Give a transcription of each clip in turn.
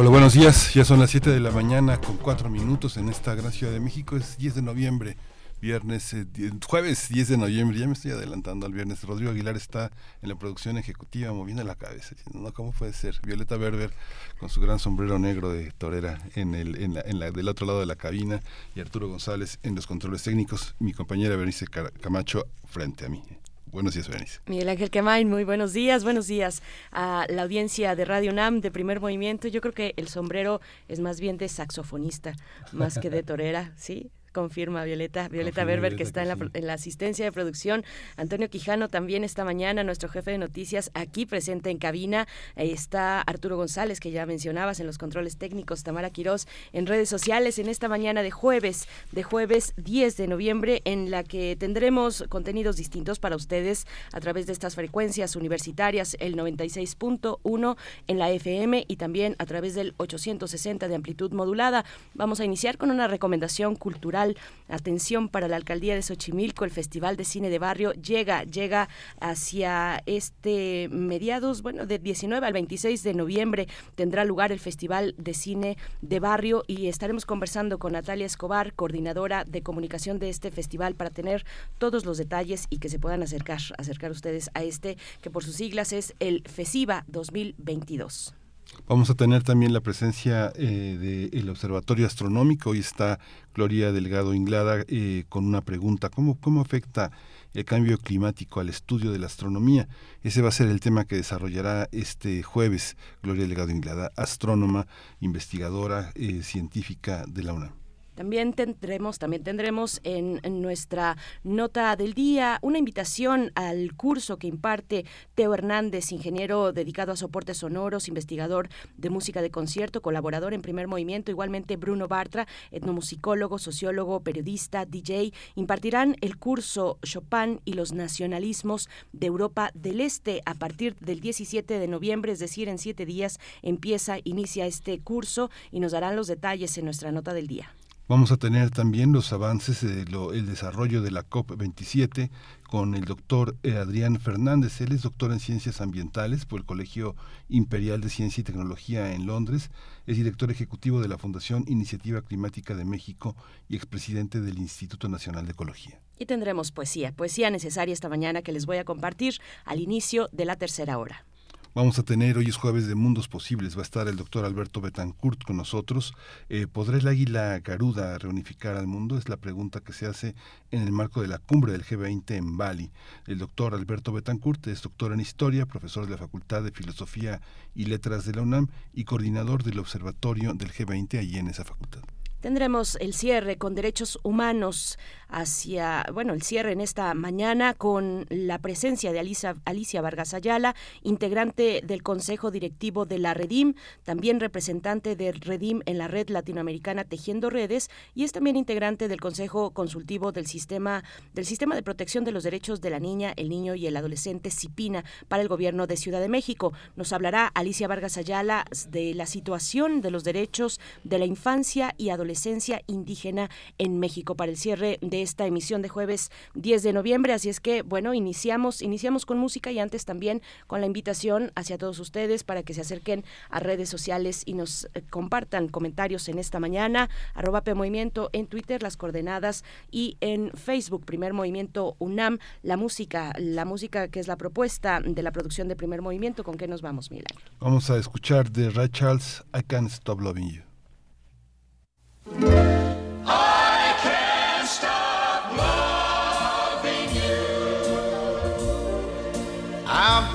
Hola, buenos días. Ya son las 7 de la mañana con 4 minutos en esta gran ciudad de México. Es 10 de noviembre, viernes, eh, jueves 10 de noviembre. Ya me estoy adelantando al viernes. Rodrigo Aguilar está en la producción ejecutiva moviendo la cabeza. No, ¿cómo puede ser? Violeta Berber con su gran sombrero negro de torera en el, en la, en la, del otro lado de la cabina y Arturo González en los controles técnicos. Mi compañera Bernice Camacho frente a mí. Buenos días, Berenice. Miguel Ángel Quemain, muy buenos días, buenos días a la audiencia de Radio NAM de Primer Movimiento. Yo creo que el sombrero es más bien de saxofonista, más que de torera, ¿sí? Confirma Violeta, Violeta Berber, que está en la, asistencia de producción. Antonio Quijano también esta mañana, nuestro jefe de noticias, aquí presente en cabina. está Arturo González, que ya mencionabas en los controles técnicos, Tamara Quirós en redes sociales en esta mañana de jueves, de jueves 10 de noviembre, en la que tendremos contenidos distintos para ustedes a través de estas frecuencias universitarias, el 96.1 en la FM y también a través del 860 de amplitud modulada. Vamos a iniciar con una recomendación cultural Atención para la alcaldía de Xochimilco, el Festival de Cine de Barrio llega, llega hacia este mediados, bueno, de 19 al 26 de noviembre tendrá lugar el Festival de Cine de Barrio y estaremos conversando con Natalia Escobar, coordinadora de comunicación de este festival, para tener todos los detalles y que se puedan acercar, acercar ustedes a este, que por sus siglas es el FESIVA 2022. Vamos a tener también la presencia eh, del Observatorio Astronómico. Hoy está Gloria Delgado Inglada eh, con una pregunta. ¿Cómo, ¿Cómo afecta el cambio climático al estudio de la astronomía? Ese va a ser el tema que desarrollará este jueves Gloria Delgado Inglada, astrónoma, investigadora eh, científica de la UNAM. También tendremos, también tendremos en, nuestra nota del día una invitación al curso que imparte Teo Hernández, ingeniero dedicado a soportes sonoros, investigador de música de concierto, colaborador en primer movimiento, igualmente Bruno Bartra, etnomusicólogo, sociólogo, periodista, DJ, impartirán el curso Chopin y los nacionalismos de Europa del Este a partir del 17 de noviembre, es decir, en siete días empieza, inicia este curso y nos darán los detalles en nuestra nota del día. Vamos a tener también los avances del desarrollo de la COP27 con el doctor eh, Adrián Fernández. Él es doctor en Ciencias Ambientales por el Colegio Imperial de Ciencia y Tecnología en Londres. Es director ejecutivo de la Fundación Iniciativa Climática de México y expresidente del Instituto Nacional de Ecología. Y tendremos poesía, poesía necesaria esta mañana que les voy a compartir al inicio de la tercera hora. Vamos a tener, hoy es jueves de Mundos Posibles, va a estar el doctor Alberto Betancourt con nosotros. Eh, ¿Podrá el águila garuda reunificar al mundo? Es la pregunta que se hace en el marco de la cumbre del G20 en Bali. El doctor Alberto Betancourt es doctor en Historia, profesor de la Facultad de Filosofía y Letras de la UNAM y coordinador del Observatorio del G20 allí en esa facultad. Tendremos el cierre con derechos humanos hacia, bueno, el cierre en esta mañana con la presencia de Alicia, Alicia Vargas Ayala, integrante del Consejo Directivo de la Redim, también representante de Redim en la Red Latinoamericana Tejiendo Redes y es también integrante del Consejo Consultivo del Sistema del Sistema de Protección de los Derechos de la Niña, el Niño y el Adolescente CIPINA para el Gobierno de Ciudad de México. Nos hablará Alicia Vargas Ayala de la situación de los derechos de la infancia y adolescencia adolescencia indígena en México para el cierre de esta emisión de jueves 10 de noviembre. Así es que, bueno, iniciamos, iniciamos con música y antes también con la invitación hacia todos ustedes para que se acerquen a redes sociales y nos eh, compartan comentarios en esta mañana. Arroba P Movimiento en Twitter, las coordenadas y en Facebook, Primer Movimiento UNAM, la música, la música que es la propuesta de la producción de Primer Movimiento. ¿Con qué nos vamos, Milan? Vamos a escuchar de Ray Charles, I Can't Stop Loving You.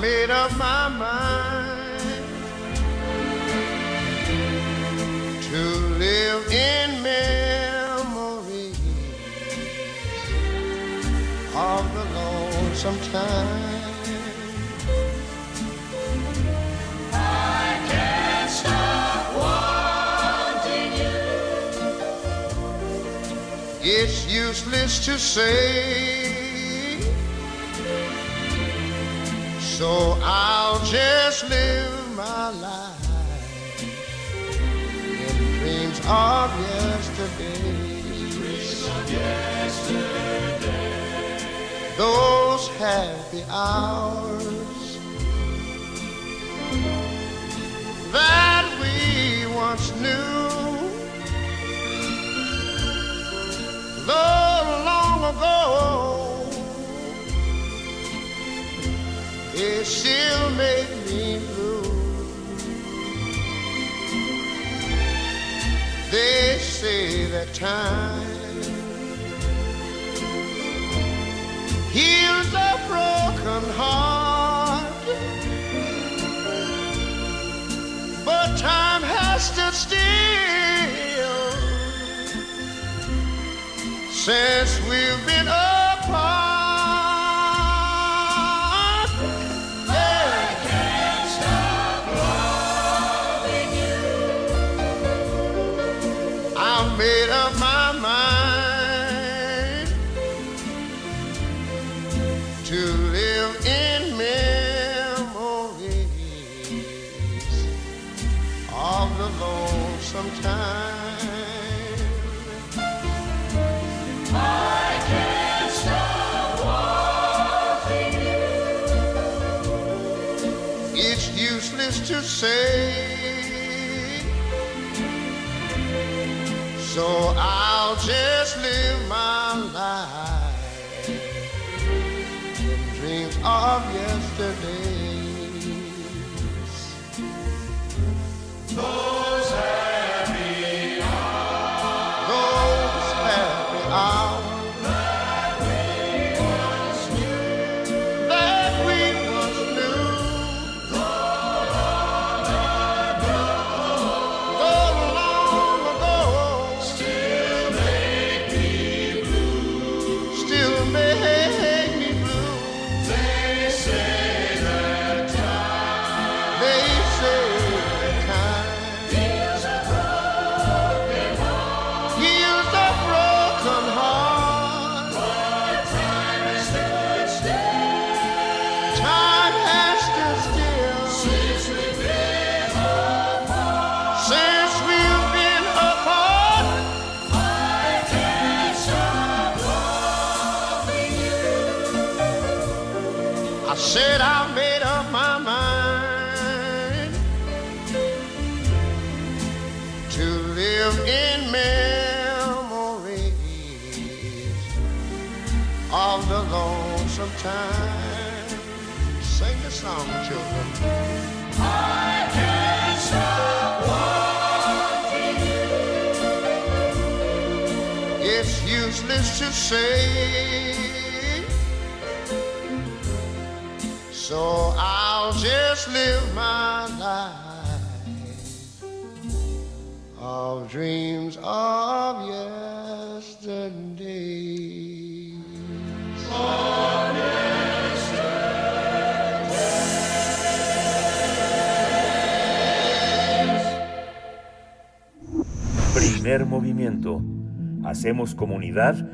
Made up my mind to live in memories of the lonesome time. It's useless to say. So I'll just live my life in dreams of yesterday. Those happy hours that we once knew. Though long ago, it still make me blue. They say that time heals a broken heart, but time has stood still since we've So I'll just live my life of dreams of yesterday. Primer movimiento. Hacemos comunidad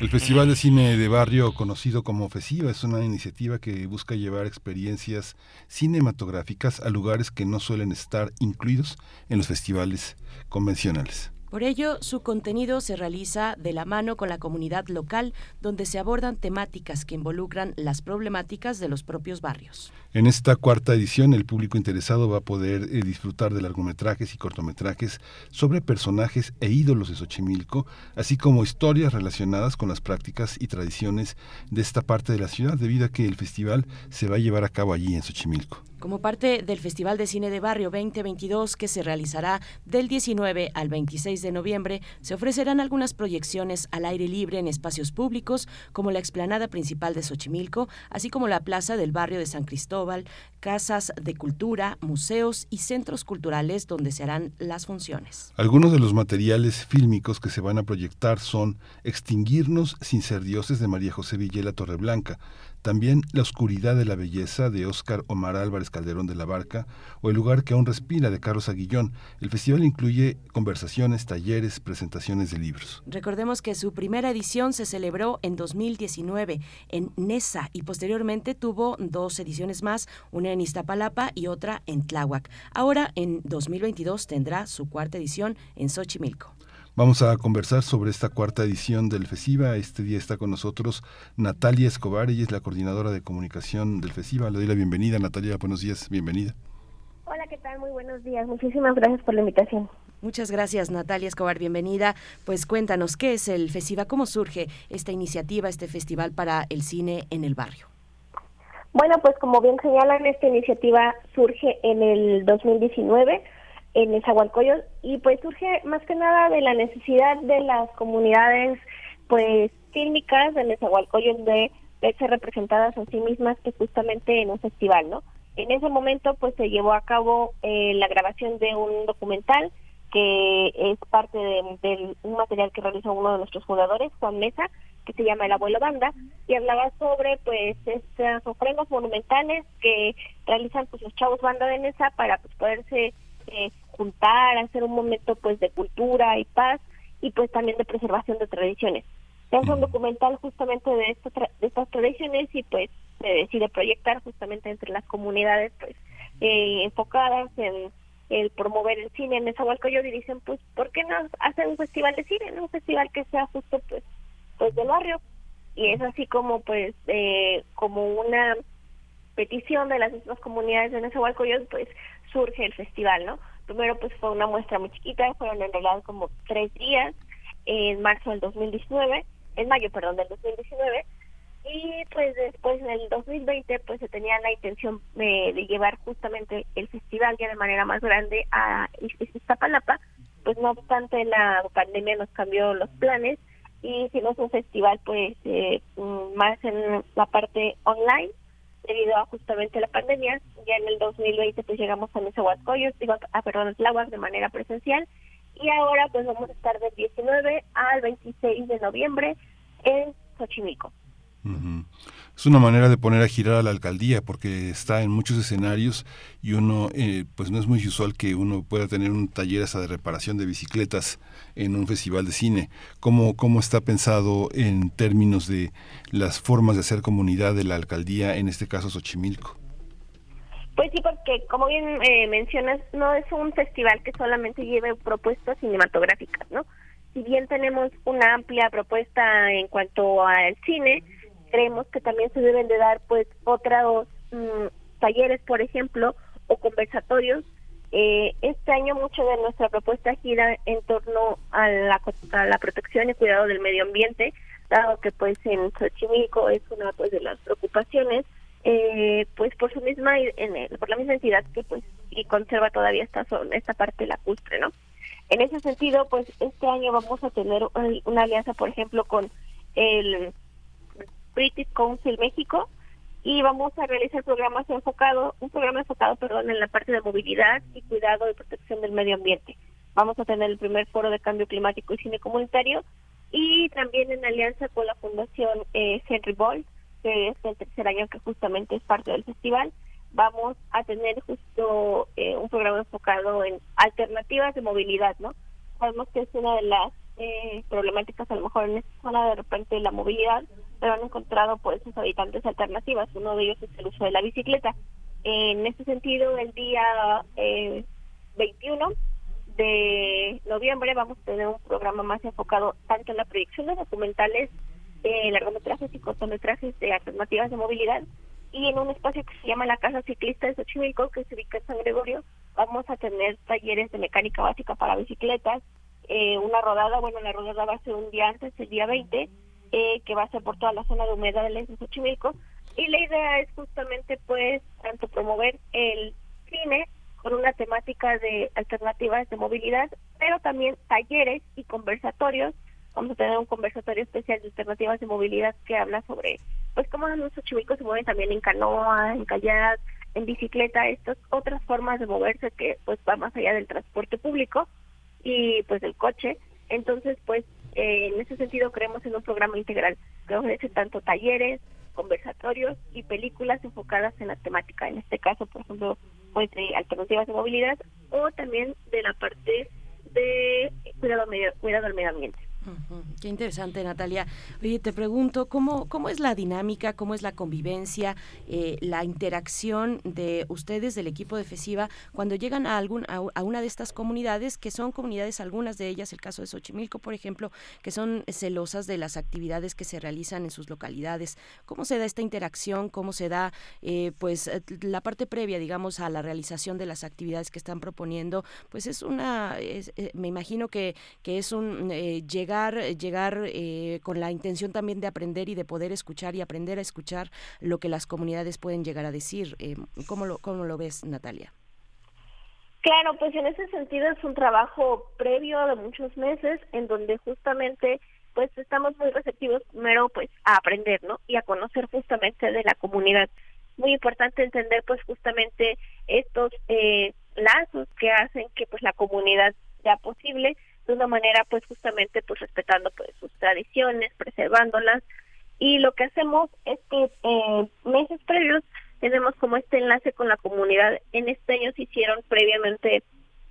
El Festival de Cine de Barrio, conocido como FESIVA, es una iniciativa que busca llevar experiencias cinematográficas a lugares que no suelen estar incluidos en los festivales convencionales. Por ello, su contenido se realiza de la mano con la comunidad local, donde se abordan temáticas que involucran las problemáticas de los propios barrios. En esta cuarta edición, el público interesado va a poder eh, disfrutar de largometrajes y cortometrajes sobre personajes e ídolos de Xochimilco, así como historias relacionadas con las prácticas y tradiciones de esta parte de la ciudad, debido a que el festival se va a llevar a cabo allí en Xochimilco. Como parte del Festival de Cine de Barrio 2022 que se realizará del 19 al 26 de noviembre, se ofrecerán algunas proyecciones al aire libre en espacios públicos como la explanada principal de Xochimilco, así como la plaza del barrio de San Cristóbal, casas de cultura, museos y centros culturales donde se harán las funciones. Algunos de los materiales fílmicos que se van a proyectar son Extinguirnos sin ser dioses de María José Villela Torreblanca, también La oscuridad de la belleza de Óscar Omar Álvarez Calderón de la Barca o El lugar que aún respira de Carlos Aguillón. El festival incluye conversaciones, talleres, presentaciones de libros. Recordemos que su primera edición se celebró en 2019 en Nesa y posteriormente tuvo dos ediciones más, una en Iztapalapa y otra en Tláhuac. Ahora en 2022 tendrá su cuarta edición en Xochimilco. Vamos a conversar sobre esta cuarta edición del FESIVA. Este día está con nosotros Natalia Escobar, ella es la coordinadora de comunicación del FESIVA. Le doy la bienvenida, Natalia, buenos días, bienvenida. Hola, ¿qué tal? Muy buenos días. Muchísimas gracias por la invitación. Muchas gracias, Natalia Escobar, bienvenida. Pues cuéntanos, ¿qué es el FESIVA? ¿Cómo surge esta iniciativa, este festival para el cine en el barrio? Bueno, pues como bien señalan, esta iniciativa surge en el 2019 en Nezahualcóyotl y pues surge más que nada de la necesidad de las comunidades pues fílmicas de Nezahualcóyotl de verse representadas a sí mismas que justamente en un festival, ¿no? En ese momento pues se llevó a cabo eh, la grabación de un documental que es parte de, un material que realizó uno de nuestros jugadores, Juan Mesa, que se llama El Abuelo Banda, y hablaba sobre pues estas ofrendas monumentales que realizan pues los chavos banda de Mesa para pues poderse eh, juntar, hacer un momento pues de cultura y paz y pues también de preservación de tradiciones. Es un documental justamente de, de estas tradiciones y pues se decide proyectar justamente entre las comunidades pues eh, enfocadas en el promover el cine en Nezahualcóyotl y dicen pues ¿por qué no hacer un festival de cine? Un festival que sea justo pues pues del barrio y es así como pues eh, como una petición de las mismas comunidades de Nezahualcóyotl pues surge el festival, ¿no? Primero pues fue una muestra muy chiquita, fueron en realidad como tres días, en marzo del 2019, en mayo, perdón, del 2019, y pues después en el 2020 pues se tenía la intención de, llevar justamente el festival ya de manera más grande a Iztapalapa, pues no obstante la pandemia nos cambió los planes y hicimos un festival pues eh, mm, más en la parte online debido a justamente la pandemia. Ya en el 2020 pues llegamos a Nezahualcóyotl, digo, a perdón, Tláhuac de manera presencial y ahora pues vamos a estar del 19 al 26 de noviembre en Xochimilco. Es una manera de poner a girar a la alcaldía porque está en muchos escenarios y uno, eh, pues no es muy usual que uno pueda tener un taller esa de reparación de bicicletas en un festival de cine. ¿Cómo, cómo está pensado en términos de las formas de hacer comunidad de la alcaldía, en este caso Xochimilco? Pues sí, porque como bien eh, mencionas, no es un festival que solamente lleve propuestas cinematográficas, ¿no? Si bien tenemos una amplia propuesta en cuanto al cine, creemos que también se deben de dar pues otros mm, talleres, por ejemplo, o conversatorios. Eh, este año mucho de nuestra propuesta gira en torno a la, a la protección y cuidado del medio ambiente, dado que pues en Xochimilco es una pues de las preocupaciones, eh, pues por su misma en, por la misma entidad que pues y conserva todavía esta esta parte lacustre, ¿no? En ese sentido, pues este año vamos a tener una alianza, por ejemplo, con el British Council México y vamos a realizar programas enfocado, un programa enfocado, perdón, en la parte de movilidad y cuidado y protección del medio ambiente. Vamos a tener el primer foro de cambio climático y cine comunitario y también en alianza con la Fundación eh, Henry Boll, que es el tercer año que justamente es parte del festival, vamos a tener justo eh, un programa enfocado en alternativas de movilidad, ¿no? Sabemos que es una de las eh, problemáticas a lo mejor en esta zona de repente la movilidad, pero han encontrado por esos habitantes alternativas. Uno de ellos es el uso de la bicicleta. En este sentido, el día eh, 21 de noviembre vamos a tener un programa más enfocado tanto en la proyección de documentales, eh, largometrajes y cortometrajes de alternativas de movilidad y en un espacio que se llama la Casa Ciclista de Xochimilco, que se ubica en San Gregorio, vamos a tener talleres de mecánica básica para bicicletas, eh, una rodada, bueno, la rodada va a ser un día antes, el día 20, eh, que va a ser por toda la zona de humedales de Xochimilco, y la idea es justamente pues tanto promover el cine con una temática de alternativas de movilidad, pero también talleres y conversatorios. Vamos a tener un conversatorio especial de alternativas de movilidad que habla sobre pues cómo los chivicos se mueven también en canoa, en kayak, en bicicleta, estas otras formas de moverse que pues va más allá del transporte público y pues del coche. Entonces, pues eh, en ese sentido creemos en un programa integral que ofrece tanto talleres, conversatorios y películas enfocadas en la temática, en este caso, por ejemplo, pues de alternativas de movilidad o también de la parte de cuidado, medio, cuidado al medio ambiente. Qué interesante, Natalia. Oye, te pregunto, ¿cómo, cómo es la dinámica, cómo es la convivencia, eh, la interacción de ustedes, del equipo de FESIVA, cuando llegan a, algún, a, una de estas comunidades, que son comunidades, algunas de ellas, el caso de Xochimilco, por ejemplo, que son celosas de las actividades que se realizan en sus localidades? ¿Cómo se da esta interacción? ¿Cómo se da, eh, pues, eh, la parte previa, digamos, a la realización de las actividades que están proponiendo? Pues es una, me imagino que, que es un llegar llegar, eh, con la intención también de aprender y de poder escuchar y aprender a escuchar lo que las comunidades pueden llegar a decir. Eh, ¿cómo, lo, ¿Cómo lo ves, Natalia? Claro, pues en ese sentido es un trabajo previo de muchos meses en donde justamente pues estamos muy receptivos primero pues a aprender, ¿no? Y a conocer justamente de la comunidad. Muy importante entender pues justamente estos eh, lazos que hacen que pues la comunidad sea posible de una manera pues justamente pues respetando pues sus tradiciones, preservándolas y lo que hacemos es que eh, meses previos tenemos como este enlace con la comunidad. En este año se hicieron previamente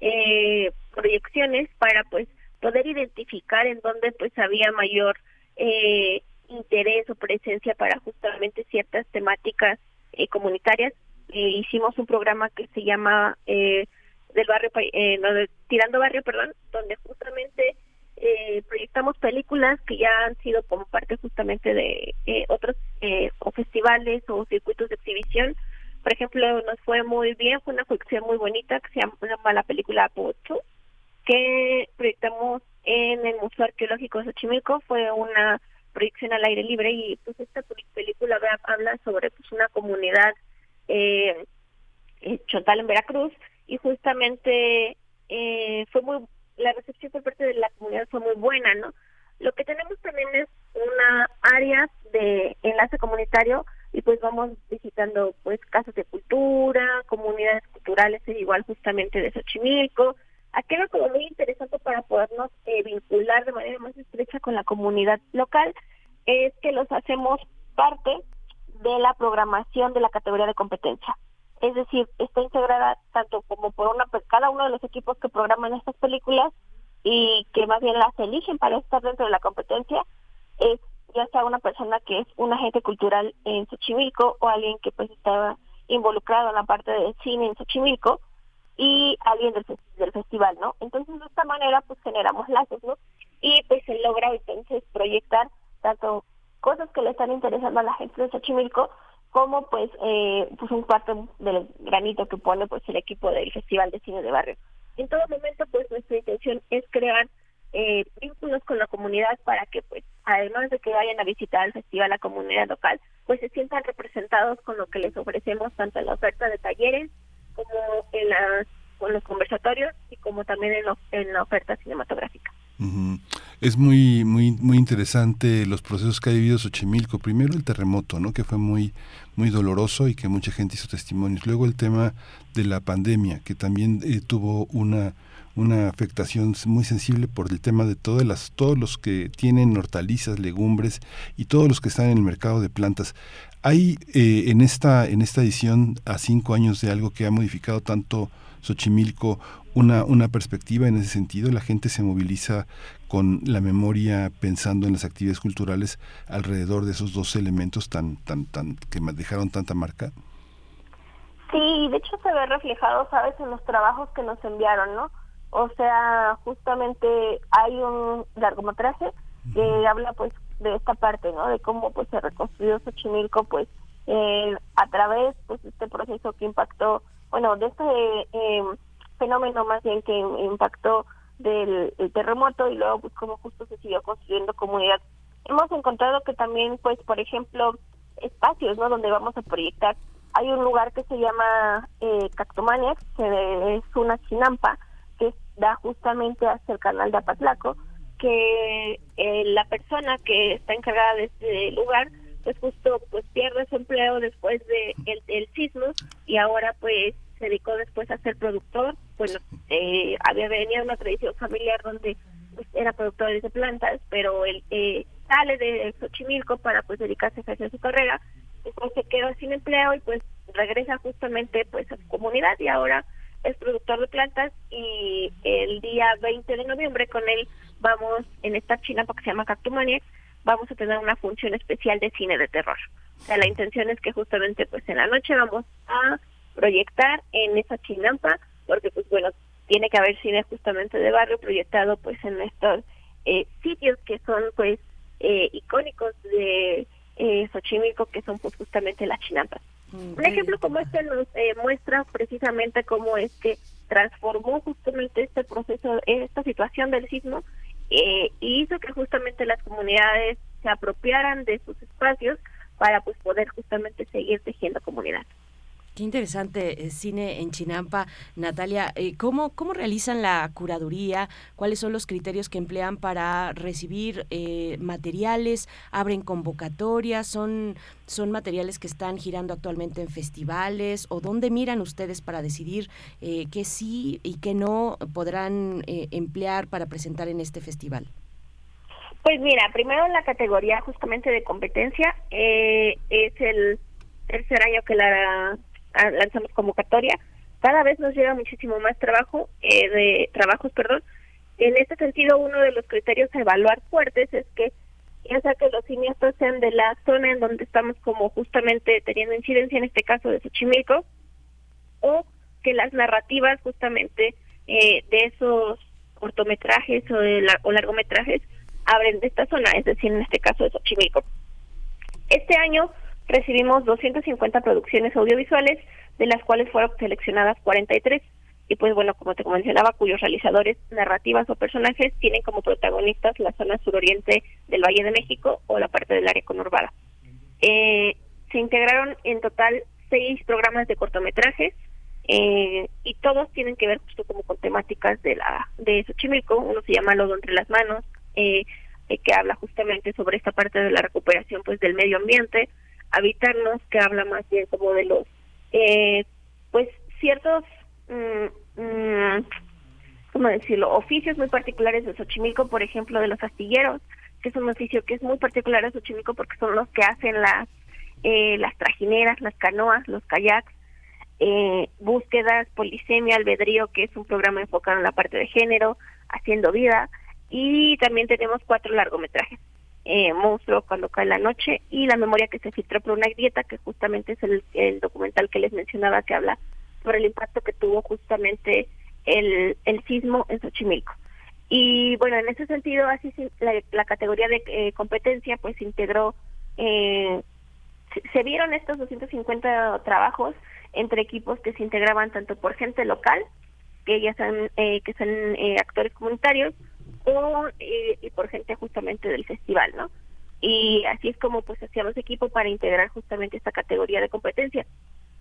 eh, proyecciones para pues poder identificar en dónde pues había mayor eh, interés o presencia para justamente ciertas temáticas eh, comunitarias. hicimos un programa que se llama eh, del barrio, eh, Tirando Barrio, perdón, donde justamente eh, proyectamos películas que ya han sido como parte justamente de eh, otros eh, o festivales o circuitos de exhibición. Por ejemplo, nos fue muy bien, fue una colección muy bonita que se llama la película Pocho, que proyectamos en el Museo Arqueológico de Xochimilco. Fue una proyección al aire libre y pues esta película habla sobre pues una comunidad eh, chotal en Veracruz y justamente eh, fue muy la recepción por parte de la comunidad fue muy buena, ¿no? Lo que tenemos también es una área de enlace comunitario y pues vamos visitando pues casas de cultura, comunidades culturales igual justamente de Xochimilco. Aquello como muy interesante para podernos eh, vincular de manera más estrecha con la comunidad local es que los hacemos parte de la programación de la categoría de competencia es decir, está integrada tanto como por una pues, cada uno de los equipos que programan estas películas y que más bien las eligen para estar dentro de la competencia es ya sea una persona que es un agente cultural en Xochimilco o alguien que pues estaba involucrado en la parte del cine en Xochimilco y alguien del, del festival, ¿no? Entonces de esta manera pues generamos lazos, ¿no? Y pues se logra entonces proyectar tanto cosas que le están interesando a la gente de Xochimilco como pues eh, pues un cuarto del granito que pone pues el equipo del Festival de Cine de Barrio. En todo momento pues nuestra intención es crear eh, vínculos con la comunidad para que pues además de que vayan a visitar el festival la comunidad local pues se sientan representados con lo que les ofrecemos tanto en la oferta de talleres como en las con los conversatorios y como también en, en la oferta cinematográfica. Es muy, muy, muy interesante los procesos que ha vivido Xochimilco. Primero el terremoto, ¿no? que fue muy, muy doloroso y que mucha gente hizo testimonios. Luego el tema de la pandemia, que también eh, tuvo una, una afectación muy sensible por el tema de todas las, todos los que tienen hortalizas, legumbres y todos los que están en el mercado de plantas. Hay eh, en, esta, en esta edición, a cinco años de algo que ha modificado tanto Xochimilco, una, una perspectiva en ese sentido. La gente se moviliza con la memoria pensando en las actividades culturales alrededor de esos dos elementos tan tan tan que dejaron tanta marca. Sí, de hecho se ve reflejado, sabes, en los trabajos que nos enviaron, ¿no? O sea, justamente hay un largometraje que habla pues de esta parte, ¿no? De cómo pues se reconstruyó Xochimilco pues eh, a través pues este proceso que impactó, bueno, de este eh, fenómeno más bien que impactó del terremoto y luego pues como justo se siguió construyendo comunidad. Hemos encontrado que también pues por ejemplo espacios, ¿no? Donde vamos a proyectar. Hay un lugar que se llama eh, Cactomania, que es una chinampa que da justamente hacia el canal de Apatlaco, que eh, la persona que está encargada de este lugar pues justo pues pierde su empleo después de el, sismo y ahora pues se dedicó después a ser productor bueno eh, había venido una tradición familiar donde pues, era productor de plantas pero él eh, sale de Xochimilco para pues dedicarse a hacer su carrera después se quedó sin empleo y pues regresa justamente pues a su comunidad y ahora es productor de plantas y el día 20 de noviembre con él vamos en esta china que se llama Cactumania vamos a tener una función especial de cine de terror. O sea, la intención es que justamente pues en la noche vamos a proyectar en esa chinampa, porque pues bueno, tiene que haber cine justamente de barrio proyectado pues en estos eh, sitios que son pues eh, icónicos de eh, Xochimilco, que son pues justamente las chinampas. Un ejemplo como este nos eh, muestra precisamente cómo es que transformó justamente este proceso, esta situación del sismo eh, y hizo que justamente las comunidades se apropiaran de sus espacios para pues poder justamente seguir tejiendo comunidad. Qué interesante eh, cine en Chinampa, Natalia. Eh, ¿cómo, ¿Cómo realizan la curaduría? ¿Cuáles son los criterios que emplean para recibir eh, materiales? ¿Abren convocatorias? ¿Son, ¿Son materiales que están girando actualmente en festivales? ¿O dónde miran ustedes para decidir eh, qué sí y qué no podrán emplear para presentar en este festival? Pues mira, primero la categoría justamente de competencia es el tercer año que la lanzamos convocatoria, cada vez nos llega muchísimo más trabajo, eh, de trabajos, perdón. En este sentido, uno de los criterios a evaluar fuertes es que ya sea que los cineastas sean de la zona en donde estamos como justamente teniendo incidencia, en este caso de Xochimilco, o que las narrativas justamente eh, de esos cortometrajes o, de o largometrajes abren de esta zona, es decir, en este caso de Xochimilco. Este año recibimos 250 producciones audiovisuales, de las cuales fueron seleccionadas 43. Y pues bueno, como te mencionaba, cuyos realizadores, narrativas o personajes tienen como protagonistas la zona suroriente del Valle de México o la parte del área conurbada. Eh, se integraron en total seis programas de cortometrajes eh, y todos tienen que ver justo como con temáticas de la de Xochimilco. Uno se llama Lodo entre las manos, eh, eh, que habla justamente sobre esta parte de la recuperación pues del medio ambiente habitarnos, que habla más bien como de los, eh, pues, ciertos, mm, mm, ¿cómo decirlo?, oficios muy particulares de Xochimilco, por ejemplo, de los astilleros, que es un oficio que es muy particular de Xochimilco porque son los que hacen las, eh, las trajineras, las canoas, los kayaks, eh, búsquedas, polisemia, albedrío, que es un programa enfocado en la parte de género, haciendo vida, y también tenemos cuatro largometrajes eh, Monstruo cuando cae la noche y La memoria que se filtró por una grieta, que justamente es el, documental que les mencionaba que habla sobre el impacto que tuvo justamente el, el sismo en Xochimilco. Y bueno, en ese sentido, así la, categoría de eh, competencia pues integró, eh, se, vieron estos 250 trabajos entre equipos que se integraban tanto por gente local, que ya son, eh, que son eh, actores comunitarios, o eh, y por gente justamente del festival, ¿no? Y así es como pues hacíamos equipo para integrar justamente esta categoría de competencia.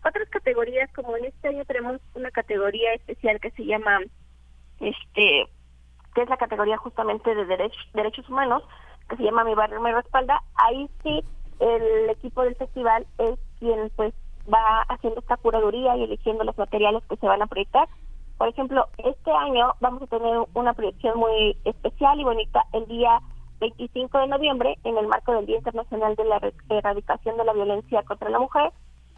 Otras categorías, como en este año tenemos una categoría especial que se llama, este, que es la categoría justamente de derechos derechos humanos, que se llama Mi Barrio Me Respalda, ahí sí el equipo del festival es quien pues va haciendo esta curaduría y eligiendo los materiales que se van a proyectar por ejemplo, este año vamos a tener una proyección muy especial y bonita el día 25 de noviembre en el marco del Día Internacional de la Erradicación de la Violencia contra la Mujer.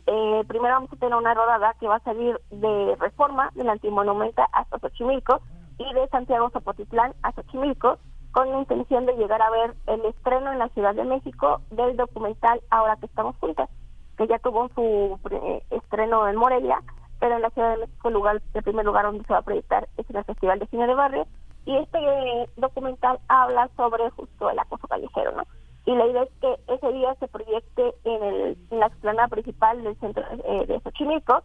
Eh, primero vamos a tener una rodada que va a salir de Reforma, del Antimonumenta hasta Xochimilco y de Santiago Zapotitlán a Xochimilco con la intención de llegar a ver el estreno en la Ciudad de México del documental Ahora que estamos juntas, que ya tuvo su eh, estreno en Morelia pero en la Ciudad de México lugar, el primer lugar donde se va a proyectar es en el Festival de Cine de Barrio y este documental habla sobre justo el acoso callejero, ¿no? Y la idea es que ese día se proyecte en, el, en la explanada principal del centro eh, de Xochimilco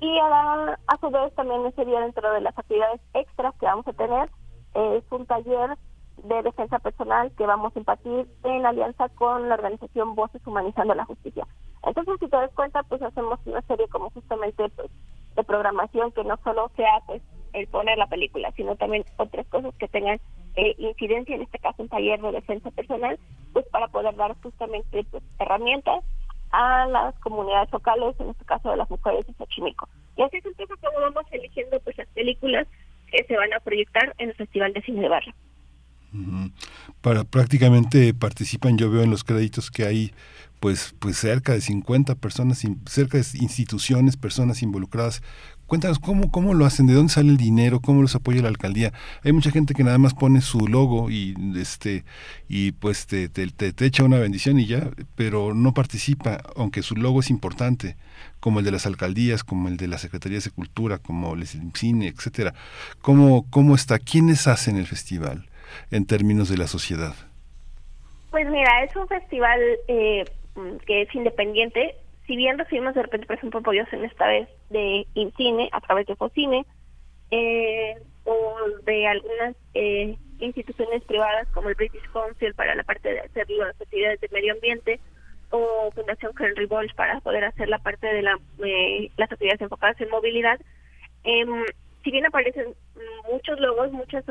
y a, a su vez también ese día dentro de las actividades extras que vamos a tener es un taller de defensa personal que vamos a impartir en alianza con la organización Voces Humanizando la Justicia. Entonces, si te das cuenta, pues hacemos una serie como justamente pues, de programación que no solo sea pues el poner la película, sino también otras cosas que tengan eh, incidencia, en este caso un taller de defensa personal, pues para poder dar justamente pues, herramientas a las comunidades locales, en este caso de las mujeres de Xochimilco. Y así es poco como vamos eligiendo pues las películas que se van a proyectar en el Festival de Cine de Barrio. Para prácticamente participan, yo veo en los créditos que hay pues pues cerca de 50 personas, cerca de instituciones, personas involucradas. Cuéntanos cómo, cómo lo hacen, de dónde sale el dinero, cómo los apoya la alcaldía. Hay mucha gente que nada más pone su logo y este y pues te, te, te, echa una bendición y ya, pero no participa, aunque su logo es importante, como el de las alcaldías, como el de las secretarías de cultura, como el cine, etcétera. ¿Cómo, cómo está? ¿Quiénes hacen el festival en términos de la sociedad? Pues mira, es un festival eh, que es independiente, si bien recibimos de repente, por ejemplo, apoyos en esta vez de Incine a través de Focine eh, o de algunas eh, instituciones privadas como el British Council para la parte de hacer las actividades de medio ambiente o Fundación Henry Bosch para poder hacer la parte de la, eh, las actividades enfocadas en movilidad. Si bien aparecen muchos logos, muchas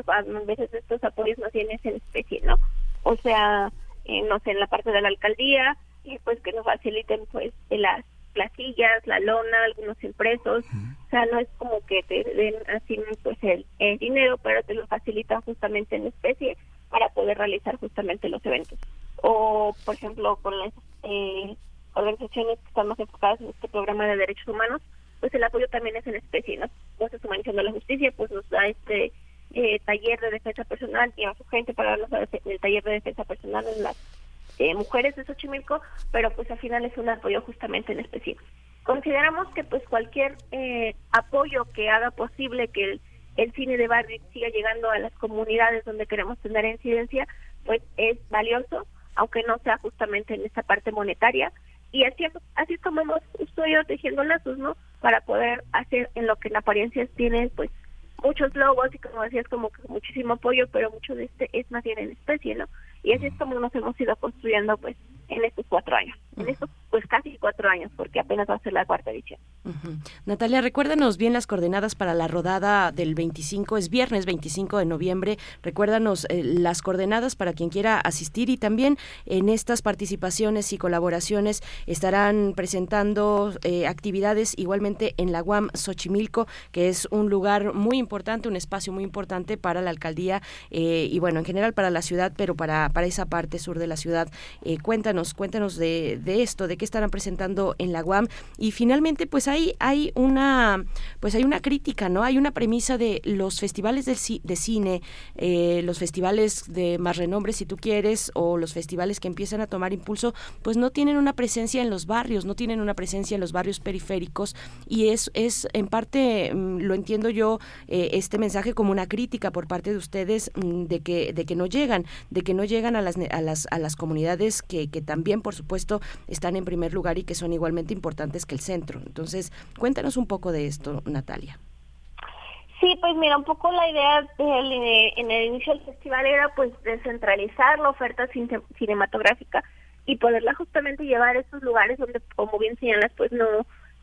veces estos apoyos no tienen en especie, ¿no? O sea, no sé, en la parte de la alcaldía, y pues que nos faciliten pues las plasillas, la lona, algunos impresos, o sea, no es como que te den así pues el, dinero, pero te lo facilitan justamente en especie para poder realizar justamente los eventos. O, por ejemplo, con las eh, organizaciones que están más enfocadas en este programa de derechos humanos, pues el apoyo también es en especie, ¿no? Voces Humanizando la Justicia, pues nos da este eh, taller de defensa personal y a su gente para darnos el taller de defensa personal en las eh, mujeres de Xochimilco, pero pues al final es un apoyo justamente en específico. Consideramos que pues cualquier eh, apoyo que haga posible que el, el cine de barrio siga llegando a las comunidades donde queremos tener incidencia, pues es valioso, aunque no sea justamente en esta parte monetaria. Y así, así es como hemos, estoy tejiendo lazos, ¿no? Para poder hacer en lo que en apariencia tienen, pues, muchos logos y como decías, como que muchísimo apoyo, pero mucho de este es más bien en especie, ¿no? Y así es como nos hemos ido construyendo, pues, en estos cuatro años. En estos, pues, casi cuatro años, porque apenas va a ser la cuarta edición. Natalia, recuérdanos bien las coordenadas para la rodada del 25, es viernes 25 de noviembre. Recuérdanos eh, las coordenadas para quien quiera asistir y también en estas participaciones y colaboraciones estarán presentando eh, actividades igualmente en la UAM Xochimilco, que es un lugar muy importante, un espacio muy importante para la alcaldía eh, y, bueno, en general para la ciudad, pero para, para esa parte sur de la ciudad. cuéntanos, cuéntanos de, de esto, de qué estarán presentando en la UAM y finalmente, pues hay hay, una, pues hay una crítica, ¿no? Hay una premisa de los festivales de, de cine, eh, los festivales de más renombre, si tú quieres, o los festivales que empiezan a tomar impulso, pues no tienen una presencia en los barrios, no tienen una presencia en los barrios periféricos y es, es en parte, mm, lo entiendo yo, eh, este mensaje como una crítica por parte de ustedes mm, de que, de que no llegan, de que no llegan a las, a las, a las comunidades que, que también, por supuesto, están en primer lugar y que son igualmente importantes que el centro. Entonces, cuéntanos un poco de esto, Natalia. Sí, pues mira, un poco la idea en el inicio del festival era pues descentralizar la oferta cinematográfica y poderla justamente llevar a esos lugares donde, como bien señalas, pues no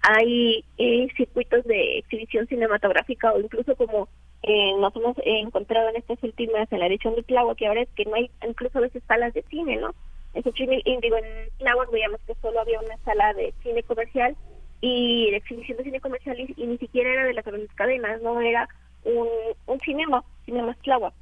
hay eh, circuitos de exhibición cinematográfica o incluso como eh, nos hemos encontrado en estas últimas, en la edición de Tláhuac, que ahora es que no hay incluso a veces salas de cine, ¿no? En digo, en Tláhuac veíamos que solo había una sala de cine comercial y la exhibición de cine comercial y, ni siquiera era de las grandes cadenas, no era un, un cinema, Cinema Tláhuac.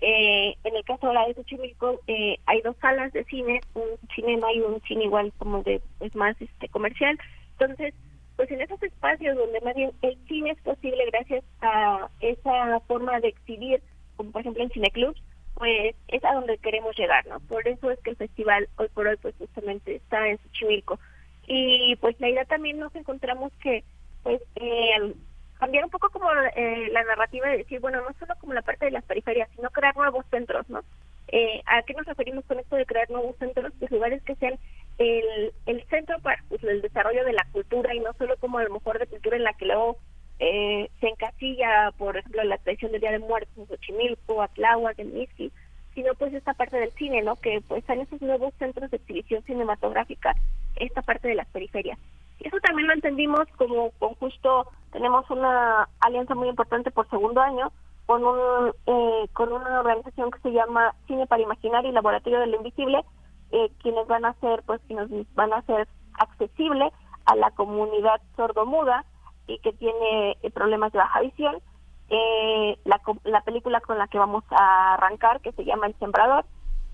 Eh, en el caso de la de Xochimilco eh, hay dos salas de cine, un cinema y un cine igual como de es más este comercial. Entonces, pues en esos espacios donde más bien el cine es posible gracias a esa forma de exhibir, como por ejemplo en cineclubs, pues es a donde queremos llegar, ¿no? Por eso es que el festival hoy por hoy pues justamente está en Xochimilco. Y pues la idea también nos encontramos que pues eh, cambiar un poco como eh, la narrativa de decir, bueno, no solo como la parte de las periferias, sino crear nuevos centros, ¿no? Eh, ¿A qué nos referimos con esto de crear nuevos centros? Pues lugares que sean el, el centro para pues, el desarrollo de la cultura y no solo como a lo mejor de cultura en la que luego eh, se encasilla, por ejemplo, la tradición del Día de Muertos en Xochimilco, Atláhuac, en sino pues esta parte del cine, ¿no? Que pues en esos nuevos centros de exhibición cinematográfica, esta parte de las periferias. Y eso también lo entendimos como con justo, tenemos una alianza muy importante por segundo año con un eh, con una organización que se llama Cine para Imaginar y Laboratorio del Invisible, eh, quienes van a hacer, pues, quienes van a hacer accesible a la comunidad sordomuda que tiene eh, problemas de baja visión. Eh, la, la película con la que vamos a arrancar, que se llama El Sembrador,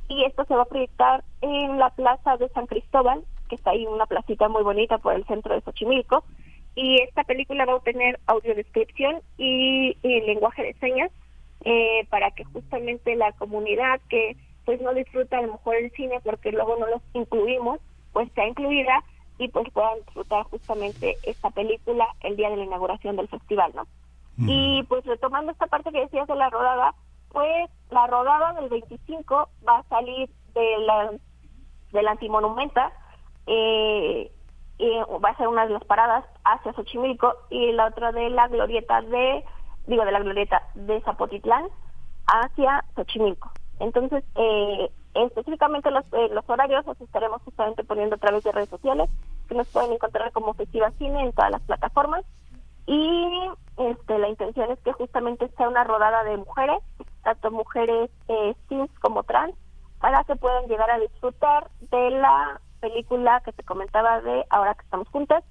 y esto se va a proyectar en la plaza de San Cristóbal, que está ahí una placita muy bonita por el centro de Xochimilco, y esta película va a tener audiodescripción y, y lenguaje de señas eh, para que justamente la comunidad que pues no disfruta a lo mejor el cine porque luego no los incluimos, pues sea incluida y pues puedan disfrutar justamente esta película el día de la inauguración del festival, ¿no? Y pues retomando esta parte que decías de la rodada, pues la rodada del 25 va a salir de la del antimonumenta, eh, va a ser una de las paradas hacia Xochimilco y la otra de la glorieta de, digo, de la glorieta de Zapotitlán hacia Xochimilco. Entonces, eh, específicamente los, eh, los horarios los estaremos justamente poniendo a través de redes sociales, que nos pueden encontrar como Festiva Cine en todas las plataformas. Y este, la intención es que justamente sea una rodada de mujeres, tanto mujeres eh, cis como trans, para que puedan llegar a disfrutar de la película que te comentaba de Ahora que estamos juntas.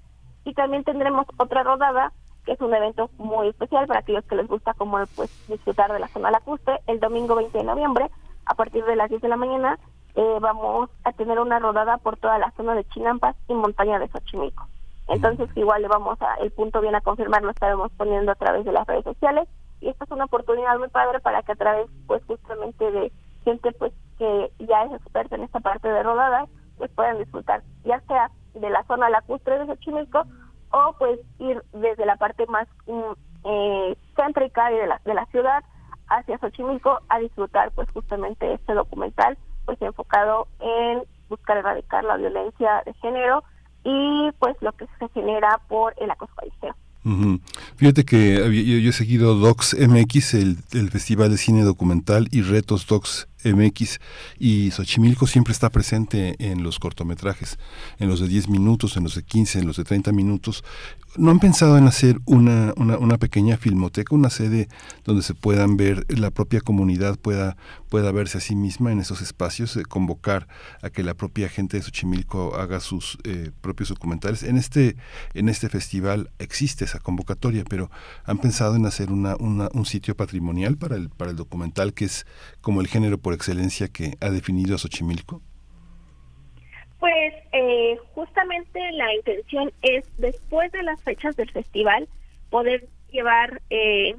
Y también tendremos otra rodada, es un evento muy especial para aquellos que les gusta como pues disfrutar de la zona lacustre, el domingo 20 de noviembre, a partir de las 10 de la mañana, eh, vamos a tener una rodada por toda la zona de Chinampas y montaña de Xochimilco. Entonces, igual le vamos a, el punto bien a confirmar, lo estaremos poniendo a través de las redes sociales y esta es una oportunidad muy padre para que a través, pues justamente de gente pues que ya es experta en esta parte de rodadas, pues puedan disfrutar, ya sea de la zona lacustre de Xochimilco o pues ir desde la parte más mm, eh, céntrica de la, de la ciudad hacia Xochimilco a disfrutar pues justamente este documental pues enfocado en buscar erradicar la violencia de género y pues lo que se genera por el acoso callejero. Fíjate que yo, he seguido Docs MX, el, el, Festival de Cine Documental, y Retos Docs MX, y Xochimilco siempre está presente en los cortometrajes, en los de 10 minutos, en los de 15, en los de 30 minutos. ¿No han pensado en hacer una, una, pequeña filmoteca, una sede donde se puedan ver, la propia comunidad pueda, pueda verse a sí misma en esos espacios, eh, convocar a que la propia gente de Xochimilco haga sus eh, propios documentales? En este, en este festival existe esa convocatoria, pero ¿han pensado en hacer una, una, un sitio patrimonial para el, para el documental que es como el género por excelencia que ha definido a Xochimilco? Pues eh, justamente la intención es, después de las fechas del festival, poder llevar eh,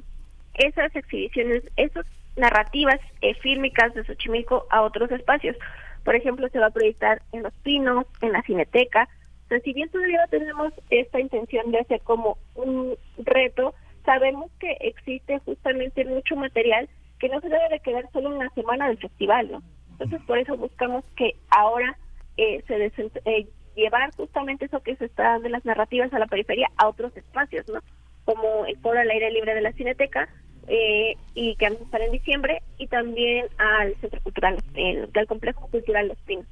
esas exhibiciones, esas narrativas eh, fílmicas de Xochimilco a otros espacios. Por ejemplo, se va a proyectar en Los Pinos, en la Cineteca. O si bien todavía tenemos esta intención de hacer como un reto, sabemos que existe justamente mucho material que no se debe de quedar solo una semana del festival, ¿no? Entonces, por eso buscamos que ahora eh, se eh, llevar justamente eso que se está dando en las narrativas a la periferia a otros espacios, ¿no? Como el foro al aire libre de la Cineteca, eh, y que vamos a estar en diciembre, y también al Centro Cultural, el, al Complejo Cultural Los Pinos.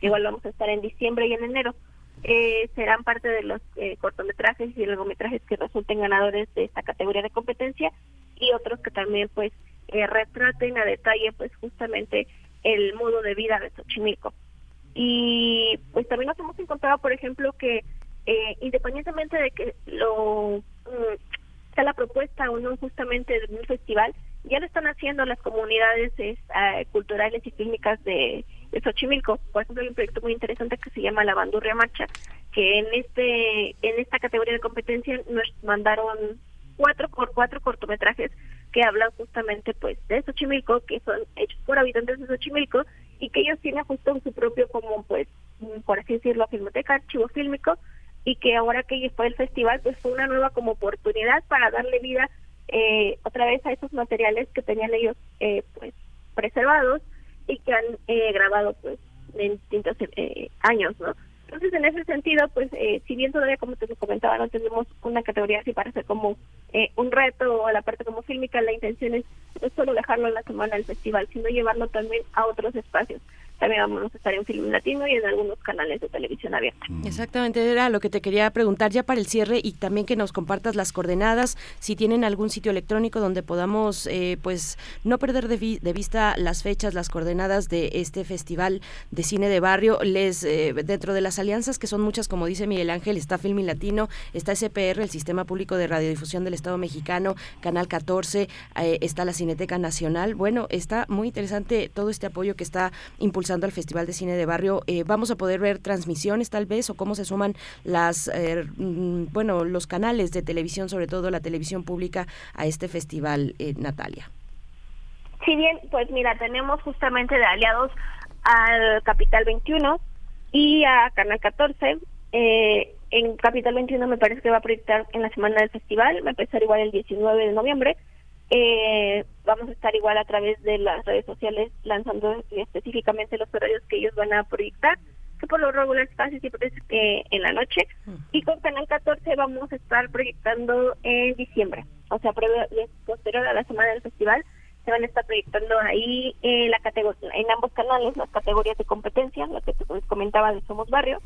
Igual vamos a estar en diciembre y en enero. Eh, serán parte de los eh, cortometrajes y largometrajes que resulten ganadores de esta categoría de competencia y otros que también pues eh, retraten a detalle pues justamente el modo de vida de Xochimilco. Y pues también nos hemos encontrado, por ejemplo, que eh, independientemente de que lo mm, sea la propuesta o no justamente de un festival, ya lo están haciendo las comunidades eh, culturales y fílmicas de, de, Xochimilco. Por ejemplo, hay un proyecto muy interesante que se llama La Bandurria Marcha, que en este en esta categoría de competencia nos mandaron cuatro por cuatro cortometrajes que hablan justamente pues de Xochimilco, que son hechos por habitantes de Xochimilco y que ellos tienen justo su propio como pues por así decirlo filmoteca, archivo fílmico y que ahora que fue el festival pues fue una nueva como oportunidad para darle vida eh, otra vez a esos materiales que tenían ellos eh, pues preservados y que han eh, grabado pues en distintos eh, años, ¿no? Entonces, en ese sentido, pues, eh, si bien todavía, como te comentaba, no tenemos una categoría así para como eh, un reto o la parte como fílmica, la intención es pues solo dejarlo en la semana del festival, sino llevarlo también a otros espacios también vamos a estar en Film Latino y en algunos canales de televisión abierta. Mm. Exactamente, era lo que te quería preguntar ya para el cierre y también que nos compartas las coordenadas, si tienen algún sitio electrónico donde podamos eh, pues no perder de, vista las fechas, las coordenadas de este festival de cine de barrio. Les eh, dentro de las alianzas que son muchas, como dice Miguel Ángel, está Film Latino, está SPR, el Sistema Público de Radiodifusión del Estado Mexicano, Canal 14, eh, está la Cineteca Nacional. Bueno, está muy interesante todo este apoyo que está impulsando al Festival de Cine de Barrio, eh, vamos a poder ver transmisiones tal vez o cómo se suman las, eh, mm, bueno, los canales de televisión, sobre todo la televisión pública, a este festival, eh, Natalia. Sí, bien, pues mira, tenemos justamente de aliados al Capital 21 y a Canal 14. en Capital 21 me parece que va a proyectar en la semana del festival, va a empezar igual el 19 de noviembre eh, vamos a estar igual a través de las redes sociales lanzando específicamente los horarios que ellos van a proyectar, que por lo regular casi siempre es que en la noche. Y con Canal 14 vamos a estar proyectando en diciembre, o sea, posterior a la semana del festival, se van a estar proyectando ahí en, la en ambos canales las categorías de competencia, lo que te comentaba de Somos Barrio.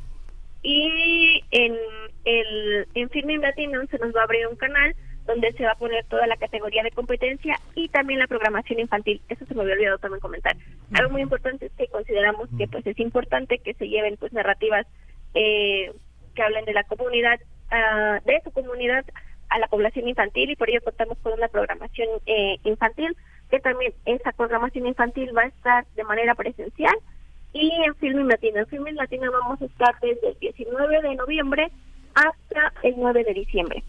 Y en el en Filming Latino se nos va a abrir un canal donde se va a poner toda la categoría de competencia y también la programación infantil. Eso se me había olvidado también comentar. Algo muy importante es que consideramos que pues es importante que se lleven pues narrativas eh, que hablen de la comunidad, uh, de su comunidad a la población infantil y por ello contamos con una programación eh, infantil que también esa programación infantil va a estar de manera presencial y en Filming Latino. En Filming Latino vamos a estar desde el 19 de noviembre hasta el 9 de diciembre.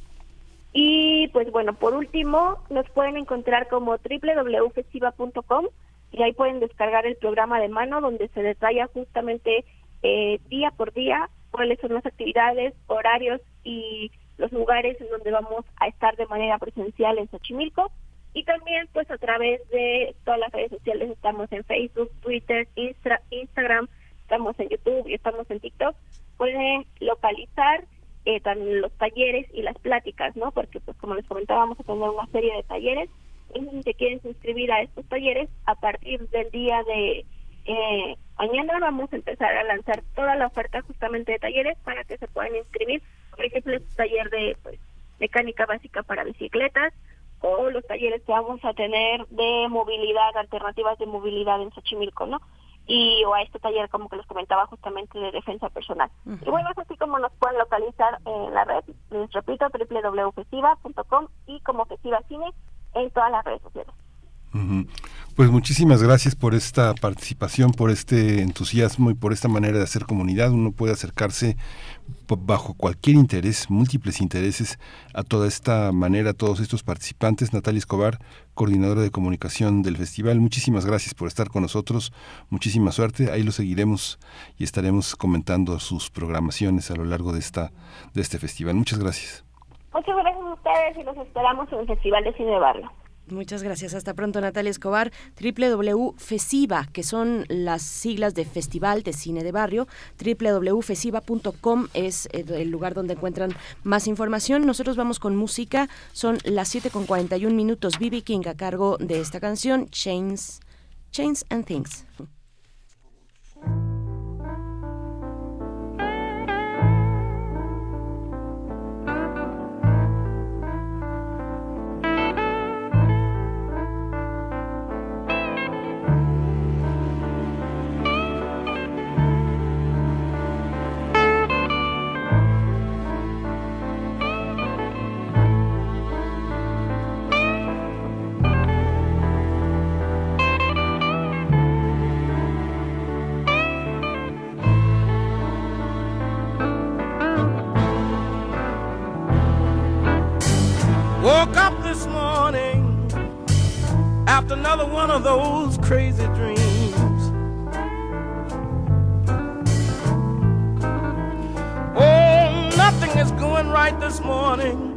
Y pues bueno, por último, nos pueden encontrar como www.festiva.com y ahí pueden descargar el programa de mano donde se detalla justamente eh, día por día cuáles son las actividades, horarios y los lugares en donde vamos a estar de manera presencial en Xochimilco. Y también pues a través de todas las redes sociales estamos en Facebook, Twitter, Instagram, estamos en YouTube y estamos en TikTok. Pueden localizar eh, también los talleres y las pláticas, ¿no? Porque, pues, como les comentaba, vamos a tener una serie de talleres. Si se quieren suscribir a estos talleres, a partir del día de eh, mañana vamos a empezar a lanzar toda la oferta justamente de talleres para que se puedan inscribir. Por ejemplo, el taller de pues, mecánica básica para bicicletas o los talleres que vamos a tener de movilidad, alternativas de movilidad en Xochimilco, ¿no? Y o a este taller como que les comentaba justamente de defensa personal. Y bueno, es así como nos pueden localizar en la red, les repito, www.fesiva.com y como Fesiva Cine en todas las redes sociales. Pues muchísimas gracias por esta participación, por este entusiasmo y por esta manera de hacer comunidad. Uno puede acercarse bajo cualquier interés, múltiples intereses, a toda esta manera, a todos estos participantes. Natalia Escobar, coordinadora de comunicación del festival, muchísimas gracias por estar con nosotros, muchísima suerte. Ahí lo seguiremos y estaremos comentando sus programaciones a lo largo de, esta, de este festival. Muchas gracias. Muchas gracias a ustedes y los esperamos en el Festival de Cine Barrio. Muchas gracias. Hasta pronto, Natalia Escobar. www.fesiva, que son las siglas de Festival de Cine de Barrio. www.fesiva.com es el lugar donde encuentran más información. Nosotros vamos con música. Son las 7 con 41 minutos. Bibi King a cargo de esta canción, Chains, Chains and Things. Those crazy dreams. Oh, nothing is going right this morning.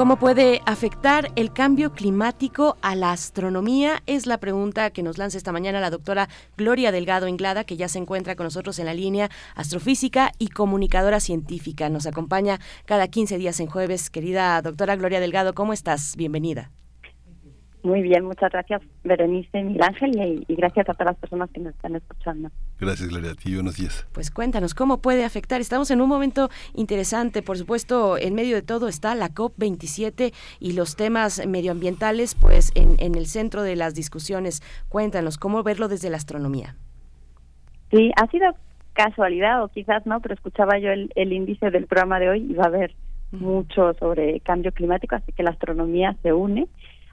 ¿Cómo puede afectar el cambio climático a la astronomía? Es la pregunta que nos lanza esta mañana la doctora Gloria Delgado Inglada, que ya se encuentra con nosotros en la línea astrofísica y comunicadora científica. Nos acompaña cada 15 días en jueves. Querida doctora Gloria Delgado, ¿cómo estás? Bienvenida. Muy bien, muchas gracias Berenice, Miguel Ángel y, y gracias a todas las personas que nos están escuchando. Gracias, Gloria, a ti. Buenos días. Pues cuéntanos, ¿cómo puede afectar? Estamos en un momento interesante, por supuesto, en medio de todo está la COP27 y los temas medioambientales, pues en, en el centro de las discusiones. Cuéntanos, ¿cómo verlo desde la astronomía? Sí, ha sido casualidad o quizás no, pero escuchaba yo el, el índice del programa de hoy y va a haber mucho sobre cambio climático, así que la astronomía se une.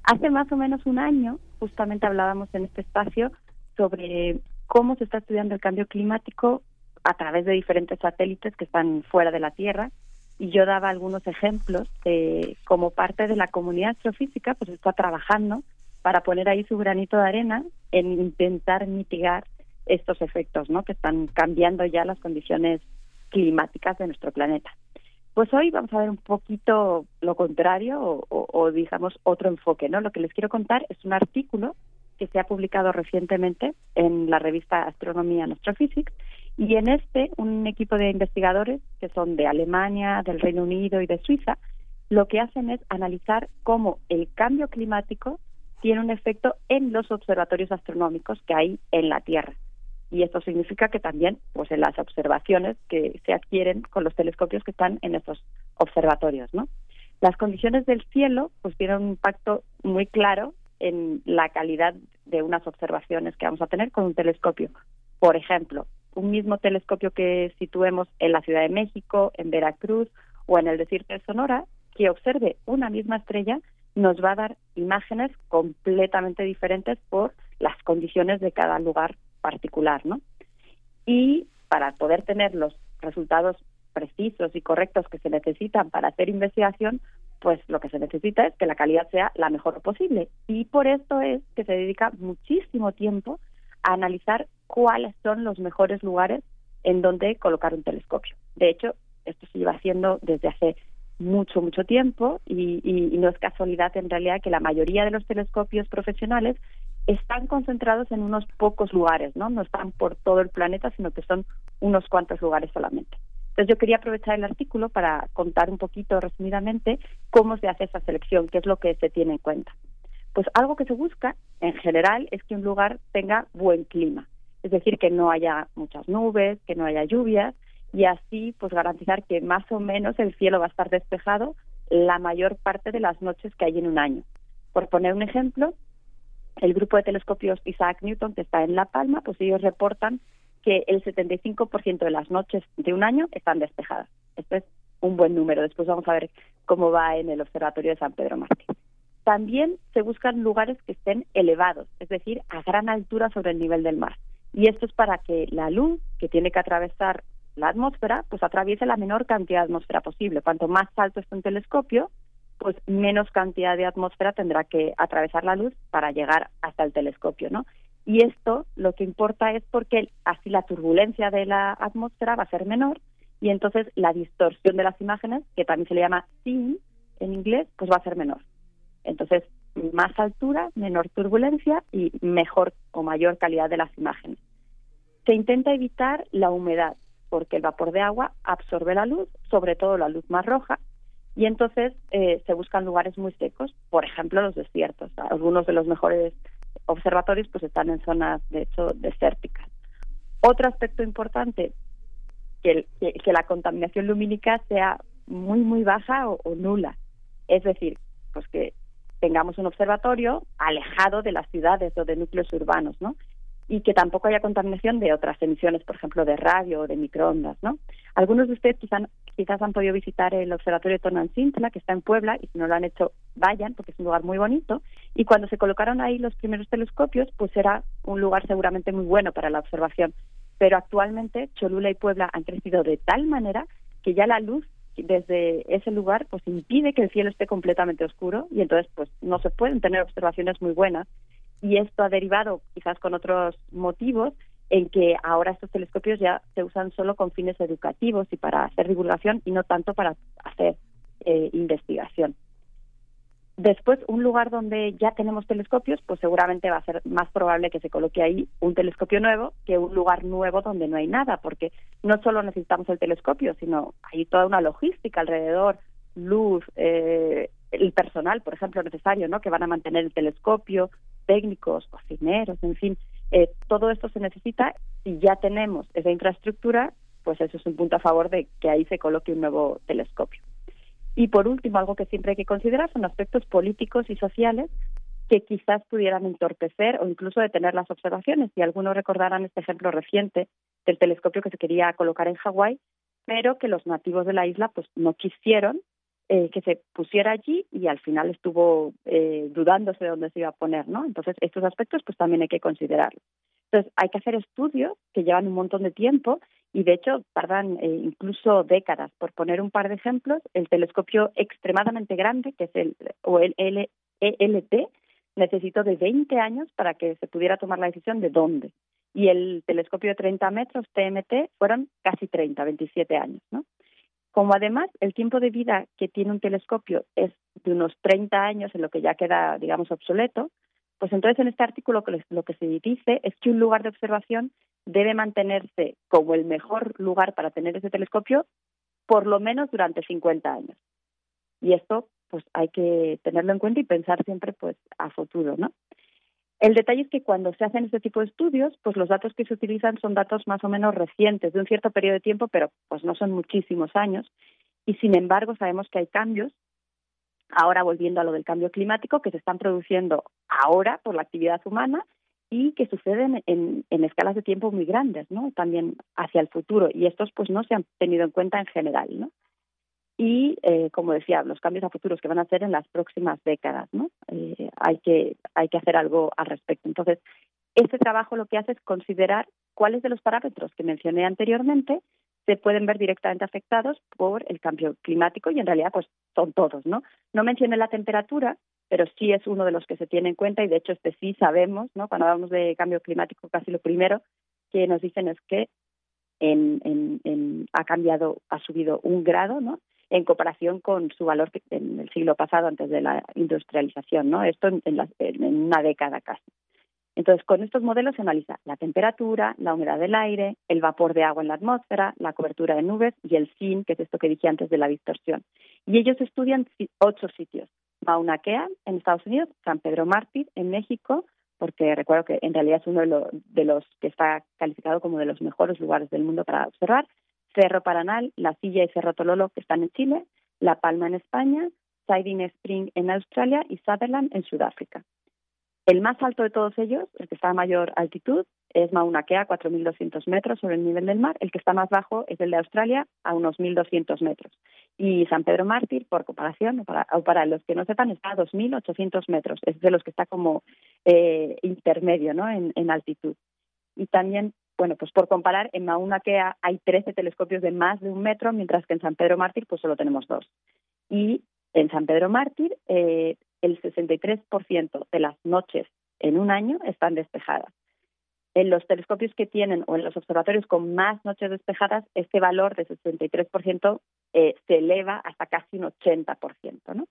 Hace más o menos un año, justamente hablábamos en este espacio sobre cómo se está estudiando el cambio climático a través de diferentes satélites que están fuera de la Tierra y yo daba algunos ejemplos de cómo parte de la comunidad astrofísica pues está trabajando para poner ahí su granito de arena en intentar mitigar estos efectos, ¿no? Que están cambiando ya las condiciones climáticas de nuestro planeta. Pues hoy vamos a ver un poquito lo contrario o, digamos otro enfoque, ¿no? Lo que les quiero contar es un artículo que se ha publicado recientemente en la revista Astronomía and Astrophysics y en este un equipo de investigadores que son de Alemania, del Reino Unido y de Suiza lo que hacen es analizar cómo el cambio climático tiene un efecto en los observatorios astronómicos que hay en la Tierra y esto significa que también pues en las observaciones que se adquieren con los telescopios que están en estos observatorios no las condiciones del cielo pues tienen un impacto muy claro en la calidad de unas observaciones que vamos a tener con un telescopio. Por ejemplo un mismo telescopio que situemos en la Ciudad de México en Veracruz o en el desierto de Sonora que observe una misma estrella nos va a dar imágenes completamente diferentes por las condiciones de cada lugar particular, ¿no? Y para poder tener los resultados precisos y correctos que se necesitan para hacer investigación, pues lo que se necesita es que la calidad sea la mejor posible. Y por esto es que se dedica muchísimo tiempo a analizar cuáles son los mejores lugares en donde colocar un telescopio. De hecho, esto se lleva haciendo desde hace mucho, mucho tiempo y, y, no es casualidad en realidad que la mayoría de los telescopios profesionales están concentrados en unos pocos lugares, ¿no? No están por todo el planeta, sino que son unos cuantos lugares solamente. Entonces yo quería aprovechar el artículo para contar un poquito resumidamente cómo se hace esa selección, qué es lo que se tiene en cuenta. Pues algo que se busca en general es que un lugar tenga buen clima, es decir, que no haya muchas nubes, que no haya lluvias y así pues garantizar que más o menos el cielo va a estar despejado la mayor parte de las noches que hay en un año. Por poner un ejemplo, el grupo de telescopios Isaac Newton que está en La Palma, pues ellos reportan que el 75% de las noches de un año están despejadas. Este es un buen número. Después vamos a ver cómo va en el Observatorio de San Pedro Mártir. También se buscan lugares que estén elevados, es decir, a gran altura sobre el nivel del mar. Y esto es para que la luz que tiene que atravesar la atmósfera, pues atraviese la menor cantidad de atmósfera posible. Cuanto más alto esté un telescopio, pues menos cantidad de atmósfera tendrá que atravesar la luz para llegar hasta el telescopio, ¿no? Y esto lo que importa es porque así la turbulencia de la atmósfera va a ser menor y entonces la distorsión de las imágenes, que también se le llama SIN en inglés, pues va a ser menor. Entonces, más altura, menor turbulencia y mejor o mayor calidad de las imágenes. Se intenta evitar la humedad, porque el vapor de agua absorbe la luz, sobre todo la luz más roja, y entonces eh, se buscan lugares muy secos, por ejemplo los desiertos. Algunos de los mejores observatorios pues están en zonas de hecho desérticas. Otro aspecto importante que, que, la contaminación lumínica sea muy muy baja o, nula, es decir, pues que tengamos un observatorio alejado de las ciudades o de núcleos urbanos, ¿no? Y que tampoco haya contaminación de otras emisiones, por ejemplo, de radio o de microondas, ¿no? Algunos de ustedes quizás, quizás han podido visitar el Observatorio Tonantzintla, que está en Puebla, y si no lo han hecho, vayan, porque es un lugar muy bonito. Y cuando se colocaron ahí los primeros telescopios, pues era un lugar seguramente muy bueno para la observación. Pero actualmente Cholula y Puebla han crecido de tal manera que ya la luz desde ese lugar pues impide que el cielo esté completamente oscuro y entonces pues no se pueden tener observaciones muy buenas y esto ha derivado quizás con otros motivos en que ahora estos telescopios ya se usan solo con fines educativos y para hacer divulgación y no tanto para hacer eh, investigación. Después, un lugar donde ya tenemos telescopios, pues seguramente va a ser más probable que se coloque ahí un telescopio nuevo que un lugar nuevo donde no hay nada, porque no solo necesitamos el telescopio, sino hay toda una logística alrededor, luz, eh, el personal, por ejemplo, necesario, ¿no? Que van a mantener el telescopio, técnicos, cocineros, en fin, eh, todo esto se necesita y ya tenemos esa infraestructura, pues eso es un punto a favor de que ahí se coloque un nuevo telescopio. Y por último, algo que siempre hay que considerar son aspectos políticos y sociales que quizás pudieran entorpecer o incluso detener las observaciones. Y algunos recordarán este ejemplo reciente del telescopio que se quería colocar en Hawái, pero que los nativos de la isla pues no quisieron eh, que se pusiera allí y al final estuvo eh, dudándose de dónde se iba a poner, ¿no? Entonces, estos aspectos pues también hay que considerarlos. Entonces, hay que hacer estudios que llevan un montón de tiempo y de hecho tardan eh, incluso décadas. Por poner un par de ejemplos, el telescopio extremadamente grande, que es el, o el ELT, necesitó de 20 años para que se pudiera tomar la decisión de dónde. Y el telescopio de 30 metros, TMT, fueron casi 30, 27 años, ¿no? Como además el tiempo de vida que tiene un telescopio es de unos 30 años, en lo que ya queda, digamos, obsoleto, pues entonces en este artículo lo que se dice es que un lugar de observación debe mantenerse como el mejor lugar para tener ese telescopio por lo menos durante 50 años. Y esto pues hay que tenerlo en cuenta y pensar siempre pues a futuro, ¿no? El detalle es que cuando se hacen este tipo de estudios, pues los datos que se utilizan son datos más o menos recientes, de un cierto periodo de tiempo, pero pues no son muchísimos años. Y sin embargo, sabemos que hay cambios, ahora volviendo a lo del cambio climático, que se están produciendo ahora por la actividad humana y que suceden en, en escalas de tiempo muy grandes, ¿no? También hacia el futuro. Y estos pues no se han tenido en cuenta en general, ¿no? Y, eh, como decía, los cambios a futuros que van a hacer en las próximas décadas. ¿no? Eh, hay, que, hay que hacer algo al respecto. Entonces, este trabajo lo que hace es considerar cuáles de los parámetros que mencioné anteriormente se pueden ver directamente afectados por el cambio climático y en realidad pues son todos, ¿no? No mencioné la temperatura, pero sí es uno de los que se tiene en cuenta y de hecho este sí sabemos, ¿no? Cuando hablamos de cambio climático casi lo primero que nos dicen es que en, en, en, ha cambiado, ha subido un grado, ¿no? En comparación con su valor en el siglo pasado antes de la industrialización, ¿no? Esto en, una década casi. Entonces, con estos modelos se analiza la temperatura, la humedad del aire, el vapor de agua en la atmósfera, la cobertura de nubes y el SIN, que es esto que dije antes de la distorsión. Y ellos estudian ocho sitios. Mauna Kea en Estados Unidos, San Pedro Mártir en México, porque recuerdo que en realidad es uno de, los que está calificado como de los mejores lugares del mundo para observar, Cerro Paranal, La Silla y Cerro Tololo, que están en Chile, La Palma en España, Siding Spring en Australia y Sutherland en Sudáfrica. El más alto de todos ellos, el que está a mayor altitud, es Mauna Kea, 4.200 metros sobre el nivel del mar. El que está más bajo es el de Australia, a unos 1.200 metros. Y San Pedro Mártir, por comparación, o para, los que no sepan, está a 2.800 metros. Es de los que está como eh, intermedio ¿no? en, en altitud. Y también bueno, pues por comparar, en Mauna Kea hay 13 telescopios de más de un metro, mientras que en San Pedro Mártir pues solo tenemos dos. Y en San Pedro Mártir eh, el 63% de las noches en un año están despejadas. En los telescopios que tienen o en los observatorios con más noches despejadas, este valor de 63% eh, se eleva hasta casi un 80%, ¿no?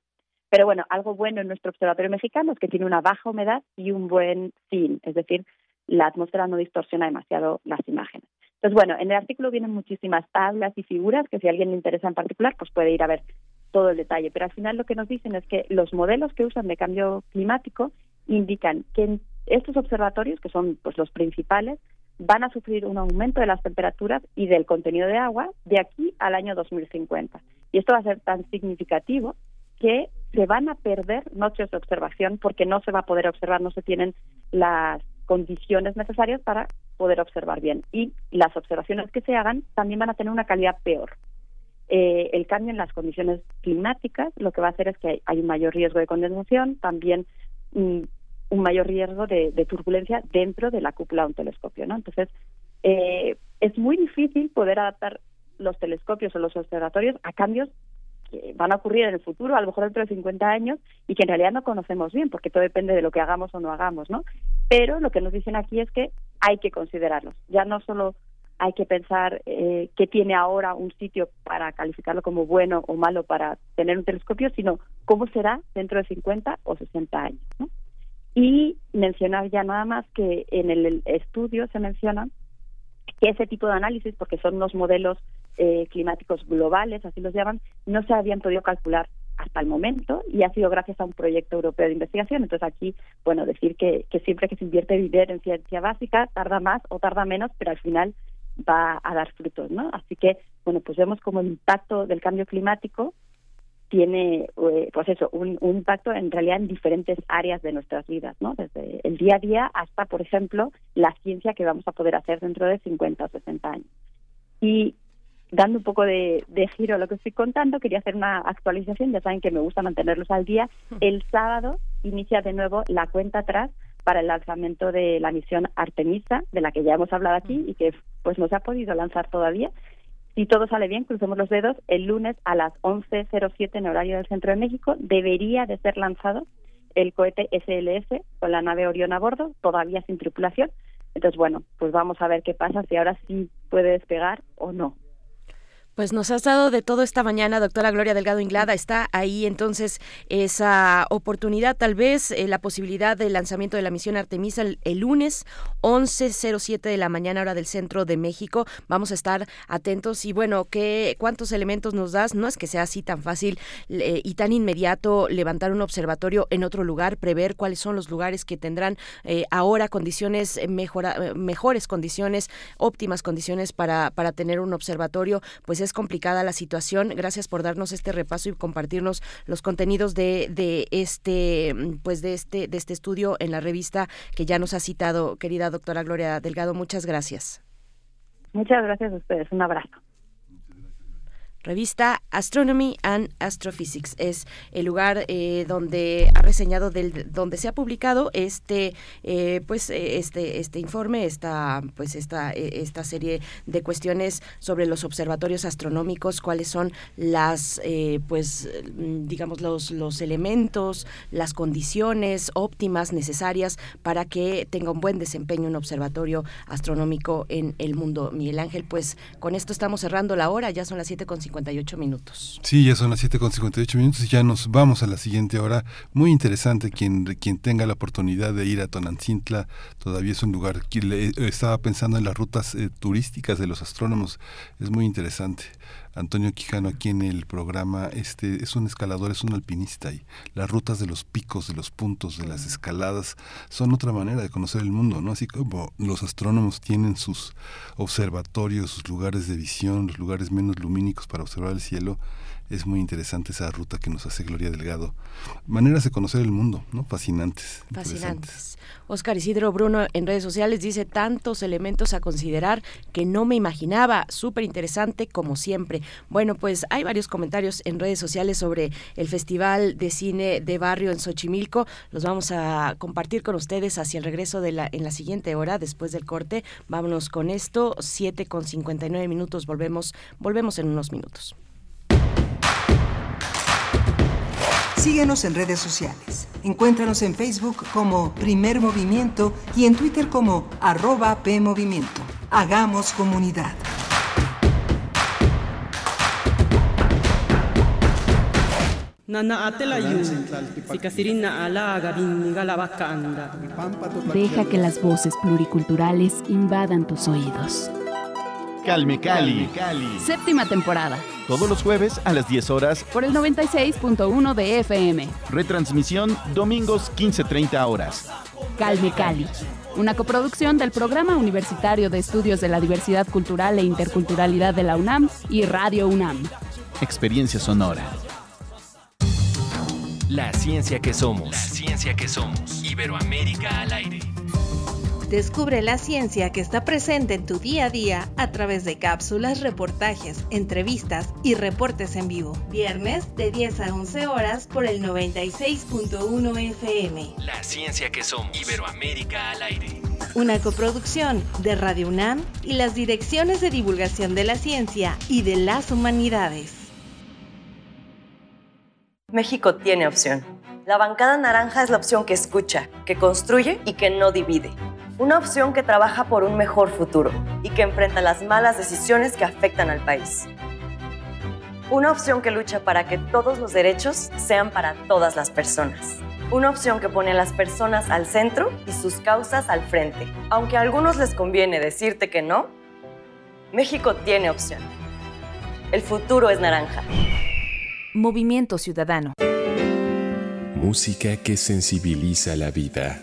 Pero bueno, algo bueno en nuestro observatorio mexicano es que tiene una baja humedad y un buen fin, es decir, la atmósfera no distorsiona demasiado las imágenes. Entonces, bueno, en el artículo vienen muchísimas tablas y figuras que si a alguien le interesa en particular, pues puede ir a ver todo el detalle, pero al final lo que nos dicen es que los modelos que usan de cambio climático indican que estos observatorios, que son pues los principales, van a sufrir un aumento de las temperaturas y del contenido de agua de aquí al año 2050. Y esto va a ser tan significativo que se van a perder noches de observación porque no se va a poder observar, no se tienen las condiciones necesarias para poder observar bien. Y las observaciones que se hagan también van a tener una calidad peor. Eh, el cambio en las condiciones climáticas lo que va a hacer es que hay un mayor riesgo de condensación, también mm, un mayor riesgo de, turbulencia dentro de la cúpula de un telescopio. ¿no? Entonces, eh, es muy difícil poder adaptar los telescopios o los observatorios a cambios van a ocurrir en el futuro, a lo mejor dentro de 50 años, y que en realidad no conocemos bien, porque todo depende de lo que hagamos o no hagamos, ¿no? Pero lo que nos dicen aquí es que hay que considerarlos, ya no solo hay que pensar eh, qué tiene ahora un sitio para calificarlo como bueno o malo para tener un telescopio, sino cómo será dentro de 50 o 60 años. Y mencionar ya nada más que en el estudio se menciona que ese tipo de análisis, porque son unos modelos eh, climáticos globales, así los llaman, no se habían podido calcular hasta el momento y ha sido gracias a un proyecto europeo de investigación. Entonces aquí, bueno, decir que, siempre que se invierte dinero en ciencia básica, tarda más o tarda menos, pero al final va a dar frutos, ¿no? Así que, bueno, pues vemos como el impacto del cambio climático tiene, eh, pues eso, un, impacto en realidad en diferentes áreas de nuestras vidas, ¿no? Desde el día a día hasta, por ejemplo, la ciencia que vamos a poder hacer dentro de 50 o 60 años. Y dando un poco de, de, giro a lo que estoy contando, quería hacer una actualización, ya saben que me gusta mantenerlos al día. El sábado inicia de nuevo la cuenta atrás para el lanzamiento de la misión Artemisa, de la que ya hemos hablado aquí y que pues no se ha podido lanzar todavía. Si todo sale bien, crucemos los dedos, el lunes a las 11.07 en horario del Centro de México debería de ser lanzado el cohete SLS con la nave Orión a bordo, todavía sin tripulación. Entonces, bueno, pues vamos a ver qué pasa, si ahora sí puede despegar o no. Pues nos has dado de todo esta mañana, doctora Gloria Delgado Inglada. Está ahí entonces esa oportunidad, tal vez eh, la posibilidad del lanzamiento de la misión Artemisa el, lunes 11.07 de la mañana hora del centro de México. Vamos a estar atentos y bueno, ¿qué, ¿cuántos elementos nos das? No es que sea así tan fácil eh, y tan inmediato levantar un observatorio en otro lugar, prever cuáles son los lugares que tendrán eh, ahora condiciones mejora, mejores condiciones, óptimas condiciones para, para tener un observatorio. Pues es complicada la situación. Gracias por darnos este repaso y compartirnos los contenidos de, de este pues de este de este estudio en la revista que ya nos ha citado querida doctora Gloria Delgado. Muchas gracias. Muchas gracias a ustedes. Un abrazo. Revista Astronomy and Astrophysics. Es el lugar eh, donde ha reseñado, del, donde se ha publicado este, eh, pues, eh, este, este informe, esta, pues, esta, esta serie de cuestiones sobre los observatorios astronómicos, cuáles son las, pues, digamos, los, los elementos, las condiciones óptimas necesarias para que tenga un buen desempeño un observatorio astronómico en el mundo. Miguel Ángel, pues con esto estamos cerrando la hora, ya son las 7.58 minutos. Sí, ya son las 7.58 minutos y ya nos vamos a la siguiente hora. Muy interesante quien, quien tenga la oportunidad de ir a Tonantzintla, todavía es un lugar, que estaba pensando en las rutas eh, turísticas de los astrónomos, es muy interesante. Antonio Quijano aquí en el programa, este es un escalador, es un alpinista y las rutas de los picos, de los puntos, de las escaladas son otra manera de conocer el mundo, ¿no? Así como los astrónomos tienen sus observatorios, sus lugares de visión, los lugares menos lumínicos para observar el cielo, es muy interesante esa ruta que nos hace Gloria Delgado. Maneras de conocer el mundo, ¿no? Fascinantes. Fascinantes. Oscar Isidro Bruno en redes sociales dice tantos elementos a considerar que no me imaginaba. Súper interesante como siempre. Bueno, pues hay varios comentarios en redes sociales sobre el Festival de Cine de Barrio en Xochimilco. Los vamos a compartir con ustedes hacia el regreso de la, en la siguiente hora, después del corte. Vámonos con esto. 7 con 59 minutos. Volvemos, volvemos en unos minutos. Síguenos en redes sociales. Encuéntranos en Facebook como Primer Movimiento y en Twitter como arroba PMovimiento. Hagamos comunidad. Deja que las voces pluriculturales invadan tus oídos. Calme Cali. Séptima temporada. Todos los jueves a las 10 horas por el 96.1 de FM. Retransmisión domingos 15.30 horas. Calme Cali. Una coproducción del Programa Universitario de Estudios de la Diversidad Cultural e Interculturalidad de la UNAM y Radio UNAM. Experiencia sonora. La ciencia que somos. La ciencia que somos. Iberoamérica al aire. Descubre la ciencia que está presente en tu día a día a través de cápsulas, reportajes, entrevistas y reportes en vivo. Viernes de 10 a 11 horas por el 96.1 FM. La ciencia que somos. Iberoamérica al aire. Una coproducción de Radio UNAM y las direcciones de divulgación de la ciencia y de las humanidades. México tiene opción. La bancada naranja es la opción que escucha, que construye y que no divide. Una opción que trabaja por un mejor futuro y que enfrenta las malas decisiones que afectan al país. Una opción que lucha para que todos los derechos sean para todas las personas. Una opción que pone a las personas al centro y sus causas al frente. Aunque a algunos les conviene decirte que no, México tiene opción. El futuro es naranja. Movimiento Ciudadano. Música que sensibiliza la vida.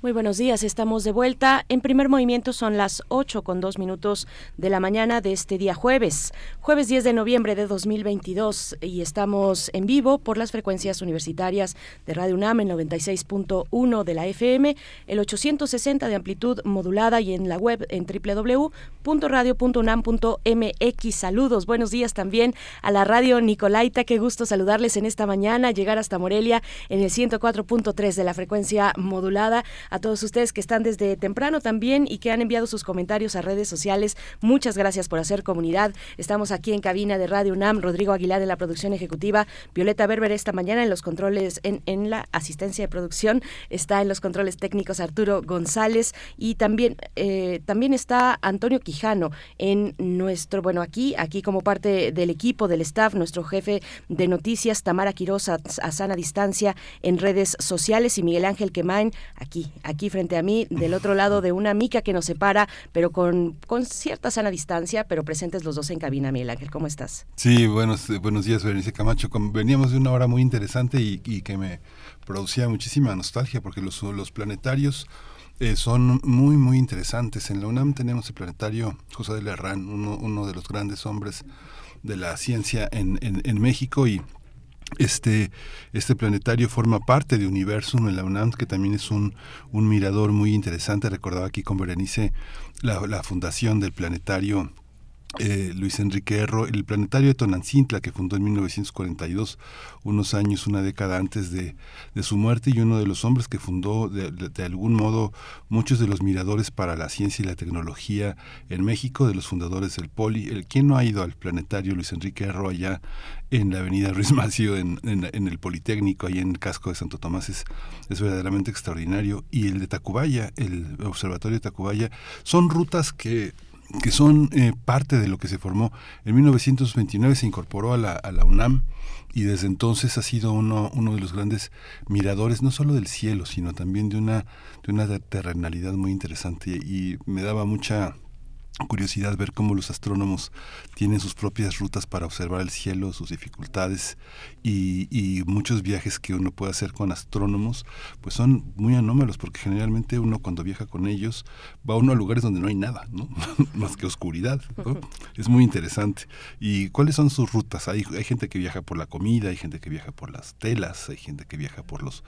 Muy buenos días, estamos de vuelta. En primer movimiento son las 8 con 2 minutos de la mañana de este día jueves, jueves 10 de noviembre de 2022 y estamos en vivo por las frecuencias universitarias de Radio UNAM en 96.1 de la FM, el 860 de amplitud modulada y en la web en www.radio.unam.mx. Saludos, buenos días también a la radio Nicolaita, qué gusto saludarles en esta mañana, llegar hasta Morelia en el 104.3 de la frecuencia modulada a todos ustedes que están desde temprano también y que han enviado sus comentarios a redes sociales. Muchas gracias por hacer comunidad. Estamos aquí en cabina de Radio UNAM, Rodrigo Aguilar en la producción ejecutiva, Violeta Berber esta mañana en los controles, en, en la asistencia de producción, está en los controles técnicos Arturo González y también, eh, también está Antonio Quijano en nuestro, bueno, aquí, aquí como parte del equipo, del staff, nuestro jefe de noticias, Tamara Quiroz a, a sana distancia en redes sociales y Miguel Ángel Quemain aquí, aquí frente a mí, del otro lado de una mica que nos separa, pero con, con cierta sana distancia, pero presentes los dos en cabina, Miguel Ángel. ¿Cómo estás? Sí, buenos, buenos días, Berenice Camacho. Veníamos de una hora muy interesante y, que me producía muchísima nostalgia porque los, los planetarios eh, son muy, muy interesantes. En la UNAM tenemos el planetario José de Lerrán, uno, de los grandes hombres de la ciencia en, en, en México y este, este planetario forma parte de Universum en la que también es un, un mirador muy interesante. Recordaba aquí con Berenice la, la fundación del planetario eh, Luis Enrique Erro, el planetario de Tonancintla, que fundó en 1942, unos años, una década antes de, su muerte, y uno de los hombres que fundó de, algún modo muchos de los miradores para la ciencia y la tecnología en México, de los fundadores del Poli. El, ¿Quién no ha ido al planetario Luis Enrique Erro allá en la avenida Ruiz Macio, en, en, en, el Politécnico, ahí en el casco de Santo Tomás, es, es verdaderamente extraordinario. Y el de Tacubaya, el Observatorio de Tacubaya, son rutas que que son eh, parte de lo que se formó. En 1929 se incorporó a la, a la UNAM y desde entonces ha sido uno, uno de los grandes miradores, no solo del cielo, sino también de una, de una terrenalidad muy interesante y me daba mucha curiosidad ver cómo los astrónomos tienen sus propias rutas para observar el cielo, sus dificultades y, y, muchos viajes que uno puede hacer con astrónomos, pues son muy anómalos porque generalmente uno cuando viaja con ellos va uno a lugares donde no hay nada, ¿no? más que oscuridad. ¿no? Es muy interesante. ¿Y cuáles son sus rutas? Hay, hay gente que viaja por la comida, hay gente que viaja por las telas, hay gente que viaja por los,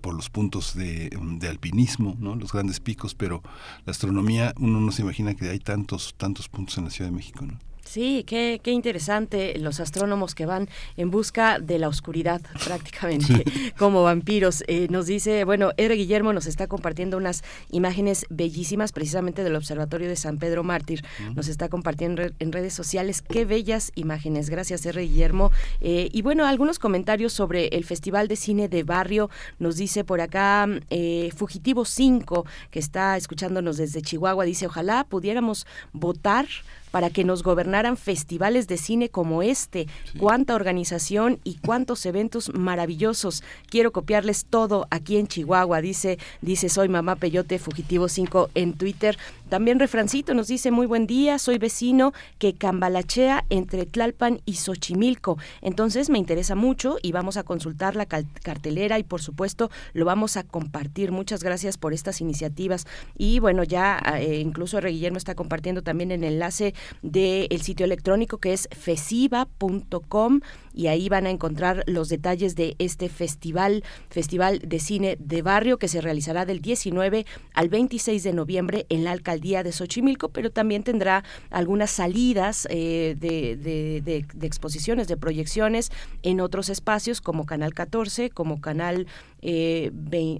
por los puntos de, de alpinismo, ¿no? los grandes picos, pero la astronomía uno no se imagina que hay tantos, tantos puntos en la Ciudad de México, ¿no? Sí, qué, qué interesante los astrónomos que van en busca de la oscuridad prácticamente sí. como vampiros. Eh, nos dice, bueno, R. Guillermo nos está compartiendo unas imágenes bellísimas precisamente del Observatorio de San Pedro Mártir. Nos está compartiendo en redes sociales. Qué bellas imágenes. Gracias, R. Guillermo. Eh, y bueno, algunos comentarios sobre el Festival de Cine de Barrio. Nos dice por acá eh, Fugitivo 5, que está escuchándonos desde Chihuahua. Dice, ojalá pudiéramos votar para que nos gobernaran festivales de cine como este. Sí. Cuánta organización y cuántos eventos maravillosos. Quiero copiarles todo aquí en Chihuahua, dice, dice soy mamá Peyote Fugitivo 5 en Twitter. También Refrancito nos dice muy buen día, soy vecino que cambalachea entre Tlalpan y Xochimilco. Entonces me interesa mucho y vamos a consultar la cartelera y por supuesto lo vamos a compartir. Muchas gracias por estas iniciativas. Y bueno, ya eh, incluso R. Guillermo está compartiendo también el enlace del de sitio electrónico que es fesiva.com y ahí van a encontrar los detalles de este festival, Festival de Cine de Barrio que se realizará del 19 al 26 de noviembre en la alcaldía de Xochimilco, pero también tendrá algunas salidas eh, de, exposiciones, de proyecciones en otros espacios como Canal 14, como Canal, eh,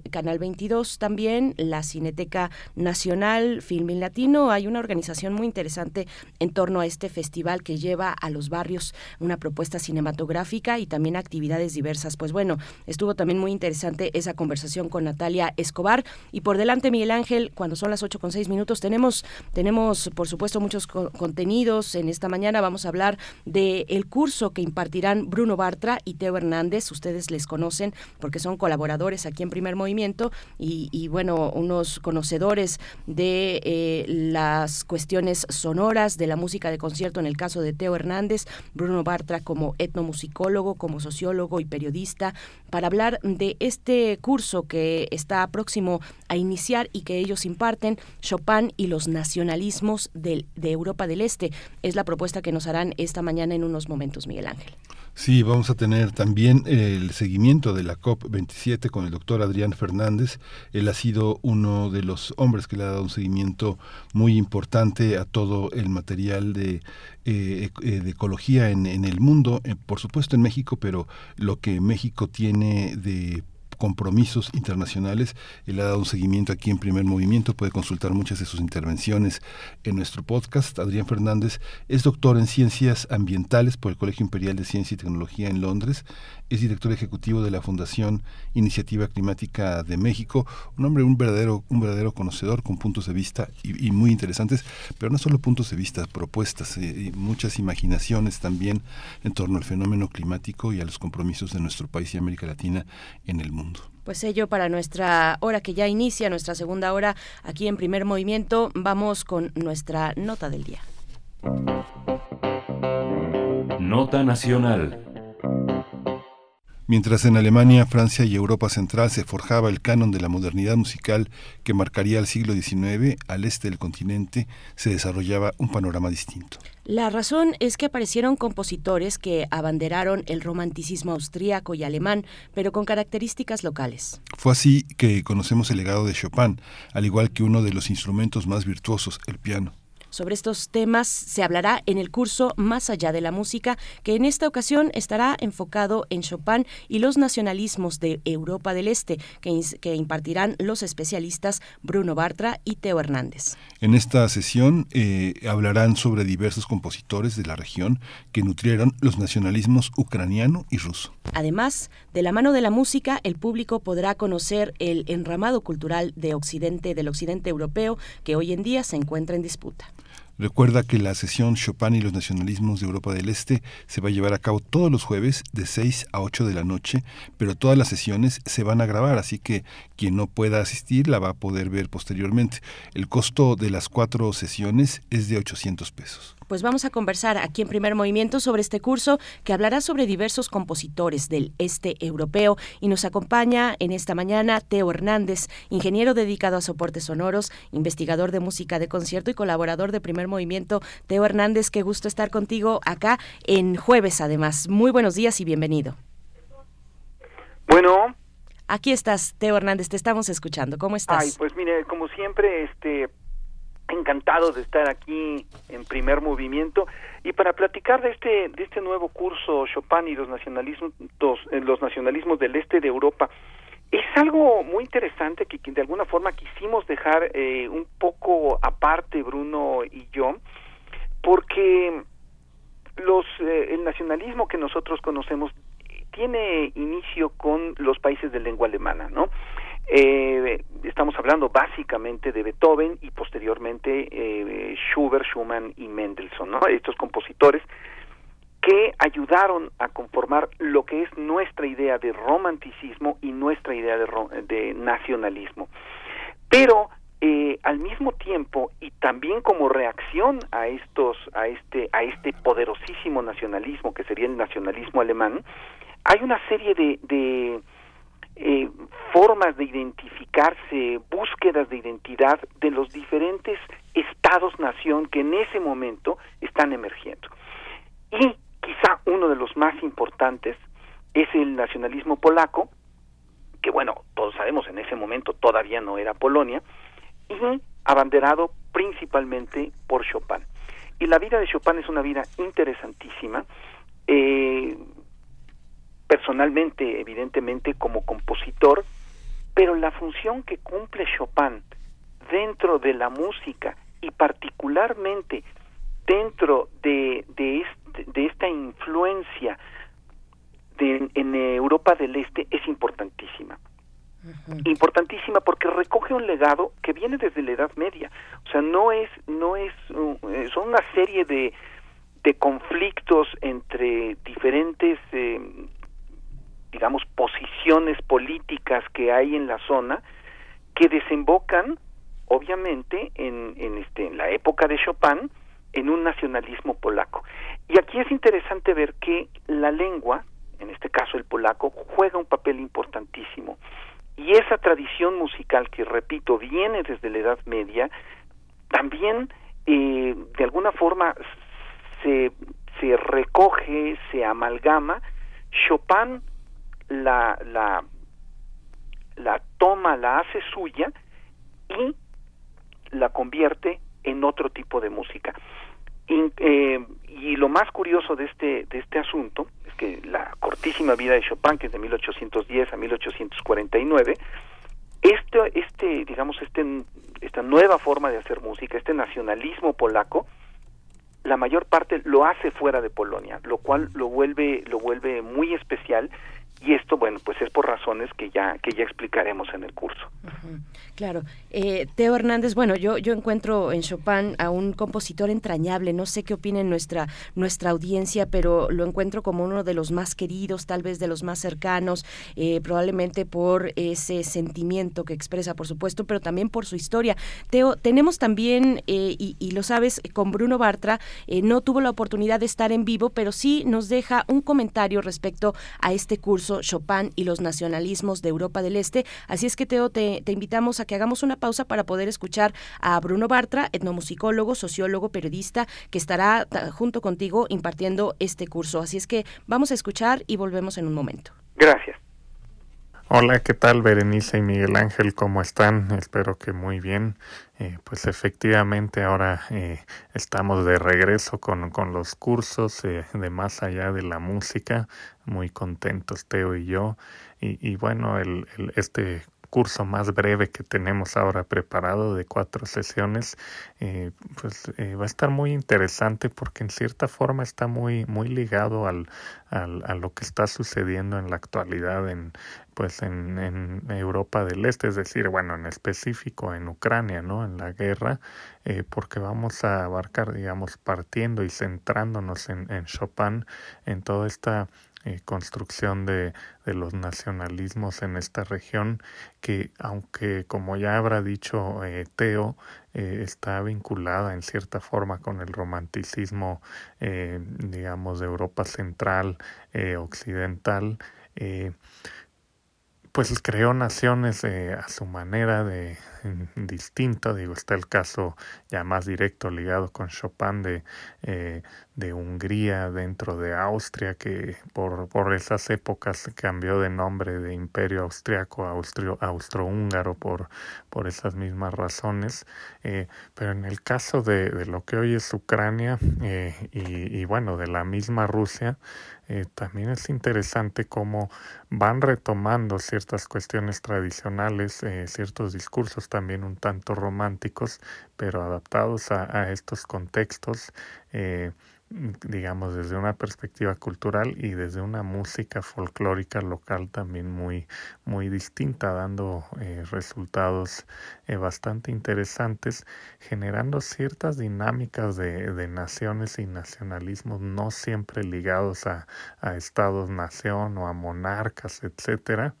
Canal 22 también, la Cineteca Nacional, Filmin Latino. Hay una organización muy interesante en torno a este festival que lleva a los barrios una propuesta cinematográfica cinematográfica y también actividades diversas. Pues bueno, estuvo también muy interesante esa conversación con Natalia Escobar. Y por delante, Miguel Ángel, cuando son las 8 con 6 minutos, tenemos, tenemos por supuesto muchos co contenidos. En esta mañana vamos a hablar del el curso que impartirán Bruno Bartra y Teo Hernández. Ustedes les conocen porque son colaboradores aquí en Primer Movimiento y, y bueno, unos conocedores de eh, las cuestiones sonoras, de la música de concierto en el caso de Teo Hernández, Bruno Bartra como etnomusicólogo musicólogo, como sociólogo y periodista, para hablar de este curso que está próximo a iniciar y que ellos imparten, Chopin y los nacionalismos de Europa del Este. Es la propuesta que nos harán esta mañana en unos momentos, Miguel Ángel. Sí, vamos a tener también el seguimiento de la COP27 con el doctor Adrián Fernández. Él ha sido uno de los hombres que le ha dado un seguimiento muy importante a todo el material de, eh, eh, de ecología en, el mundo, eh, por supuesto en México, pero lo que México tiene de compromisos internacionales. Él ha dado un seguimiento aquí en Primer Movimiento, puede consultar muchas de sus intervenciones en nuestro podcast. Adrián Fernández es doctor en Ciencias Ambientales por el Colegio Imperial de Ciencia y Tecnología en Londres, es director ejecutivo de la Fundación Iniciativa Climática de México, un hombre, un verdadero, un verdadero conocedor con puntos de vista y, muy interesantes, pero no solo puntos de vista, propuestas, eh, y muchas imaginaciones también en torno al fenómeno climático y a los compromisos de nuestro país y América Latina en el mundo. Pues ello para nuestra hora que ya inicia, nuestra segunda hora aquí en primer movimiento, vamos con nuestra nota del día. Nota nacional. Mientras en Alemania, Francia y Europa Central se forjaba el canon de la modernidad musical que marcaría el siglo XIX, al este del continente se desarrollaba un panorama distinto. La razón es que aparecieron compositores que abanderaron el romanticismo austríaco y alemán, pero con características locales. Fue así que conocemos el legado de Chopin, al igual que uno de los instrumentos más virtuosos, el piano. Sobre estos temas se hablará en el curso Más allá de la música, que en esta ocasión estará enfocado en Chopin y los nacionalismos de Europa del Este, que, impartirán los especialistas Bruno Bartra y Teo Hernández. En esta sesión eh, hablarán sobre diversos compositores de la región que nutrieron los nacionalismos ucraniano y ruso. Además, de la mano de la música, el público podrá conocer el enramado cultural de Occidente, del Occidente europeo, que hoy en día se encuentra en disputa. Recuerda que la sesión Chopin y los nacionalismos de Europa del Este se va a llevar a cabo todos los jueves de 6 a 8 de la noche, pero todas las sesiones se van a grabar, así que quien no pueda asistir la va a poder ver posteriormente. El costo de las cuatro sesiones es de 800 pesos pues vamos a conversar aquí en Primer Movimiento sobre este curso que hablará sobre diversos compositores del este europeo y nos acompaña en esta mañana Teo Hernández, ingeniero dedicado a soportes sonoros, investigador de música de concierto y colaborador de Primer Movimiento. Teo Hernández, qué gusto estar contigo acá en jueves además. Muy buenos días y bienvenido. Bueno, Aquí estás, Teo Hernández, te estamos escuchando. ¿Cómo estás? Ay, pues mire, como siempre, este, encantado de estar aquí en primer movimiento. Y para platicar de este de este nuevo curso Chopin y los nacionalismos eh, los nacionalismos del este de Europa es algo muy interesante que, de alguna forma quisimos dejar eh, un poco aparte Bruno y yo porque los eh, el nacionalismo que nosotros conocemos tiene inicio con los países de lengua alemana no eh, estamos hablando básicamente de Beethoven y posteriormente eh, Schubert, Schumann y Mendelssohn, ¿no? estos compositores que ayudaron a conformar lo que es nuestra idea de romanticismo y nuestra idea de, nacionalismo. Pero eh, al mismo tiempo y también como reacción a estos a este a este poderosísimo nacionalismo que sería el nacionalismo alemán hay una serie de eh, formas de identificarse, búsquedas de identidad de los diferentes estados-nación que en ese momento están emergiendo. Y quizá uno de los más importantes es el nacionalismo polaco, que bueno, todos sabemos en ese momento todavía no era Polonia, y abanderado principalmente por Chopin. Y la vida de Chopin es una vida interesantísima. Eh, personalmente, evidentemente, como compositor, pero la función que cumple Chopin dentro de la música y particularmente dentro de, de, este, de esta influencia de, en Europa del Este es importantísima. Importantísima porque recoge un legado que viene desde la Edad Media. O sea, no es, no es, uh, son una serie de, de conflictos entre diferentes eh, digamos, posiciones políticas que hay en la zona que desembocan, obviamente, en, en, este, en la época de Chopin, en un nacionalismo polaco. Y aquí es interesante ver que la lengua, en este caso el polaco, juega un papel importantísimo. Y esa tradición musical que, repito, viene desde la Edad Media, también eh, de alguna forma se, se recoge, se amalgama. Chopin la, la, la toma, la hace suya y la convierte en otro tipo de música. Y, eh, y, lo más curioso de este, de este asunto es que la cortísima vida de Chopin, que es de 1810 a 1849, este, este, digamos, este, esta nueva forma de hacer música, este nacionalismo polaco, la mayor parte lo hace fuera de Polonia, lo cual lo vuelve, lo vuelve muy especial y esto bueno pues es por razones que ya que ya explicaremos en el curso. Claro. Eh, Teo Hernández bueno yo yo encuentro en Chopin a un compositor entrañable. No sé qué opina nuestra nuestra audiencia pero lo encuentro como uno de los más queridos tal vez de los más cercanos eh, probablemente por ese sentimiento que expresa por supuesto pero también por su historia. Teo tenemos también eh, y, y, lo sabes con Bruno Bartra no tuvo la oportunidad de estar en vivo pero sí nos deja un comentario respecto a este curso Chopin y los nacionalismos de Europa del Este. Así es que, Teo, te, invitamos a que hagamos una pausa para poder escuchar a Bruno Bartra, etnomusicólogo, sociólogo, periodista, que estará junto contigo impartiendo este curso. Así es que vamos a escuchar y volvemos en un momento. Gracias. Hola, ¿qué tal Berenice y Miguel Ángel? ¿Cómo están? Espero que muy bien. Eh, pues efectivamente ahora eh, estamos de regreso con, con los cursos eh, de más allá de la música. Muy contentos Teo y yo. Y, y bueno, el, este curso más breve que tenemos ahora preparado de cuatro sesiones, eh, pues eh, va a estar muy interesante porque en cierta forma está muy, muy ligado al, al, a lo que está sucediendo en la actualidad en, pues en, en, Europa del Este, es decir, bueno, en específico en Ucrania, ¿no? En la guerra, eh, porque vamos a abarcar, digamos, partiendo y centrándonos en, en Chopin, en toda esta eh, construcción de, los nacionalismos en esta región que aunque como ya habrá dicho eh, Teo eh, está vinculada en cierta forma con el romanticismo digamos de Europa central occidental pues creó naciones eh, a su manera de distinta. Digo está el caso ya más directo ligado con Chopin de, eh, de Hungría dentro de Austria que por, por esas épocas cambió de nombre de imperio austriaco a austro, austrohúngaro por, por esas mismas razones eh, pero en el caso de, de, lo que hoy es Ucrania y, y bueno de la misma Rusia eh, también es interesante cómo van retomando ciertas cuestiones tradicionales, eh, ciertos discursos también un tanto románticos, pero adaptados a, a estos contextos. Eh, digamos, desde una perspectiva cultural y desde una música folclórica local también muy, muy distinta, dando eh, resultados eh, bastante interesantes, generando ciertas dinámicas de, de, naciones y nacionalismos no siempre ligados a, a estados-nación o a monarcas, etcétera.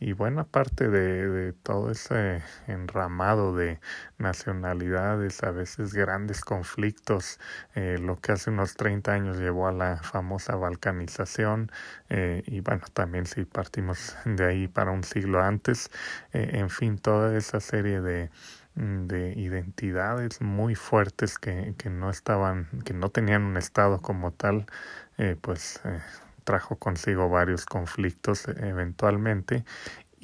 Y buena parte de, de todo ese enramado de nacionalidades, a veces grandes conflictos, eh, lo que hace unos 30 años llevó a la famosa balcanización eh, y bueno, también si partimos de ahí para un siglo antes, eh, en fin, toda esa serie de de identidades muy fuertes que, que no estaban, que no tenían un estado como tal, pues trajo consigo varios conflictos eventualmente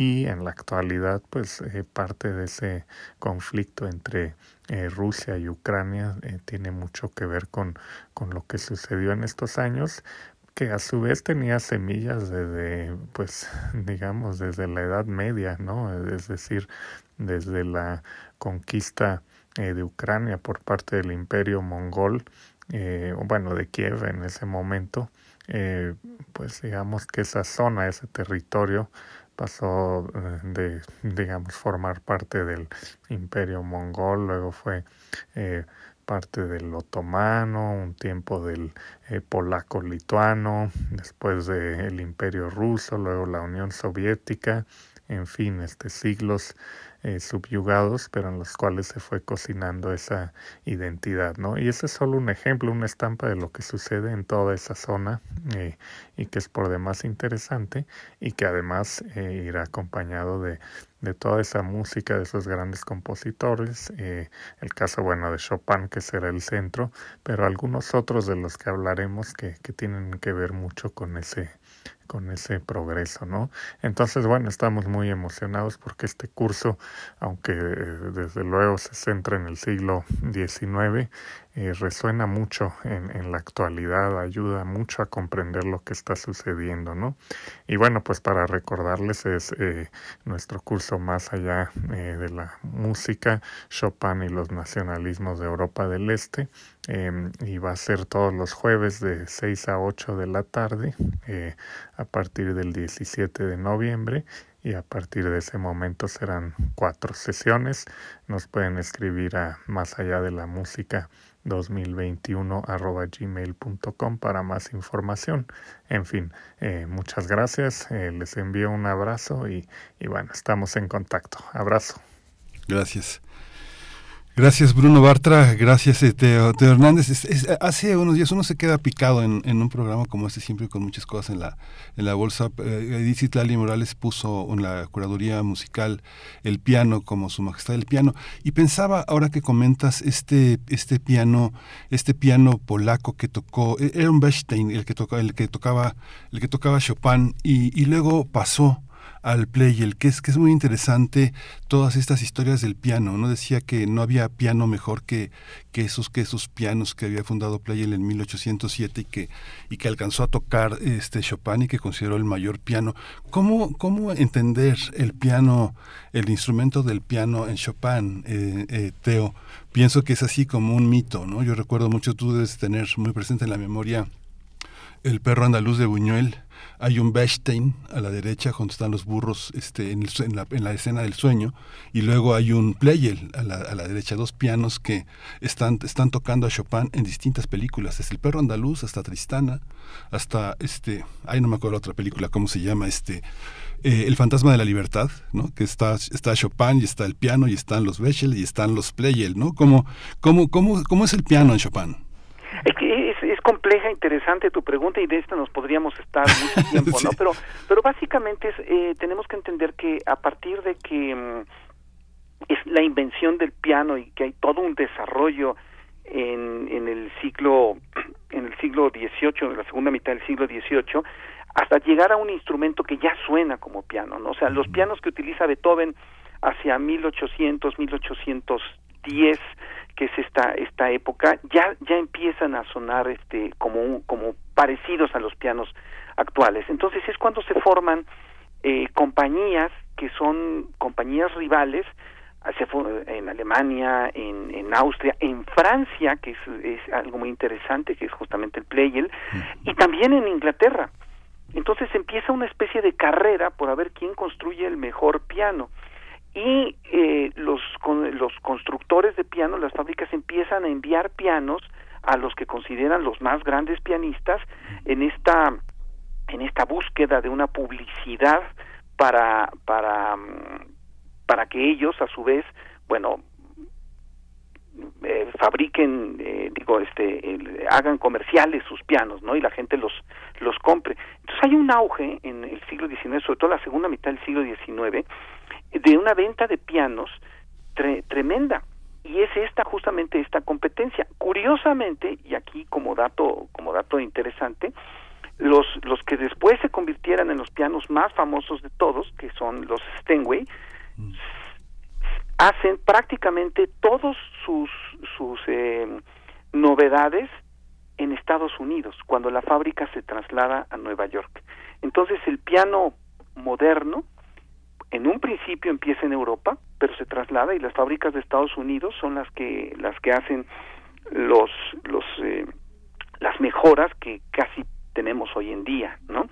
y en la actualidad pues eh, parte de ese conflicto entre eh, Rusia y Ucrania eh, tiene mucho que ver con, con lo que sucedió en estos años que a su vez tenía semillas desde pues digamos desde la Edad Media no es decir desde la conquista de Ucrania por parte del Imperio mongol eh, bueno de Kiev en ese momento pues digamos que esa zona ese territorio pasó eh, de, digamos, formar parte del imperio mongol, luego fue eh, parte del otomano, un tiempo del eh, polaco-lituano, después del imperio ruso, luego la Unión Soviética, en fin, este, siglos eh, subyugados, pero en los cuales se fue cocinando esa identidad, ¿no? Y ese es solo un ejemplo, una estampa de lo que sucede en toda esa zona eh, y que es por demás interesante y que además eh, irá acompañado de, de toda esa música de esos grandes compositores, el caso bueno de Chopin que será el centro, pero algunos otros de los que hablaremos que, que tienen que ver mucho con ese con ese progreso, ¿no? Entonces, bueno, estamos muy emocionados porque este curso, aunque eh, desde luego se centra en el siglo XIX, eh, resuena mucho en, la actualidad, ayuda mucho a comprender lo que está sucediendo, ¿no? Y bueno, pues para recordarles es eh, nuestro curso más allá de la música, Chopin y los nacionalismos de Europa del Este, em, y va a ser todos los jueves de 6 a 8 de la tarde, a partir del 17 de noviembre, y a partir de ese momento serán cuatro sesiones. Nos pueden escribir a más allá de la música 2021 arroba gmail.com para más información. En fin, eh, muchas gracias, eh, les envío un abrazo y, y bueno, estamos en contacto. Abrazo. Gracias. Gracias Bruno Bartra, gracias eh, Teo, Teo Hernández. hace unos días uno se queda picado en, en, un programa como este siempre con muchas cosas en la, en la bolsa. Eh, Edith Lali Morales puso en la curaduría musical el piano como su majestad del piano y pensaba ahora que comentas este, este piano, este piano polaco que tocó, e, era un Bechstein el que tocaba, el que tocaba, el que tocaba Chopin y luego pasó al Pleyel, que es, que es muy interesante todas estas historias del piano. No decía que no había piano mejor que, que, esos, que esos pianos que había fundado Pleyel en 1807 y que, y que alcanzó a tocar este Chopin y que consideró el mayor piano. ¿Cómo, cómo entender el piano, el instrumento del piano en Chopin, eh, eh, Teo? Pienso que es así como un mito, ¿no? Yo recuerdo mucho, tú debes tener muy presente en la memoria el perro andaluz de Buñuel, hay un Bechstein a la derecha donde están los burros este, en, la, en, la, escena del sueño y luego hay un Pleyel a la, la, derecha, dos pianos que están, tocando a Chopin en distintas películas, desde El perro andaluz hasta Tristana, hasta este, ay no me acuerdo otra película, ¿cómo se llama? Este, eh, El fantasma de la libertad, ¿no? que está, Chopin y está el piano y están los Bechel y están los Pleyel, ¿no? ¿Cómo, cómo, cómo, cómo es el piano en Chopin? Es que es, es, compleja, interesante tu pregunta y de esta nos podríamos estar mucho tiempo, sí. ¿no? Pero, pero básicamente es, eh, tenemos que entender que a partir de que mm, es la invención del piano y que hay todo un desarrollo en, en el siglo en el siglo XVIII, en la segunda mitad del siglo XVIII, hasta llegar a un instrumento que ya suena como piano, ¿no? O sea, los pianos que utiliza Beethoven hacia 1800, 1810 que es esta esta época ya ya empiezan a sonar este como un, como parecidos a los pianos actuales. Entonces es cuando se forman eh, compañías que son compañías rivales en Alemania, en, en Austria, en Francia, que es, es algo muy interesante, que es justamente el Pleyel, y también en Inglaterra. Entonces empieza una especie de carrera por a ver quién construye el mejor piano y eh, los con, los constructores de pianos, las fábricas empiezan a enviar pianos a los que consideran los más grandes pianistas en esta en esta búsqueda de una publicidad para para para que ellos a su vez bueno eh, fabriquen eh, digo este hagan comerciales sus pianos no y la gente los los compre. Entonces hay un auge en el siglo XIX sobre todo la segunda mitad del siglo XIX de una venta de pianos tre tremenda. Y es esta justamente esta competencia. Curiosamente y aquí como dato como dato interesante los los que después se convirtieran en los pianos más famosos de todos que son los Steinway mm. Hacen prácticamente todos sus sus eh, novedades en Estados Unidos cuando la fábrica se traslada a Nueva York entonces el piano moderno en un principio empieza en Europa, pero se traslada y las fábricas de Estados Unidos son las que las que hacen los los eh, las mejoras que casi tenemos hoy en día, ¿no?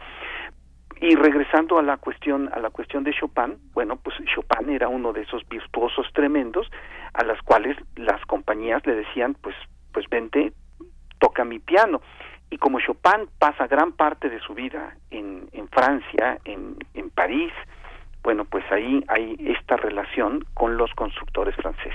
Y regresando a la cuestión a la cuestión de Chopin, bueno, pues Chopin era uno de esos virtuosos tremendos a las cuales las compañías le decían, pues pues vente, toca mi piano. Y como Chopin pasa gran parte de su vida en, en Francia, en, en París, bueno, pues ahí hay esta relación con los constructores franceses.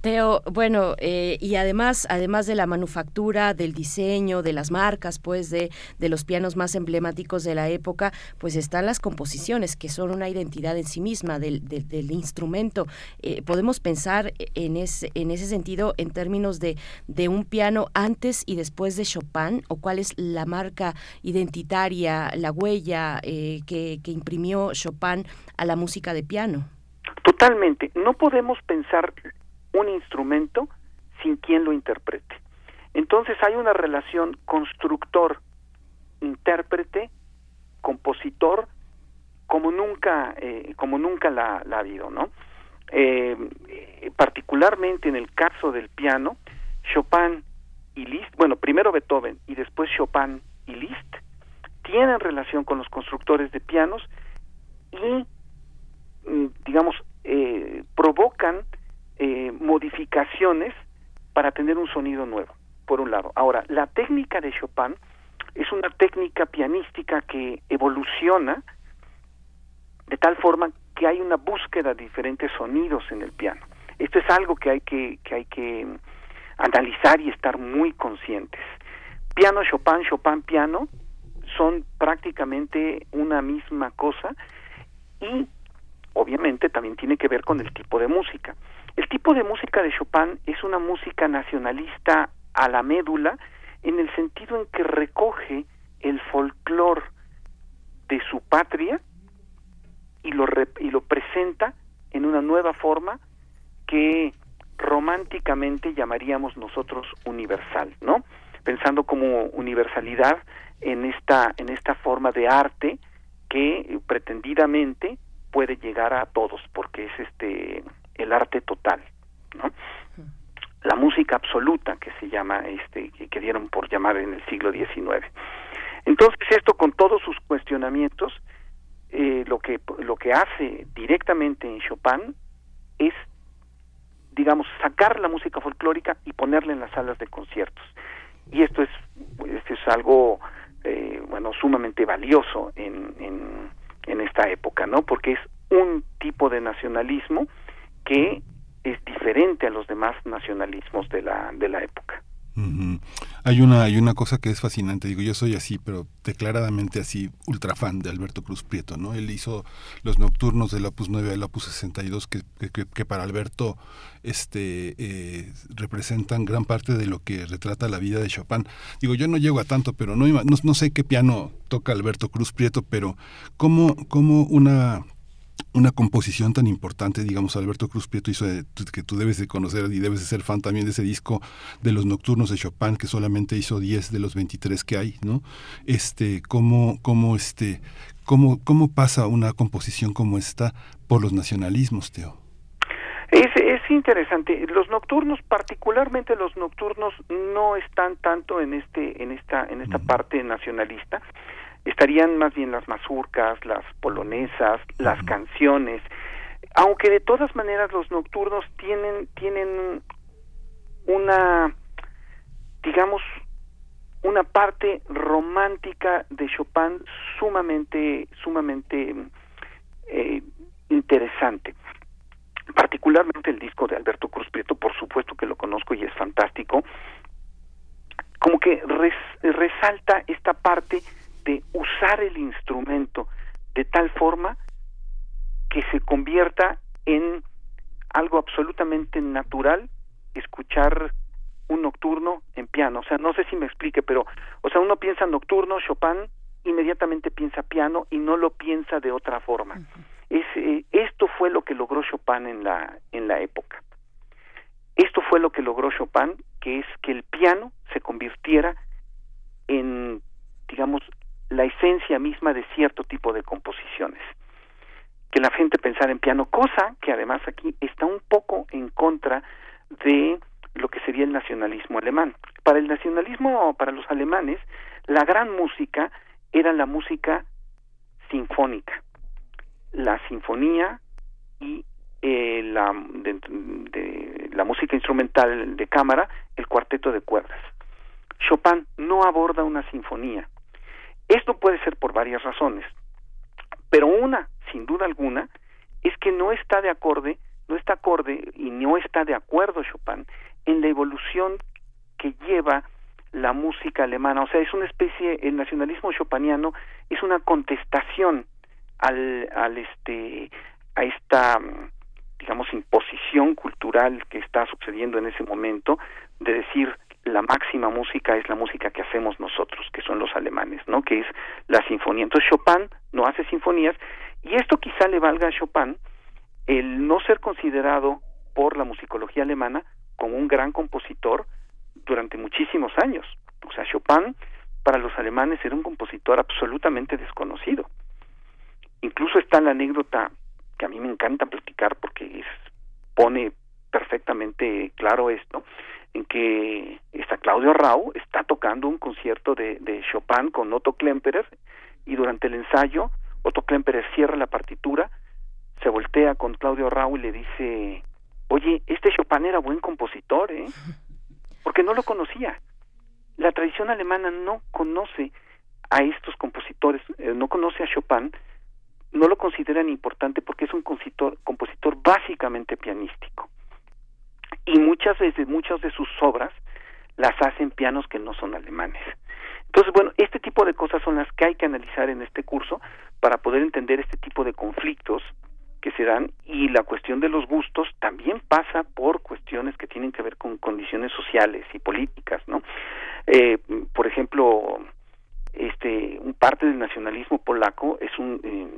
Teo, bueno, eh, y además, además de la manufactura, del diseño, de las marcas, pues, de, de los pianos más emblemáticos de la época, pues están las composiciones, que son una identidad en sí misma del, del, instrumento. Eh, podemos pensar en ese, en ese sentido en términos de, de un piano antes y después de Chopin, o cuál es la marca identitaria, la huella eh, que, que imprimió Chopin a la música de piano. Totalmente. No podemos pensar un instrumento sin quien lo interprete. Entonces hay una relación constructor, intérprete, compositor, como nunca, eh, como nunca la, ha habido, ¿no? Eh, particularmente en el caso del piano, Chopin y Liszt, bueno, primero Beethoven y después Chopin y Liszt, tienen relación con los constructores de pianos y, mm, digamos, eh, provocan eh, modificaciones para tener un sonido nuevo, por un lado. Ahora, la técnica de Chopin es una técnica pianística que evoluciona de tal forma que hay una búsqueda de diferentes sonidos en el piano. Esto es algo que hay que, que hay que analizar y estar muy conscientes. Piano, Chopin, Chopin, piano son prácticamente una misma cosa y obviamente también tiene que ver con el tipo de música. El tipo de música de Chopin es una música nacionalista a la médula en el sentido en que recoge el folclore de su patria y lo, y lo presenta en una nueva forma que románticamente llamaríamos nosotros universal, ¿no? Pensando como universalidad en esta en esta forma de arte que pretendidamente puede llegar a todos porque es este el arte total, ¿no? La música absoluta que se llama, este, que, dieron por llamar en el siglo XIX. Entonces esto con todos sus cuestionamientos, eh, lo que lo que hace directamente en Chopin es, digamos, sacar la música folclórica y ponerla en las salas de conciertos. Y esto es, esto es algo, eh, bueno, sumamente valioso en, en, en esta época, ¿no? Porque es un tipo de nacionalismo que es diferente a los demás nacionalismos de la, de la época. Hay una hay una cosa que es fascinante, digo, yo soy así, pero declaradamente así ultra fan de Alberto Cruz Prieto, ¿no? Él hizo los nocturnos del Opus 9 al Opus 62 que, que, que para Alberto este eh, representan gran parte de lo que retrata la vida de Chopin. Digo, yo no llego a tanto, pero no no, no sé qué piano toca Alberto Cruz Prieto, pero cómo cómo una una composición tan importante, digamos, Alberto Cruz Prieto hizo, que tú debes de conocer y debes de ser fan también de ese disco de los nocturnos de Chopin, que solamente hizo 10 de los 23 que hay, ¿no? Este, cómo, cómo, este, cómo, cómo pasa una composición como esta por los nacionalismos, Teo. Es, es interesante. Los nocturnos, particularmente los nocturnos, no están tanto en este, en esta, en esta parte nacionalista estarían más bien las mazurcas, las polonesas, las canciones, aunque de todas maneras los nocturnos tienen tienen una digamos una parte romántica de Chopin sumamente sumamente eh, interesante. Particularmente el disco de Alberto Cruz Prieto por supuesto que lo conozco y es fantástico. Como que resalta esta parte de usar el instrumento de tal forma que se convierta en algo absolutamente natural escuchar un nocturno en piano. O sea, no sé si me explique, pero, o sea, uno piensa nocturno, Chopin, inmediatamente piensa piano y no lo piensa de otra forma. es, eh, esto fue lo que logró Chopin en la, en la época. Esto fue lo que logró Chopin, que es que el piano se convirtiera en, digamos, la esencia misma de cierto tipo de composiciones. Que la gente pensara en piano, cosa que además aquí está un poco en contra de lo que sería el nacionalismo alemán. Para el nacionalismo, para los alemanes, la gran música era la música sinfónica, la sinfonía y eh, la, de, la música instrumental de cámara, el cuarteto de cuerdas. Chopin no aborda una sinfonía, esto puede ser por varias razones, pero una sin duda alguna, es que no está de acorde, no está acorde y no está de acuerdo Chopin en la evolución que lleva la música alemana, o sea, es una especie, el nacionalismo chopiniano es una contestación al, al este, a esta, digamos, imposición cultural que está sucediendo en ese momento, de decir la máxima música es la música que hacemos nosotros, que son los alemanes, ¿no? Que es la sinfonía. Entonces Chopin no hace sinfonías y esto quizá le valga a Chopin el no ser considerado por la musicología alemana como un gran compositor durante muchísimos años. O sea, Chopin para los alemanes era un compositor absolutamente desconocido. Incluso está la anécdota que a mí me encanta platicar porque es, pone perfectamente claro esto, en que está Claudio Rau, está tocando un concierto de, de Chopin con Otto Klemperer y durante el ensayo Otto Klemperer cierra la partitura, se voltea con Claudio Rau y le dice, oye, este Chopin era buen compositor, ¿eh? Porque no lo conocía. La tradición alemana no conoce a estos compositores, eh, no conoce a Chopin, no lo consideran importante porque es un compositor, compositor básicamente pianístico. Y muchas veces, muchas de sus obras las hacen pianos que no son alemanes. Entonces, bueno, este tipo de cosas son las que hay que analizar en este curso para poder entender este tipo de conflictos que se dan y la cuestión de los gustos también pasa por cuestiones que tienen que ver con condiciones sociales y políticas, ¿no? Eh, por ejemplo, este, un parte del nacionalismo polaco es un eh,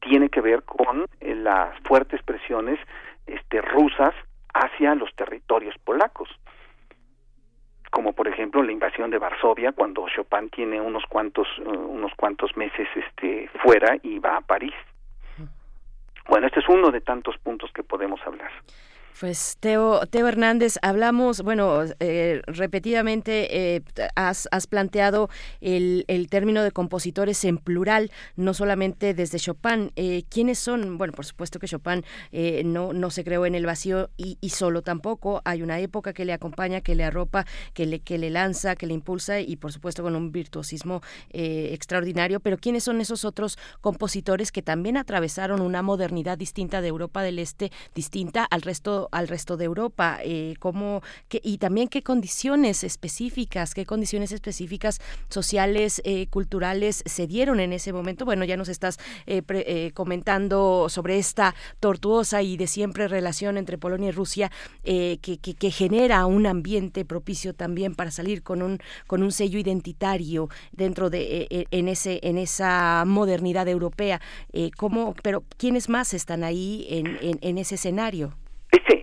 tiene que ver con eh, las fuertes presiones este, rusas hacia los territorios polacos. Como por ejemplo la invasión de Varsovia cuando Chopin tiene unos cuantos unos cuantos meses este fuera y va a París. Bueno, este es uno de tantos puntos que podemos hablar. Pues Teo, Teo Hernández, hablamos, bueno, eh, repetidamente eh, has, has, planteado el, término de compositores en plural, no solamente desde Chopin. Eh, ¿Quiénes son? Bueno, por supuesto que Chopin no, se creó en el vacío y, y, solo tampoco. Hay una época que le acompaña, que le arropa, que le, que le lanza, que le impulsa y por supuesto con un virtuosismo extraordinario. Pero ¿quiénes son esos otros compositores que también atravesaron una modernidad distinta de Europa del Este, distinta al resto al resto de Europa, eh, cómo, y también qué condiciones específicas, qué condiciones específicas sociales, eh, culturales se dieron en ese momento. Bueno, ya nos estás eh, pre, eh, comentando sobre esta tortuosa y de siempre relación entre Polonia y Rusia que, que, que, genera un ambiente propicio también para salir con un, con un sello identitario dentro de en ese en esa modernidad europea. ¿cómo, pero quiénes más están ahí en ese escenario?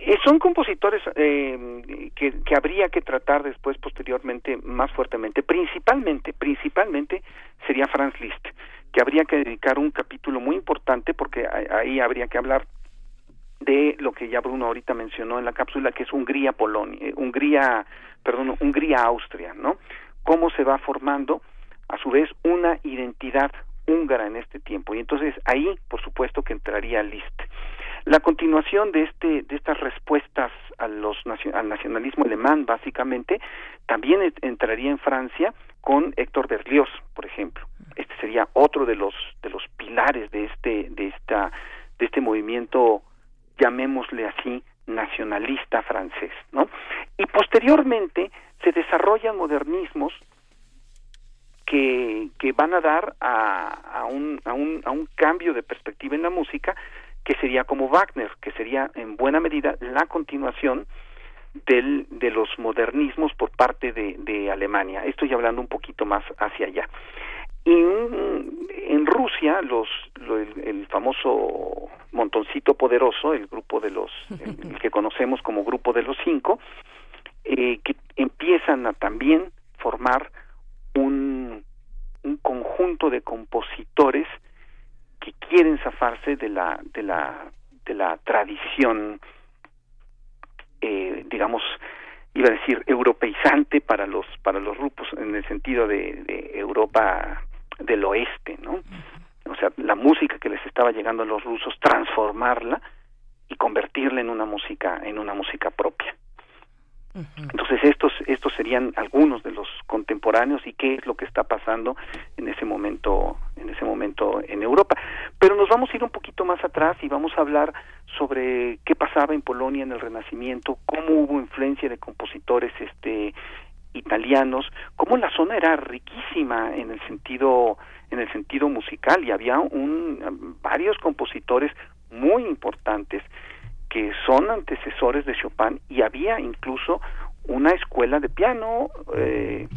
Este, son compositores eh, que, que, habría que tratar después, posteriormente, más fuertemente. Principalmente, principalmente sería Franz Liszt, que habría que dedicar un capítulo muy importante porque ahí habría que hablar de lo que ya Bruno ahorita mencionó en la cápsula, que es Hungría, Polonia, eh, Hungría, perdón, Hungría, Austria, ¿no? Cómo se va formando, a su vez, una identidad húngara en este tiempo. Y entonces ahí, por supuesto, que entraría Liszt. La continuación de este de estas respuestas a los al nacionalismo alemán básicamente también entraría en Francia con Héctor Berlioz, por ejemplo. Este sería otro de los de los pilares de este de esta de este movimiento llamémosle así nacionalista francés, ¿no? Y posteriormente se desarrollan modernismos que, que van a dar a, a, un, a, un, a un cambio de perspectiva en la música que sería como Wagner, que sería en buena medida la continuación del, de los modernismos por parte de, Alemania. Estoy hablando un poquito más hacia allá. Y en, Rusia, los, lo, el, famoso montoncito poderoso, el grupo de los, el que conocemos como grupo de los cinco, eh, que empiezan a también formar un, un conjunto de compositores que quieren zafarse de la de la de la tradición eh, digamos iba a decir europeizante para los para los grupos en el sentido de, de Europa del oeste no o sea la música que les estaba llegando a los rusos transformarla y convertirla en una música en una música propia. Entonces estos estos serían algunos de los contemporáneos y qué es lo que está pasando en ese momento en ese momento en Europa. Pero nos vamos y vamos a hablar sobre qué pasaba en Polonia en el Renacimiento, cómo hubo influencia de compositores este italianos, cómo la zona era riquísima en el sentido en el sentido musical y había un varios compositores muy importantes que son antecesores de Chopin y había incluso una escuela de piano eh,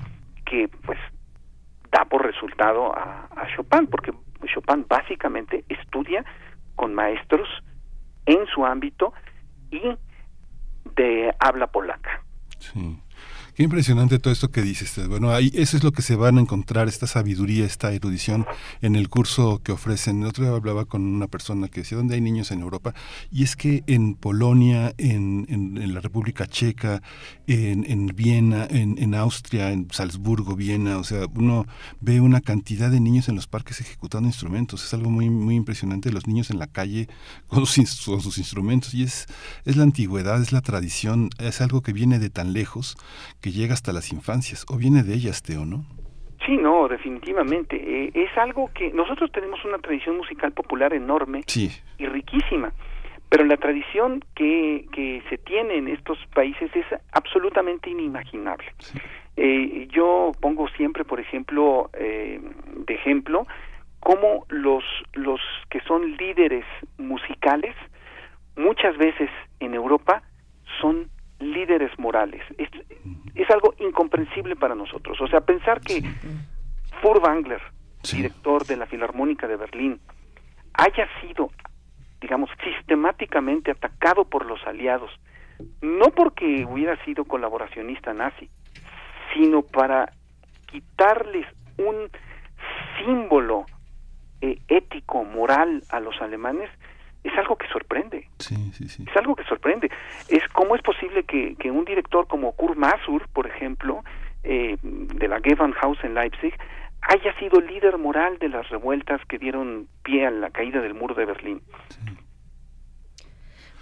que pues da por resultado a, Chopin porque Chopin básicamente estudia con maestros en su ámbito y de habla polaca. Sí. Impresionante todo esto que dices. Bueno, ahí eso es lo que se van a encontrar, esta sabiduría, esta erudición en el curso que ofrecen. El otro día hablaba con una persona que decía, ¿dónde hay niños en Europa? Y es que en Polonia, en, en, la República Checa, en, en Viena, en, en, Austria, en Salzburgo, Viena, o sea, uno ve una cantidad de niños en los parques ejecutando instrumentos. Es algo muy, muy impresionante, los niños en la calle con sus, con sus instrumentos. Y es, es la antigüedad, es la tradición, es algo que viene de tan lejos que llega hasta las infancias, o viene de ellas, Teo, ¿no? Sí, no, definitivamente. Eh, es algo que nosotros tenemos una tradición musical popular enorme y riquísima, pero la tradición que, que se tiene en estos países es absolutamente inimaginable. Eh, yo pongo siempre, por ejemplo, eh, de ejemplo, cómo los, los que son líderes musicales, muchas veces en Europa, son líderes morales. Es, es algo incomprensible para nosotros. O sea, pensar que Furtwängler, director de la Filarmónica de Berlín, haya sido, digamos, sistemáticamente atacado por los aliados, no porque hubiera sido colaboracionista nazi, sino para quitarles un símbolo eh, ético, moral a los alemanes, es algo que sorprende. Es algo que sorprende. Es cómo es posible que, que un director como Kurt Masur, por ejemplo, eh, de la Gewandhaus en Leipzig, haya sido líder moral de las revueltas que dieron pie a la caída del muro de Berlín.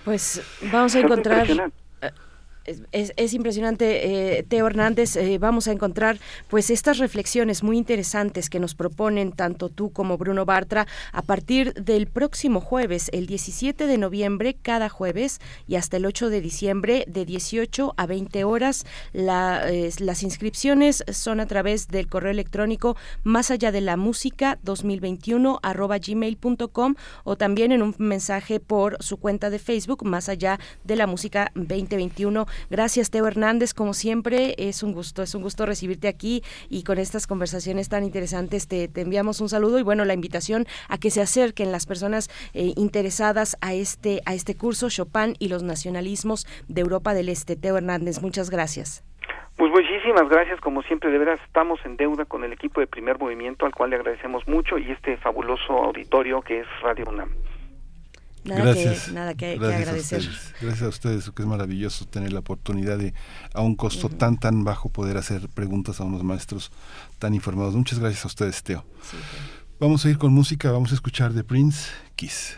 Pues vamos a encontrar es, impresionante, eh, Teo Hernández. Eh, vamos a encontrar pues estas reflexiones muy interesantes que nos proponen tanto tú como Bruno Bartra a partir del próximo jueves, el 17 de noviembre, cada jueves y hasta el 8 de diciembre, de 18 a 20 horas. las inscripciones son a través del correo electrónico más allá de la música 2021 arroba gmail.com o también en un mensaje por su cuenta de Facebook más allá de la música 2021 Gracias, Teo Hernández, como siempre, es un gusto, es un gusto recibirte aquí y con estas conversaciones tan interesantes te, enviamos un saludo y bueno, la invitación a que se acerquen las personas eh, interesadas a este, a este curso Chopin y los nacionalismos de Europa del Este. Teo Hernández, muchas gracias. Pues muchísimas gracias, como siempre, de veras estamos en deuda con el equipo de primer movimiento, al cual le agradecemos mucho, y este fabuloso auditorio que es Radio UNAM. Nada Gracias. que, nada que, agradecer. Gracias a ustedes, que es maravilloso tener la oportunidad de, a un costo tan, tan bajo, poder hacer preguntas a unos maestros tan informados. Muchas gracias a ustedes, Teo. Vamos a ir con música, vamos a escuchar de Prince, Kiss.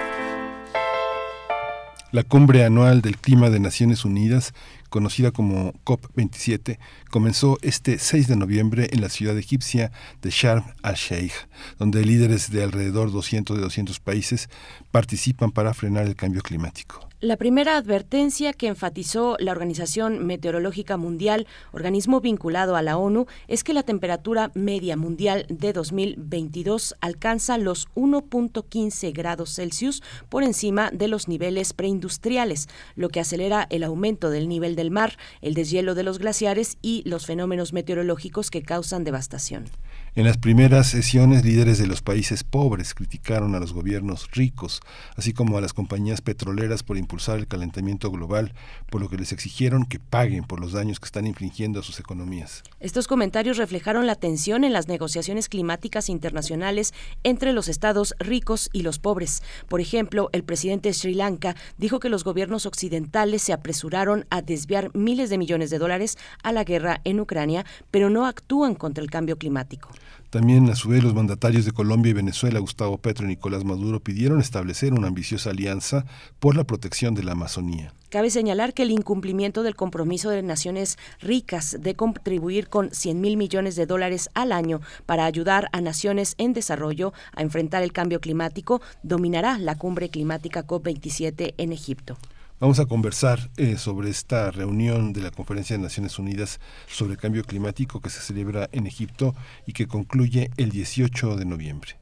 La cumbre anual del clima de Naciones Unidas, conocida como COP27, comenzó este 6 de noviembre en la ciudad egipcia de Sharm el-Sheikh, donde líderes de alrededor 200 de 200 países participan para frenar el cambio climático. La primera advertencia que enfatizó la Organización Meteorológica Mundial, organismo vinculado a la ONU, es que la temperatura media mundial de 2022 alcanza los 1.15 grados Celsius por encima de los niveles preindustriales, lo que acelera el aumento del nivel del mar, el deshielo de los glaciares y los fenómenos meteorológicos que causan devastación. En las primeras sesiones, líderes de los países pobres criticaron a los gobiernos ricos, así como a las compañías petroleras por impulsar el calentamiento global, por lo que les exigieron que paguen por los daños que están infligiendo a sus economías. Estos comentarios reflejaron la tensión en las negociaciones climáticas internacionales entre los estados ricos y los pobres. Por ejemplo, el presidente de Sri Lanka dijo que los gobiernos occidentales se apresuraron a desviar miles de millones de dólares a la guerra en Ucrania, pero no actúan contra el cambio climático. También a su vez los mandatarios de Colombia y Venezuela, Gustavo Petro y Nicolás Maduro, pidieron establecer una ambiciosa alianza por la protección de la Amazonía. Cabe señalar que el incumplimiento del compromiso de naciones ricas de contribuir con 100 mil millones de dólares al año para ayudar a naciones en desarrollo a enfrentar el cambio climático dominará la cumbre climática COP27 en Egipto. Vamos a conversar eh, sobre esta reunión de la Conferencia de Naciones Unidas sobre el Cambio Climático que se celebra en Egipto y que concluye el 18 de noviembre.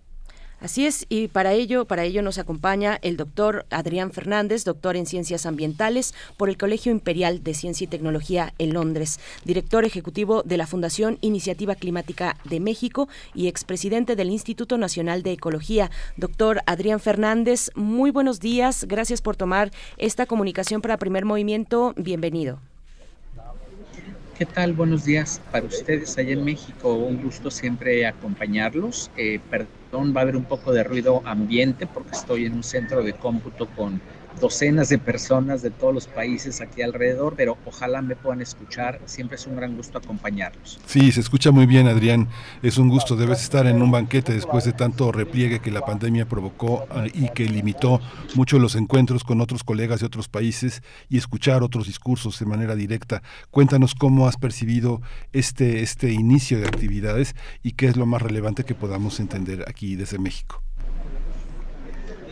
Así es, y para ello, para ello nos acompaña el doctor Adrián Fernández, doctor en Ciencias Ambientales por el Colegio Imperial de Ciencia y Tecnología en Londres, director ejecutivo de la Fundación Iniciativa Climática de México y expresidente del Instituto Nacional de Ecología. Doctor Adrián Fernández, muy buenos días, gracias por tomar esta comunicación para Primer Movimiento, bienvenido. ¿Qué tal? Buenos días para ustedes allá en México. Un gusto siempre acompañarlos. Eh, perdón, va a haber un poco de ruido ambiente porque estoy en un centro de cómputo con docenas de personas de todos los países aquí alrededor, pero ojalá me puedan escuchar. Siempre es un gran gusto acompañarlos. Sí, se escucha muy bien, Adrián. Es un gusto. Debes estar en un banquete después de tanto repliegue que la pandemia provocó y que limitó mucho los encuentros con otros colegas de otros países y escuchar otros discursos de manera directa. Cuéntanos cómo has percibido este, este inicio de actividades y qué es lo más relevante que podamos entender aquí desde México.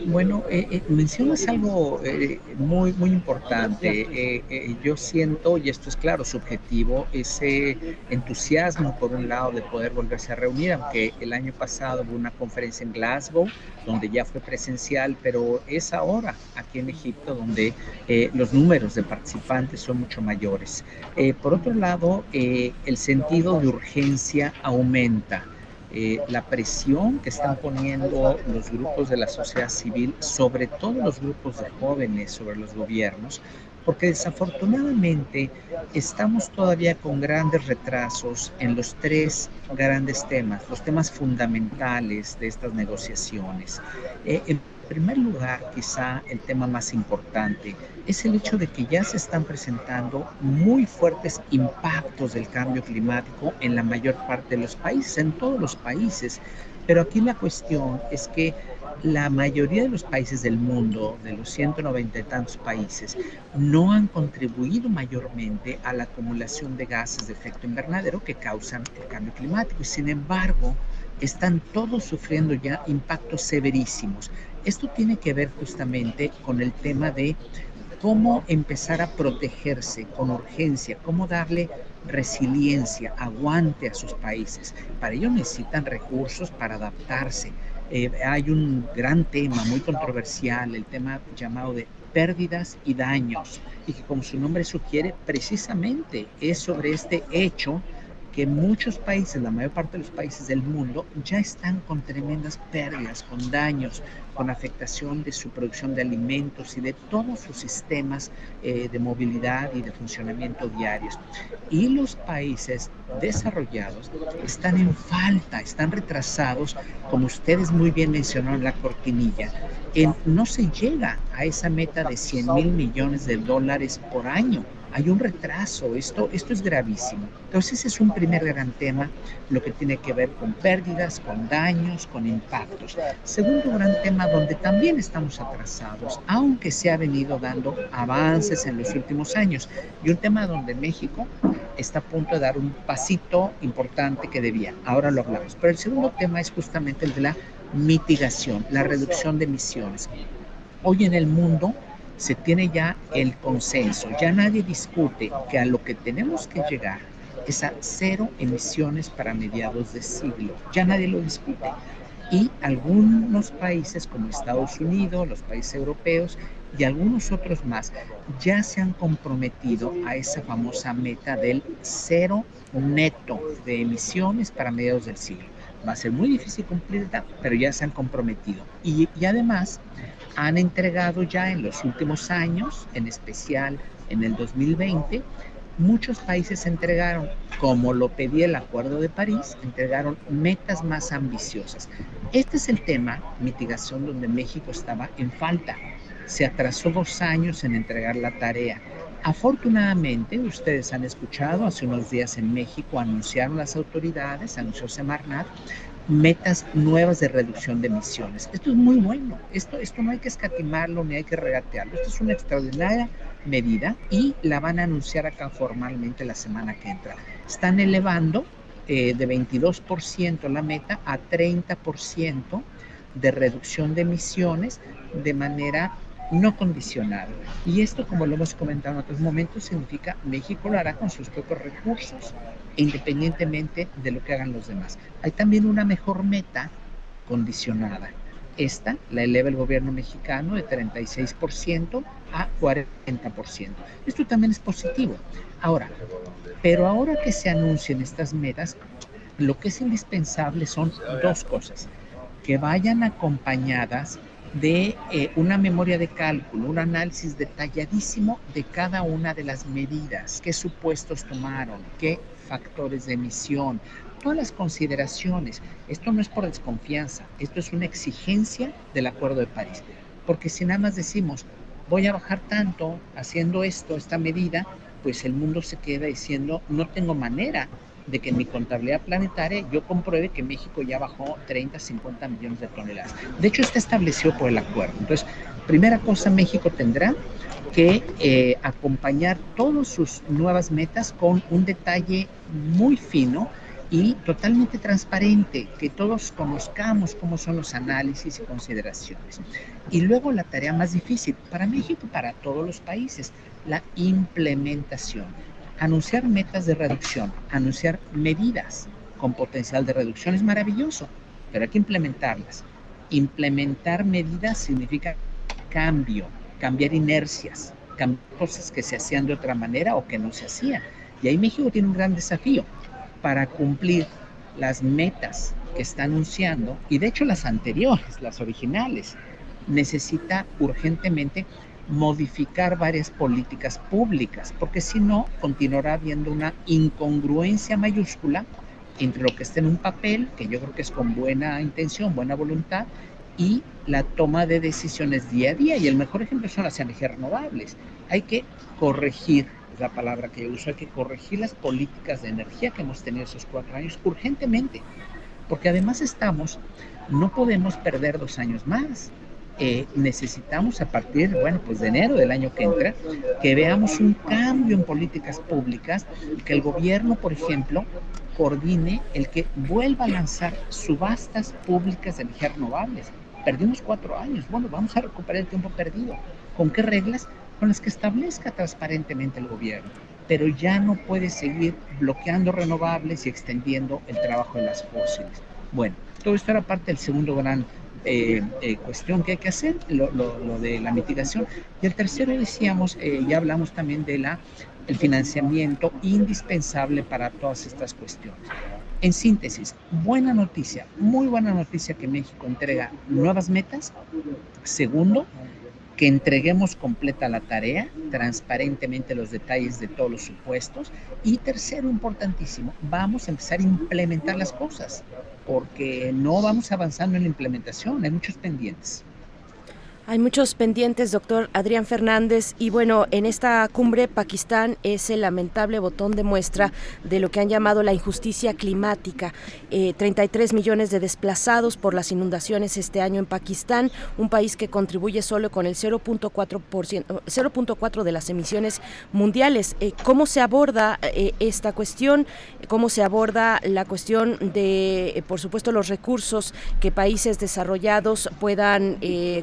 Bueno, eh, eh, mencionas algo eh, muy, muy importante. yo siento, y esto es claro, subjetivo, ese entusiasmo por un lado de poder volverse a reunir, aunque el año pasado hubo una conferencia en Glasgow, donde ya fue presencial, pero es ahora aquí en Egipto donde los números de participantes son mucho mayores. por otro lado, el sentido de urgencia aumenta. Eh, la presión que están poniendo los grupos de la sociedad civil, sobre todo los grupos de jóvenes, sobre los gobiernos, porque desafortunadamente estamos todavía con grandes retrasos en los tres grandes temas, los temas fundamentales de estas negociaciones. Eh, primer lugar, quizá el tema más importante es el hecho de que ya se están presentando muy fuertes impactos del cambio climático en la mayor parte de los países, en todos los países. Pero aquí la cuestión es que la mayoría de los países del mundo, de los 190 y tantos países, no han contribuido mayormente a la acumulación de gases de efecto invernadero que causan el cambio climático. Y sin embargo, están todos sufriendo ya impactos severísimos. Esto tiene que ver justamente con el tema de cómo empezar a protegerse con urgencia, cómo darle resiliencia, aguante a sus países. Para ello necesitan recursos para adaptarse. Eh, hay un gran tema muy controversial, el tema llamado de pérdidas y daños, y que como su nombre sugiere, precisamente es sobre este hecho que muchos países, la mayor parte de los países del mundo, ya están con tremendas pérdidas, con daños, con afectación de su producción de alimentos y de todos sus sistemas eh, de movilidad y de funcionamiento diarios. Y los países desarrollados están en falta, están retrasados, como ustedes muy bien mencionaron en la cortinilla. En, no se llega a esa meta de 100 mil millones de dólares por año hay un retraso, esto, esto es gravísimo. Entonces es un primer gran tema, lo que tiene que ver con pérdidas, con daños, con impactos. Segundo gran tema donde también estamos atrasados, aunque se ha venido dando avances en los últimos años, y un tema donde México está a punto de dar un pasito importante que debía. Ahora lo hablamos. Pero el segundo tema es justamente el de la mitigación, la reducción de emisiones. Hoy en el mundo se tiene ya el consenso, ya nadie discute que a lo que tenemos que llegar es a cero emisiones para mediados de siglo, ya nadie lo discute. Y algunos países como Estados Unidos, los países europeos y algunos otros más ya se han comprometido a esa famosa meta del cero neto de emisiones para mediados del siglo. Va a ser muy difícil cumplirla, pero ya se han comprometido. Y, y además han entregado ya en los últimos años, en especial en el 2020, muchos países entregaron, como lo pedía el Acuerdo de París, entregaron metas más ambiciosas. Este es el tema, mitigación, donde México estaba en falta. Se atrasó dos años en entregar la tarea. Afortunadamente, ustedes han escuchado, hace unos días en México anunciaron las autoridades, anunció Semarnat, metas nuevas de reducción de emisiones. Esto es muy bueno, esto, esto no hay que escatimarlo ni hay que regatearlo, esto es una extraordinaria medida y la van a anunciar acá formalmente la semana que entra. Están elevando eh, de 22% la meta a 30% de reducción de emisiones de manera no condicionada. Y esto, como lo hemos comentado en otros momentos, significa México lo hará con sus propios recursos, independientemente de lo que hagan los demás. Hay también una mejor meta condicionada. Esta la eleva el gobierno mexicano de 36% a 40%. Esto también es positivo. Ahora, pero ahora que se anuncien estas metas, lo que es indispensable son dos cosas. Que vayan acompañadas de eh, una memoria de cálculo, un análisis detalladísimo de cada una de las medidas, qué supuestos tomaron, qué factores de emisión, todas las consideraciones. Esto no es por desconfianza, esto es una exigencia del Acuerdo de París. Porque si nada más decimos, voy a bajar tanto haciendo esto, esta medida, pues el mundo se queda diciendo, no tengo manera de que en mi contabilidad planetaria yo compruebe que México ya bajó 30, 50 millones de toneladas. De hecho, está establecido por el acuerdo. Entonces, primera cosa, México tendrá que eh, acompañar todas sus nuevas metas con un detalle muy fino y totalmente transparente, que todos conozcamos cómo son los análisis y consideraciones. Y luego la tarea más difícil para México para todos los países, la implementación anunciar metas de reducción, anunciar medidas con potencial de reducción es maravilloso, pero hay que implementarlas. Implementar medidas significa cambio, cambiar inercias, cambiar cosas que se hacían de otra manera o que no se hacían. Y ahí México tiene un gran desafío para cumplir las metas que está anunciando, y de hecho las anteriores, las originales, necesita urgentemente modificar varias políticas públicas, porque si no, continuará habiendo una incongruencia mayúscula entre lo que está en un papel, que yo creo que es con buena intención, buena voluntad, y la toma de decisiones día a día. Y el mejor ejemplo son las energías renovables. Hay que corregir, es la palabra que yo uso, hay que corregir las políticas de energía que hemos tenido esos cuatro años urgentemente, porque además estamos, no podemos perder dos años más. Eh, necesitamos a partir, bueno, pues de enero del año que entra, que veamos un cambio en políticas públicas y que el gobierno, por ejemplo, coordine el que vuelva a lanzar subastas públicas de energías renovables. Perdimos cuatro años, bueno, vamos a recuperar el tiempo perdido. ¿Con qué reglas? Con las que establezca transparentemente el gobierno. Pero ya no puede seguir bloqueando renovables y extendiendo el trabajo de las fósiles. Bueno, todo esto era parte del segundo gran eh, eh, cuestión que hay que hacer, lo, de la mitigación. Y el tercero decíamos, eh, ya hablamos también de la el financiamiento indispensable para todas estas cuestiones. En síntesis, buena noticia, muy buena noticia que México entrega nuevas metas. Segundo, que entreguemos completa la tarea, transparentemente los detalles de todos los supuestos. Y tercero, importantísimo, vamos a empezar a implementar las cosas, porque no vamos avanzando en la implementación, hay muchos pendientes. Hay muchos pendientes, doctor Adrián Fernández, y bueno, en esta cumbre Pakistán es el lamentable botón de muestra de lo que han llamado la injusticia climática. 33 eh, millones de desplazados por las inundaciones este año en Pakistán, un país que contribuye solo con el 0.4% de las emisiones mundiales. Eh, ¿Cómo se aborda eh, esta cuestión? ¿Cómo se aborda la cuestión de, por supuesto, los recursos que países desarrollados puedan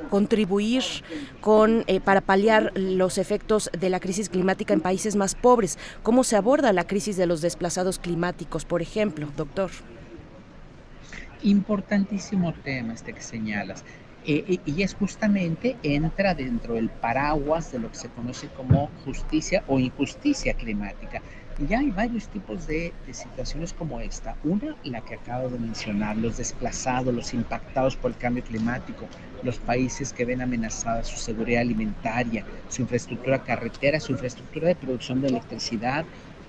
contribuir con, eh, para paliar los efectos de la crisis climática en países más pobres. ¿Cómo se aborda la crisis de los desplazados climáticos, por ejemplo, doctor? Importantísimo tema este que señalas. Eh, y es justamente entra dentro del paraguas de lo que se conoce como justicia o injusticia climática. Y ya hay varios tipos de, situaciones como esta. Una, la que acabo de mencionar, los desplazados, los impactados por el cambio climático, los países que ven amenazada su seguridad alimentaria, su infraestructura carretera, su infraestructura de producción de electricidad,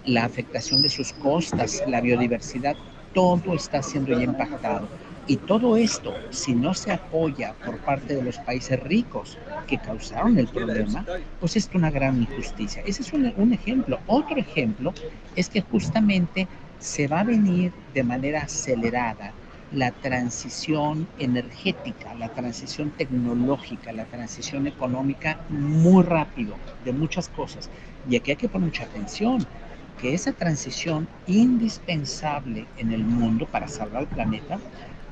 la afectación de sus costas, la biodiversidad, todo está siendo ya impactado. Y todo esto, si no se apoya por parte de los países ricos que causaron el problema, pues es una gran injusticia. Ese es un, un, ejemplo. Otro ejemplo es que justamente se va a venir de manera acelerada la transición energética, la transición tecnológica, la transición económica muy rápido de muchas cosas. Y aquí hay que poner mucha atención, que esa transición indispensable en el mundo para salvar el planeta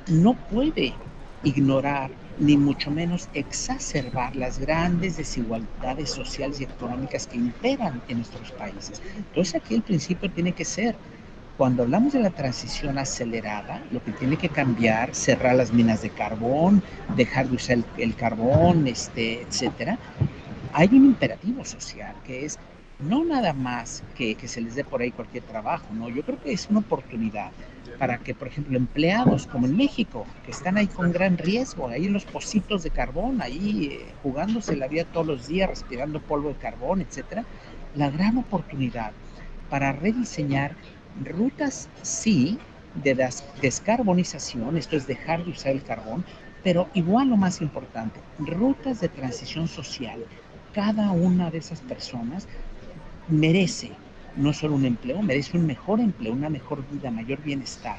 no puede ignorar ni mucho menos exacerbar las grandes desigualdades sociales y económicas que imperan en nuestros países. Entonces aquí el principio tiene que ser, cuando hablamos de la transición acelerada, lo que tiene que cambiar, cerrar las minas de carbón, dejar de usar el, carbón, este, etcétera, hay un imperativo social que es no nada más que, que se les dé por ahí cualquier trabajo, no, yo creo que es una oportunidad para que, por ejemplo, empleados como en México, que están ahí con gran riesgo, ahí en los pocitos de carbón, ahí eh, jugándose la vida todos los días, respirando polvo de carbón, etcétera, la gran oportunidad para rediseñar rutas, sí, de descarbonización, esto es dejar de usar el carbón, pero igual lo más importante, rutas de transición social. Cada una de esas personas merece no solo un empleo, merece un mejor empleo, una mejor vida, mayor bienestar.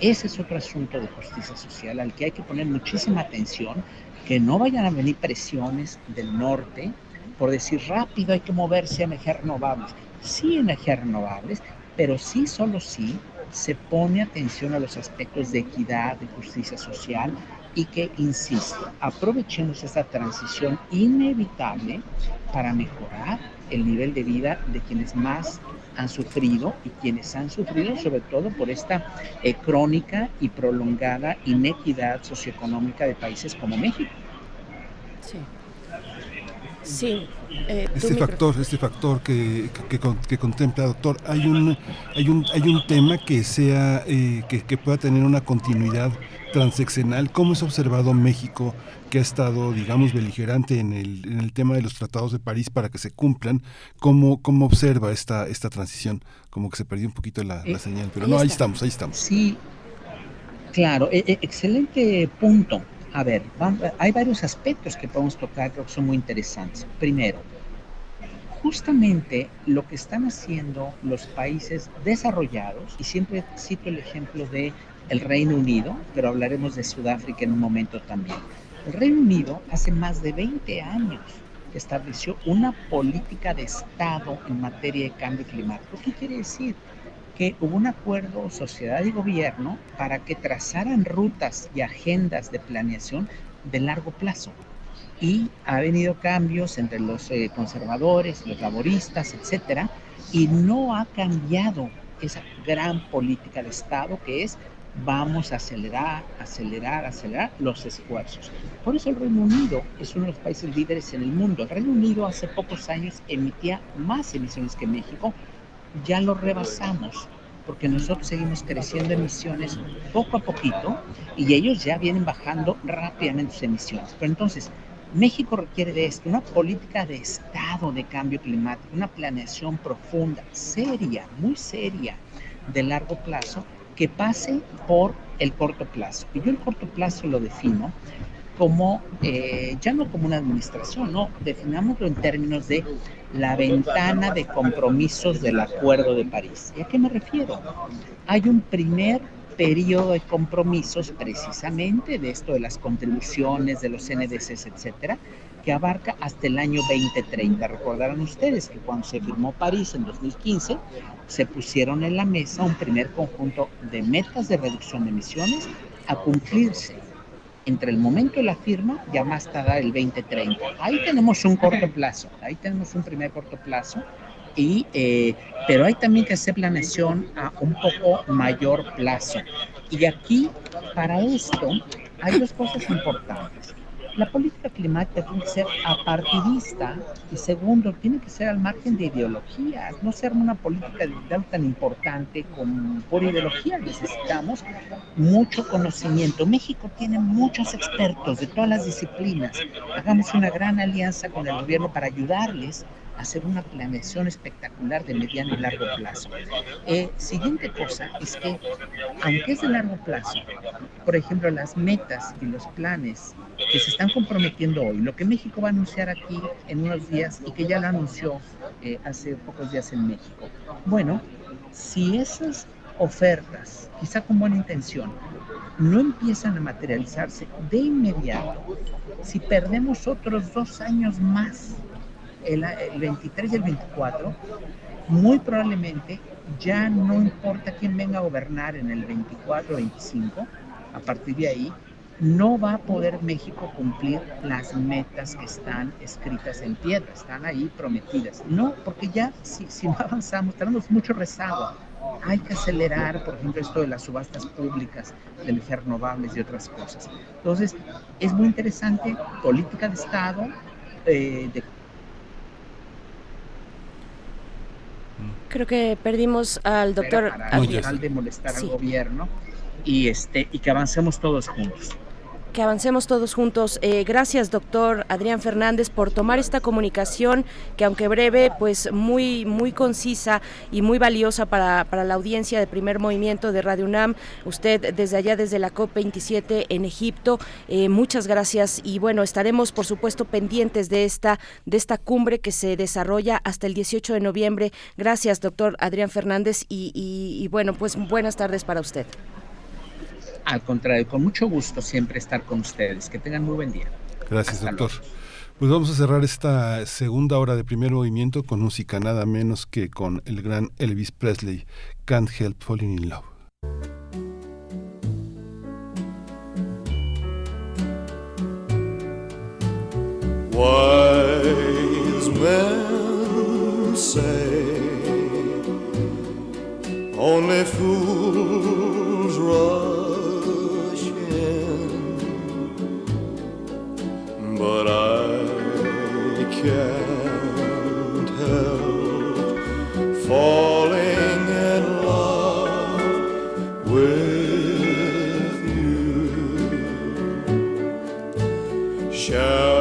Ese es otro asunto de justicia social al que hay que poner muchísima atención, que no vayan a venir presiones del norte por decir rápido hay que moverse a energías renovables. Sí, energías renovables, pero sí, solo sí, se pone atención a los aspectos de equidad, de justicia social y que, insisto, aprovechemos esta transición inevitable para mejorar el nivel de vida de quienes más han sufrido y quienes han sufrido sobre todo por esta eh, crónica y prolongada inequidad socioeconómica de países como México. Sí. Sí. Eh, este factor, este factor que, que, contempla, doctor, hay un, hay un, hay un tema que sea, eh, que, que pueda tener una continuidad transeccional. ¿Cómo es observado México que ha estado, digamos, beligerante en el, en el tema de los tratados de París para que se cumplan, ¿cómo, cómo observa esta, esta transición? Como que se perdió un poquito la, la eh, señal, pero no, ahí estamos, ahí estamos. Sí, claro, e, e, excelente punto. A ver, hay varios aspectos que podemos tocar, que son muy interesantes. Primero, justamente lo que están haciendo los países desarrollados, y siempre cito el ejemplo de el Reino Unido, pero hablaremos de Sudáfrica en un momento también. El Reino Unido hace más de 20 años estableció una política de Estado en materia de cambio climático. ¿Qué quiere decir? Que hubo un acuerdo sociedad y gobierno para que trazaran rutas y agendas de planeación de largo plazo. Y ha venido cambios entre los eh, conservadores, los laboristas, etcétera, y no ha cambiado esa gran política de Estado que es vamos a acelerar, acelerar, acelerar los esfuerzos. Por eso el Reino Unido es uno de los países líderes en el mundo. El Reino Unido hace pocos años emitía más emisiones que México, ya lo rebasamos porque nosotros seguimos creciendo emisiones poco a poquito y ellos ya vienen bajando rápidamente sus emisiones. Pero entonces, México requiere de esto, una política de Estado de cambio climático, una planeación profunda, seria, muy seria, de largo plazo, que pase por el corto plazo. Y yo el corto plazo lo defino como, eh, ya no como una administración, no, definámoslo en términos de la ventana de compromisos del Acuerdo de París. ¿Y a qué me refiero? Hay un primer periodo de compromisos precisamente de esto de las contribuciones de los NDCs, etcétera, que abarca hasta el año 2030. Recordarán ustedes que cuando se firmó París en 2015, se pusieron en la mesa un primer conjunto de metas de reducción de emisiones a cumplirse entre el momento de la firma y a más tardar el 2030. Ahí tenemos un corto plazo, ahí tenemos un primer corto plazo, y, eh, pero hay también que hacer planeación a un poco mayor plazo. Y aquí, para esto, hay dos cosas importantes. La política climática tiene que ser apartidista y segundo, tiene que ser al margen de ideologías, no ser una política digital tan importante como por ideología. Necesitamos mucho conocimiento. México tiene muchos expertos de todas las disciplinas. Hagamos una gran alianza con el gobierno para ayudarles hacer una planeación espectacular de mediano y largo plazo. Eh, siguiente cosa es que, aunque es de largo plazo, por ejemplo, las metas y los planes que se están comprometiendo hoy, lo que México va a anunciar aquí en unos días y que ya lo anunció eh, hace pocos días en México. Bueno, si esas ofertas, quizá con buena intención, no empiezan a materializarse de inmediato, si perdemos otros dos años más el, 23 y el 24, muy probablemente ya no importa quién venga a gobernar en el 24 o 25, a partir de ahí, no va a poder México cumplir las metas que están escritas en piedra, están ahí prometidas. No, porque ya si, si no avanzamos, tenemos mucho rezago. Hay que acelerar, por ejemplo, esto de las subastas públicas, de energías renovables y otras cosas. Entonces, es muy interesante, política de Estado, eh, de Creo que perdimos al doctor. Para, de molestar al gobierno y, este, y que avancemos todos juntos que avancemos todos juntos. Eh, gracias, doctor Adrián Fernández, por tomar esta comunicación que, aunque breve, pues muy, muy concisa y muy valiosa para, para la audiencia de primer movimiento de Radio UNAM. Usted desde allá, desde la COP27 en Egipto, eh, muchas gracias y bueno, estaremos por supuesto pendientes de esta, de esta cumbre que se desarrolla hasta el 18 de noviembre. Gracias, doctor Adrián Fernández, y, y bueno, pues buenas tardes para usted. Al contrario, con mucho gusto siempre estar con ustedes. Que tengan muy buen día. Gracias, doctor. Pues vamos a cerrar esta segunda hora de primer movimiento con música nada menos que con el gran Elvis Presley, Can't Help Falling in Love. Wise men say only fools but I can't help falling in love with you. Shall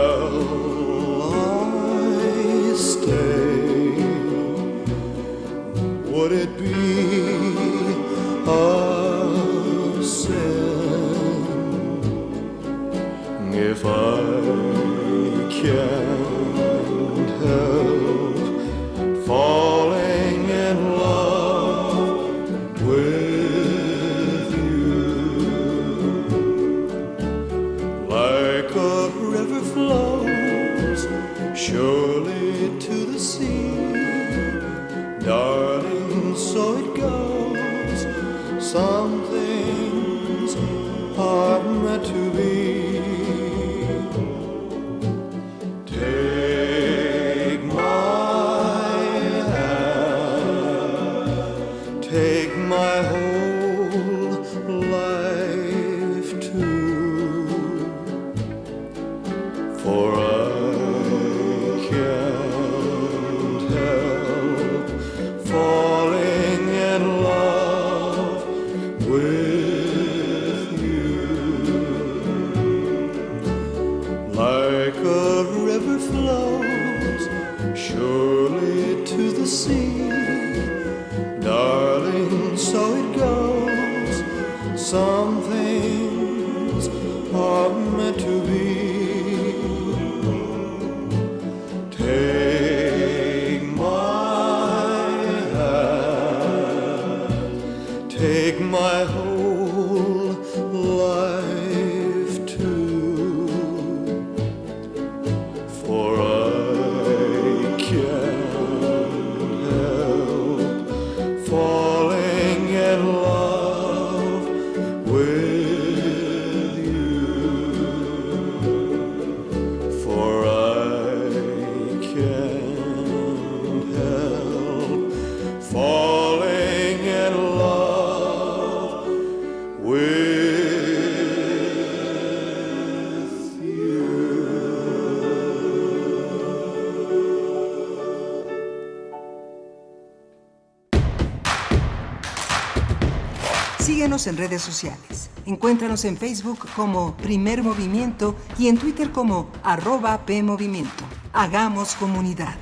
En redes sociales. Encuéntranos en Facebook como Primer Movimiento y en Twitter como arroba PMovimiento. Hagamos comunidad.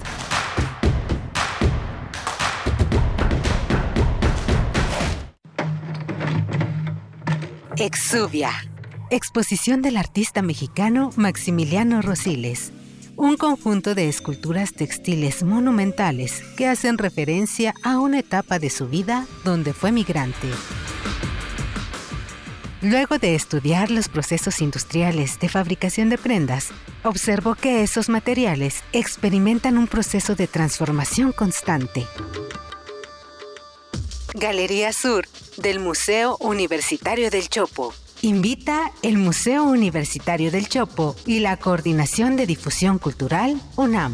Exuvia. Exposición del artista mexicano Maximiliano Rosiles. Un conjunto de esculturas textiles monumentales que hacen referencia a una etapa de su vida donde fue migrante. Luego de estudiar los procesos industriales de fabricación de prendas, observó que esos materiales experimentan un proceso de transformación constante. Galería Sur del Museo Universitario del Chopo. Invita el Museo Universitario del Chopo y la Coordinación de Difusión Cultural UNAM.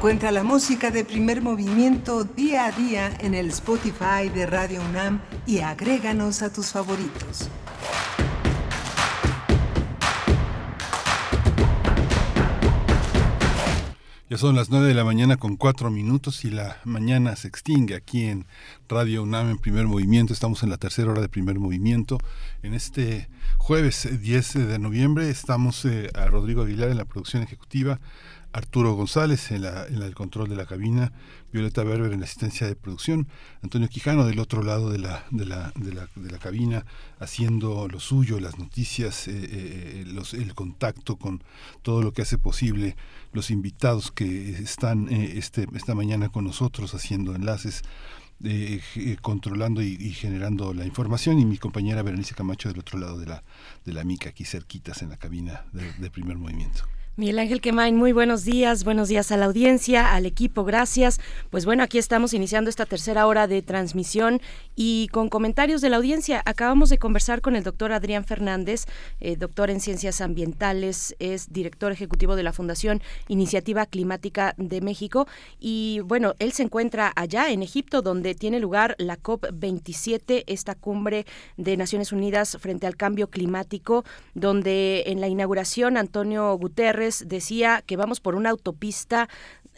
Encuentra la música de primer movimiento día a día en el Spotify de Radio UNAM y agréganos a tus favoritos. Ya son las 9 de la mañana con 4 minutos y la mañana se extingue aquí en Radio UNAM en primer movimiento. Estamos en la tercera hora de primer movimiento. En este jueves 10 de noviembre estamos eh, a Rodrigo Aguilar en la producción ejecutiva, Arturo González en, la, en el control de la cabina, Violeta Berber en la asistencia de producción, Antonio Quijano del otro lado de la, cabina haciendo lo suyo, las noticias, eh, eh, los, el contacto con todo lo que hace posible los invitados que están eh, este, esta mañana con nosotros haciendo enlaces. eh, eh, controlando y, generando la información y mi compañera Berenice Camacho del otro lado de la de la mica aquí cerquitas en la cabina de primer movimiento. Miguel Ángel Quemain, muy buenos días, buenos días a la audiencia, al equipo, gracias. Pues bueno, aquí estamos iniciando esta tercera hora de transmisión y con comentarios de la audiencia. Acabamos de conversar con el doctor Adrián Fernández, eh, doctor en ciencias ambientales, es director ejecutivo de la Fundación Iniciativa Climática de México y bueno, él se encuentra allá en Egipto donde tiene lugar la COP27, esta cumbre de Naciones Unidas frente al cambio climático, donde en la inauguración Antonio Guterres decía que vamos por una autopista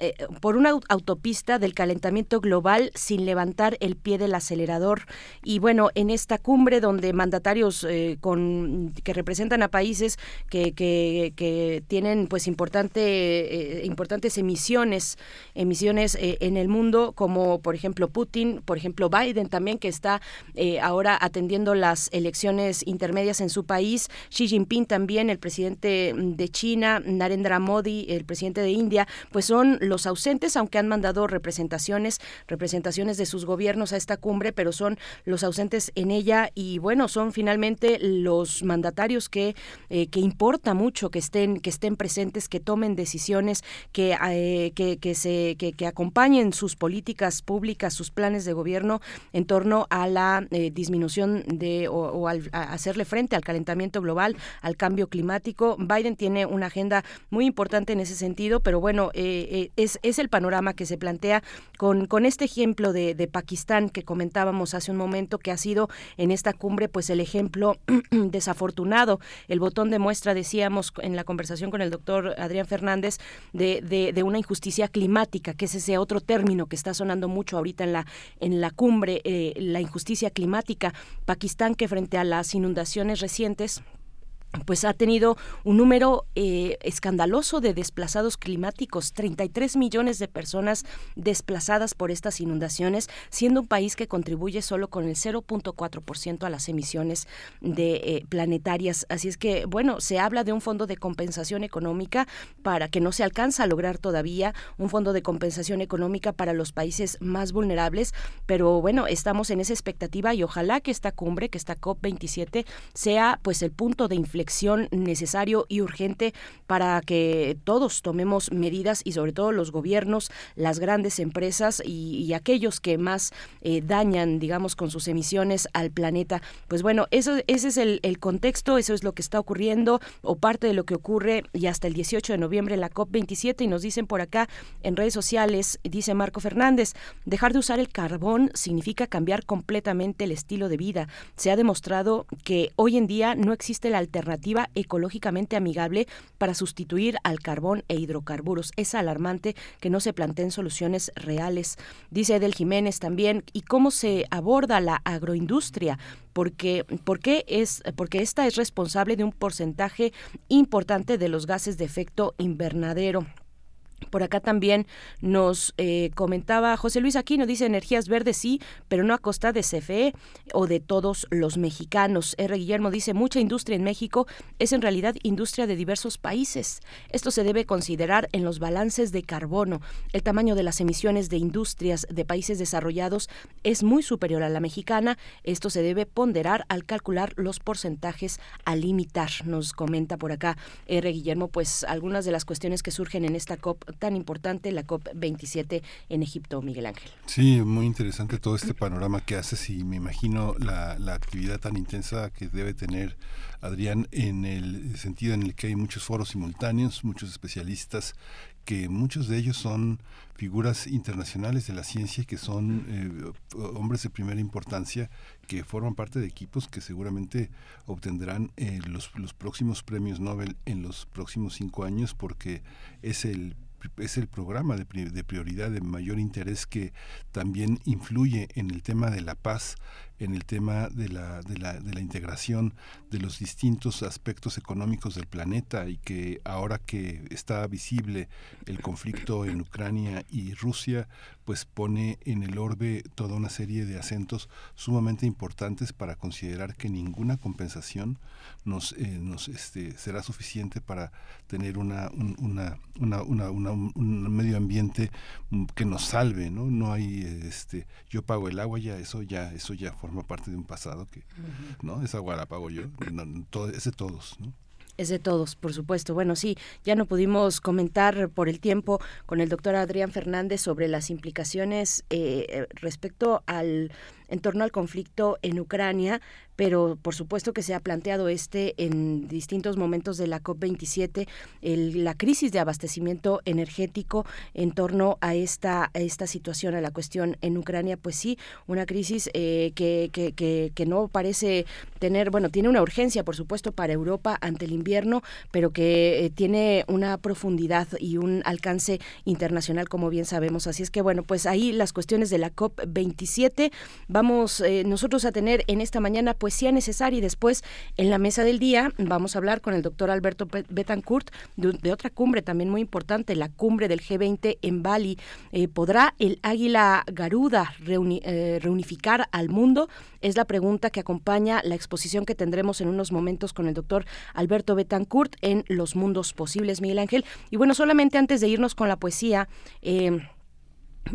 eh, por una autopista del calentamiento global sin levantar el pie del acelerador. Y bueno, en esta cumbre donde mandatarios eh, con, que representan a países que, que, tienen pues importante, eh, importantes emisiones, emisiones en el mundo, como por ejemplo Putin, por ejemplo Biden también, que está ahora atendiendo las elecciones intermedias en su país, Xi Jinping también, el presidente de China, Narendra Modi, el presidente de India, pues son los ausentes, aunque han mandado representaciones, representaciones de sus gobiernos a esta cumbre, pero son los ausentes en ella y bueno, son finalmente los mandatarios que, eh, que importa mucho que estén, que estén presentes, que tomen decisiones, que, eh, que, se, que, acompañen sus políticas públicas, sus planes de gobierno en torno a la eh, disminución de o, al, a hacerle frente al calentamiento global, al cambio climático. Biden tiene una agenda muy importante en ese sentido, pero bueno, es, es el panorama que se plantea con, con este ejemplo de, de Pakistán que comentábamos hace un momento, que ha sido en esta cumbre pues el ejemplo desafortunado, el botón de muestra, decíamos en la conversación con el doctor Adrián Fernández, de, de, una injusticia climática, que es ese otro término que está sonando mucho ahorita en la, en la cumbre, eh, la injusticia climática. Pakistán que frente a las inundaciones recientes pues ha tenido un número eh, escandaloso de desplazados climáticos, 33 millones de personas desplazadas por estas inundaciones, siendo un país que contribuye solo con el 0.4% a las emisiones de eh, planetarias. Así es que, bueno, se habla de un fondo de compensación económica para que no se alcanza a lograr todavía un fondo de compensación económica para los países más vulnerables, pero bueno, estamos en esa expectativa y ojalá que esta cumbre, que esta COP27 sea pues el punto de inflexión necesario y urgente para que todos tomemos medidas y sobre todo los gobiernos, las grandes empresas y, aquellos que más eh, dañan, digamos, con sus emisiones al planeta. Pues bueno, eso, ese es el, contexto, eso es lo que está ocurriendo o parte de lo que ocurre y hasta el 18 de noviembre la COP27 y nos dicen por acá en redes sociales, dice Marco Fernández, dejar de usar el carbón significa cambiar completamente el estilo de vida. Se ha demostrado que hoy en día no existe la alternativa ecológicamente amigable para sustituir al carbón e hidrocarburos. Es alarmante que no se planteen soluciones reales. Dice Edel Jiménez también, ¿y cómo se aborda la agroindustria? porque, porque, es, porque esta es responsable de un porcentaje importante de los gases de efecto invernadero. Por acá también nos eh, comentaba José Luis Aquino, dice energías verdes sí, pero no a costa de CFE o de todos los mexicanos. R. Guillermo dice, mucha industria en México es en realidad industria de diversos países. Esto se debe considerar en los balances de carbono. El tamaño de las emisiones de industrias de países desarrollados es muy superior a la mexicana. Esto se debe ponderar al calcular los porcentajes a limitar, nos comenta por acá R. Guillermo, pues algunas de las cuestiones que surgen en esta COP tan importante, la COP27 en Egipto, Miguel Ángel. Sí, muy interesante todo este panorama que haces y me imagino la, la actividad tan intensa que debe tener Adrián en el sentido en el que hay muchos foros simultáneos, muchos especialistas que muchos de ellos son figuras internacionales de la ciencia, que son eh, hombres de primera importancia, que forman parte de equipos que seguramente obtendrán eh, los, los próximos premios Nobel en los próximos cinco años, porque es el es el programa de, de, prioridad de mayor interés que también influye en el tema de la paz, en el tema de la, de la, de la integración de los distintos aspectos económicos del planeta y que ahora que está visible el conflicto en Ucrania y Rusia, pues pone en el orbe toda una serie de acentos sumamente importantes para considerar que ninguna compensación nos, eh, nos este, será suficiente para tener una, un, una, una, un medio ambiente mm, que nos salve, ¿no? No hay, este, yo pago el agua ya, eso ya, eso ya forma parte de un pasado que, ¿no? Esa agua la pago yo, todo, es de todos, ¿no? Es de todos, por supuesto. Bueno, sí, ya no pudimos comentar por el tiempo con el doctor Adrián Fernández sobre las implicaciones eh, respecto al en torno al conflicto en Ucrania, pero por supuesto que se ha planteado este en distintos momentos de la COP27, la crisis de abastecimiento energético en torno a esta, esta situación, a la cuestión en Ucrania, pues sí, una crisis eh, que, que, que, que no parece tener, bueno, tiene una urgencia, por supuesto, para Europa ante el invierno, pero que eh, tiene una profundidad y un alcance internacional, como bien sabemos. Así es que, bueno, pues ahí las cuestiones de la COP27. Vamos eh, nosotros a tener en esta mañana poesía necesaria y después en la mesa del día vamos a hablar con el doctor Alberto Betancourt de, otra cumbre también muy importante, la cumbre del G20 en Bali. Eh, ¿Podrá el águila garuda reunificar al mundo? Es la pregunta que acompaña la exposición que tendremos en unos momentos con el doctor Alberto Betancourt en Los Mundos Posibles, Miguel Ángel. Y bueno, solamente antes de irnos con la poesía, eh,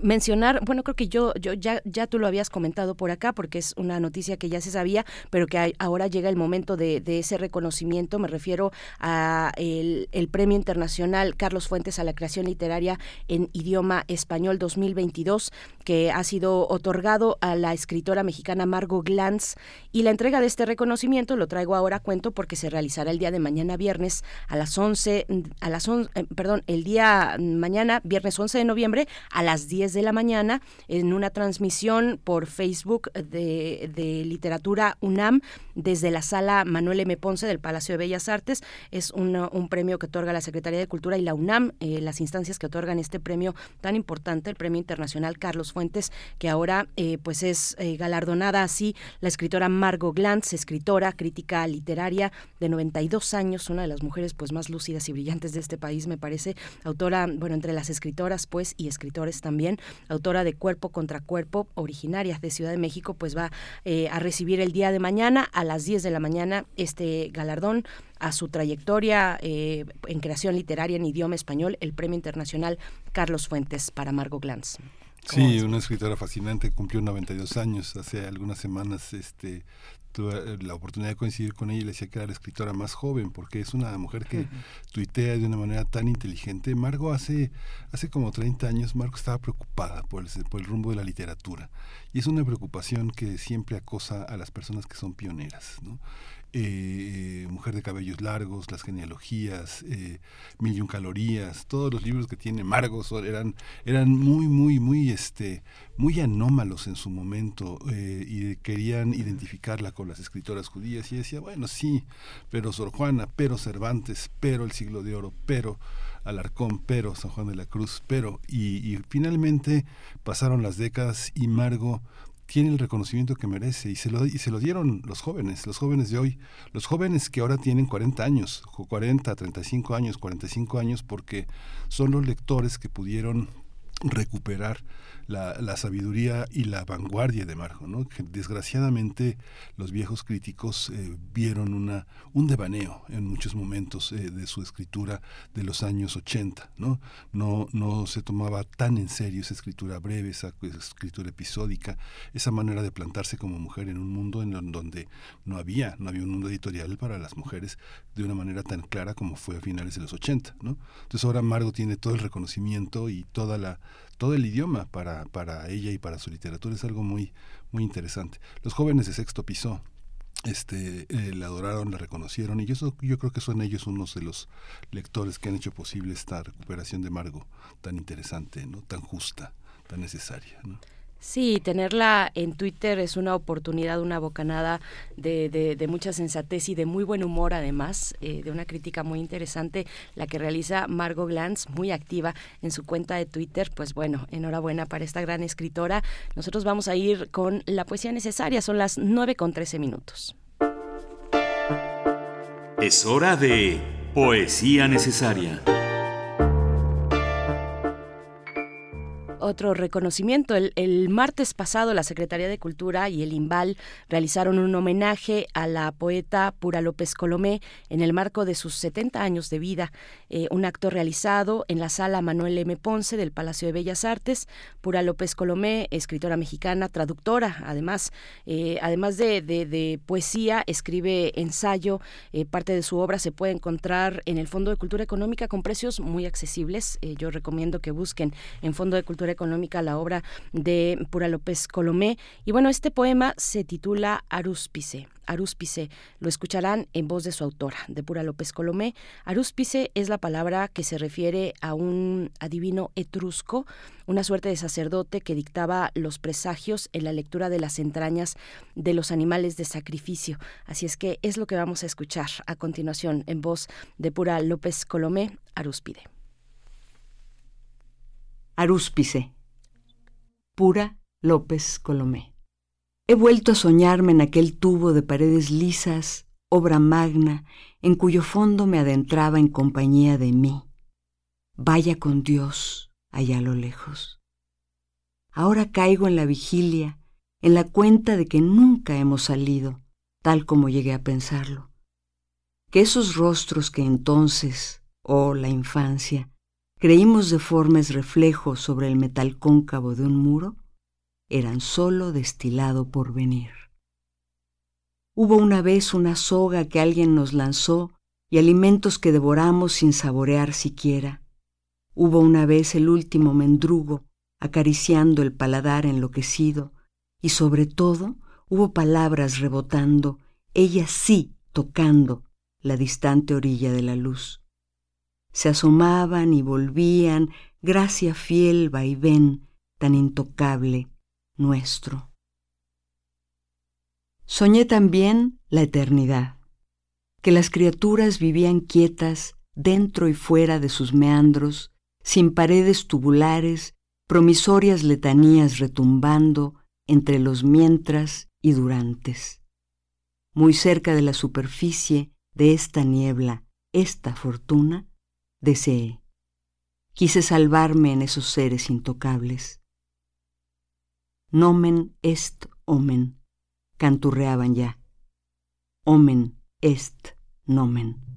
mencionar, bueno, creo que yo, yo ya, ya tú lo habías comentado por acá, porque es una noticia que ya se sabía, pero que ahora llega el momento de, ese reconocimiento. Me refiero a el, Premio Internacional Carlos Fuentes a la Creación Literaria en Idioma Español 2022, que ha sido otorgado a la escritora mexicana Margot Glantz. Y la entrega de este reconocimiento lo traigo ahora a cuento porque se realizará el día de mañana viernes a las 11, a las 11, eh, perdón, el día mañana, viernes 11 de noviembre, a las 10 10 de la mañana en una transmisión por Facebook de, Literatura UNAM desde la sala Manuel M. Ponce del Palacio de Bellas Artes. Es un premio que otorga la Secretaría de Cultura y la UNAM, eh, las instancias que otorgan este premio tan importante, el Premio Internacional Carlos Fuentes, que ahora eh, pues es eh, galardonada así la escritora Margot Glantz, escritora, crítica literaria de 92 años, una de las mujeres pues más lúcidas y brillantes de este país, me parece, autora, bueno, entre las escritoras pues y escritores también autora de Cuerpo contra Cuerpo, originaria de Ciudad de México, pues va eh, a recibir el día de mañana a las 10 de la mañana este galardón a su trayectoria eh, en creación literaria en idioma español, el Premio Internacional Carlos Fuentes para Margot Glantz. Sí, una escritora fascinante, cumplió 92 años hace algunas semanas, este tuve eh, la oportunidad de coincidir con ella y le decía que era la escritora más joven, porque es una mujer que tuitea de una manera tan inteligente. Margo hace, hace como 30 años, Margo estaba preocupada por el, por el rumbo de la literatura. Y es una preocupación que siempre acosa a las personas que son pioneras. ¿no? Eh, Mujer de cabellos largos, las genealogías, eh, y un calorías, todos los libros que tiene Margos eran, eran muy, muy, muy, este, muy anómalos en su momento eh, y querían identificarla con las escritoras judías y decía, bueno, sí, pero Sor Juana, pero Cervantes, pero el siglo de oro, pero Alarcón, pero San Juan de la Cruz, pero, y, y finalmente pasaron las décadas y Margo tiene el reconocimiento que merece y se lo, y se lo dieron los jóvenes, los jóvenes de hoy, los jóvenes que ahora tienen 40 años, 40, 35 años, 45 años, porque son los lectores que pudieron recuperar la, la, sabiduría y la vanguardia de Margo, ¿no? desgraciadamente los viejos críticos eh, vieron una, un devaneo en muchos momentos eh, de su escritura de los años 80. ¿no? No, no se tomaba tan en serio esa escritura breve, esa, escritura episódica, esa manera de plantarse como mujer en un mundo en donde no había, no había un mundo editorial para las mujeres de una manera tan clara como fue a finales de los 80. ¿no? Entonces ahora Margo tiene todo el reconocimiento y toda la todo el idioma para, para ella y para su literatura es algo muy, muy interesante. Los jóvenes de sexto piso este, eh, la adoraron, la reconocieron y yo, yo creo que son ellos unos de los lectores que han hecho posible esta recuperación de Margo tan interesante, ¿no? tan justa, tan necesaria. ¿no? Sí, tenerla en Twitter es una oportunidad, una bocanada de, de, mucha sensatez y de muy buen humor, además, eh, de una crítica muy interesante, la que realiza Margot Glantz, muy activa en su cuenta de Twitter. Pues bueno, enhorabuena para esta gran escritora. Nosotros vamos a ir con la poesía necesaria, son las 9 con 13 minutos. Es hora de poesía necesaria. Otro reconocimiento. El, martes pasado la Secretaría de Cultura y el IMBAL realizaron un homenaje a la poeta Pura López Colomé en el marco de sus 70 años de vida. Eh, un acto realizado en la sala Manuel M. Ponce del Palacio de Bellas Artes. Pura López Colomé, escritora mexicana, traductora, además, eh, además de, poesía, escribe ensayo. Eh, parte de su obra se puede encontrar en el Fondo de Cultura Económica con precios muy accesibles. yo recomiendo que busquen en Fondo de Cultura Económica la obra de Pura López Colomé. Y bueno, este poema se titula Arúspice. Arúspice lo escucharán en voz de su autora, de Pura López Colomé. Arúspice es la palabra que se refiere a un adivino etrusco, una suerte de sacerdote que dictaba los presagios en la lectura de las entrañas de los animales de sacrificio. Así es que es lo que vamos a escuchar a continuación en voz de Pura López Colomé, Arúspide. Arúspice. Pura López Colomé. He vuelto a soñarme en aquel tubo de paredes lisas, obra magna, en cuyo fondo me adentraba en compañía de mí. Vaya con Dios allá a lo lejos. Ahora caigo en la vigilia, en la cuenta de que nunca hemos salido, tal como llegué a pensarlo. Que esos rostros que entonces, oh la infancia, creímos deformes reflejos sobre el metal cóncavo de un muro, eran sólo destilado por venir. Hubo una vez una soga que alguien nos lanzó y alimentos que devoramos sin saborear siquiera. Hubo una vez el último mendrugo acariciando el paladar enloquecido y sobre todo hubo palabras rebotando, ellas sí tocando la distante orilla de la luz se asomaban y volvían, gracia fiel vaivén tan intocable nuestro. Soñé también la eternidad, que las criaturas vivían quietas dentro y fuera de sus meandros, sin paredes tubulares, promisorias letanías retumbando entre los mientras y durantes. Muy cerca de la superficie de esta niebla, esta fortuna, deseé. Quise salvarme en esos seres intocables. Nomen est omen, canturreaban ya. Omen est nomen.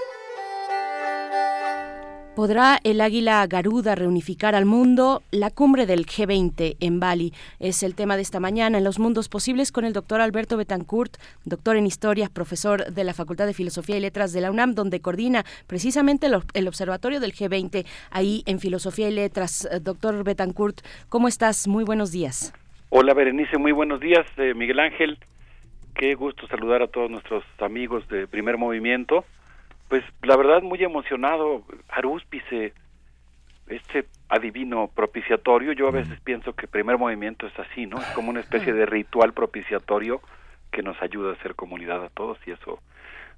¿Podrá el águila garuda reunificar al mundo? La cumbre del G20 en Bali es el tema de esta mañana en Los Mundos Posibles con el doctor Alberto Betancourt, doctor en Historia, profesor de la Facultad de Filosofía y Letras de la UNAM, donde coordina precisamente el, observatorio del G20 ahí en Filosofía y Letras. Eh, doctor Betancourt, ¿cómo estás? Muy buenos días. Hola Berenice, muy buenos días. Eh, Miguel Ángel, qué gusto saludar a todos nuestros amigos de Primer Movimiento pues la verdad muy emocionado, Arúspice, este adivino propiciatorio, yo a veces pienso que primer movimiento es así, ¿no? Es como una especie de ritual propiciatorio que nos ayuda a ser comunidad a todos y eso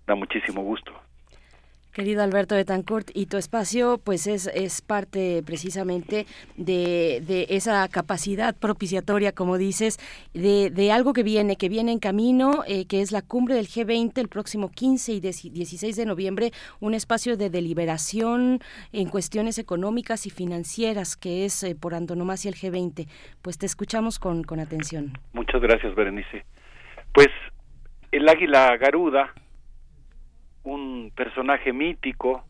da muchísimo gusto. Querido Alberto Betancourt, y tu espacio pues es, es parte precisamente de, de esa capacidad propiciatoria, como dices, de, de, algo que viene, que viene en camino, eh, que es la cumbre del G20 el próximo 15 y 16 de noviembre, un espacio de deliberación en cuestiones económicas y financieras, que es eh, por antonomasia el G20. Pues te escuchamos con, con atención. Muchas gracias, Berenice. Pues el águila garuda un personaje mítico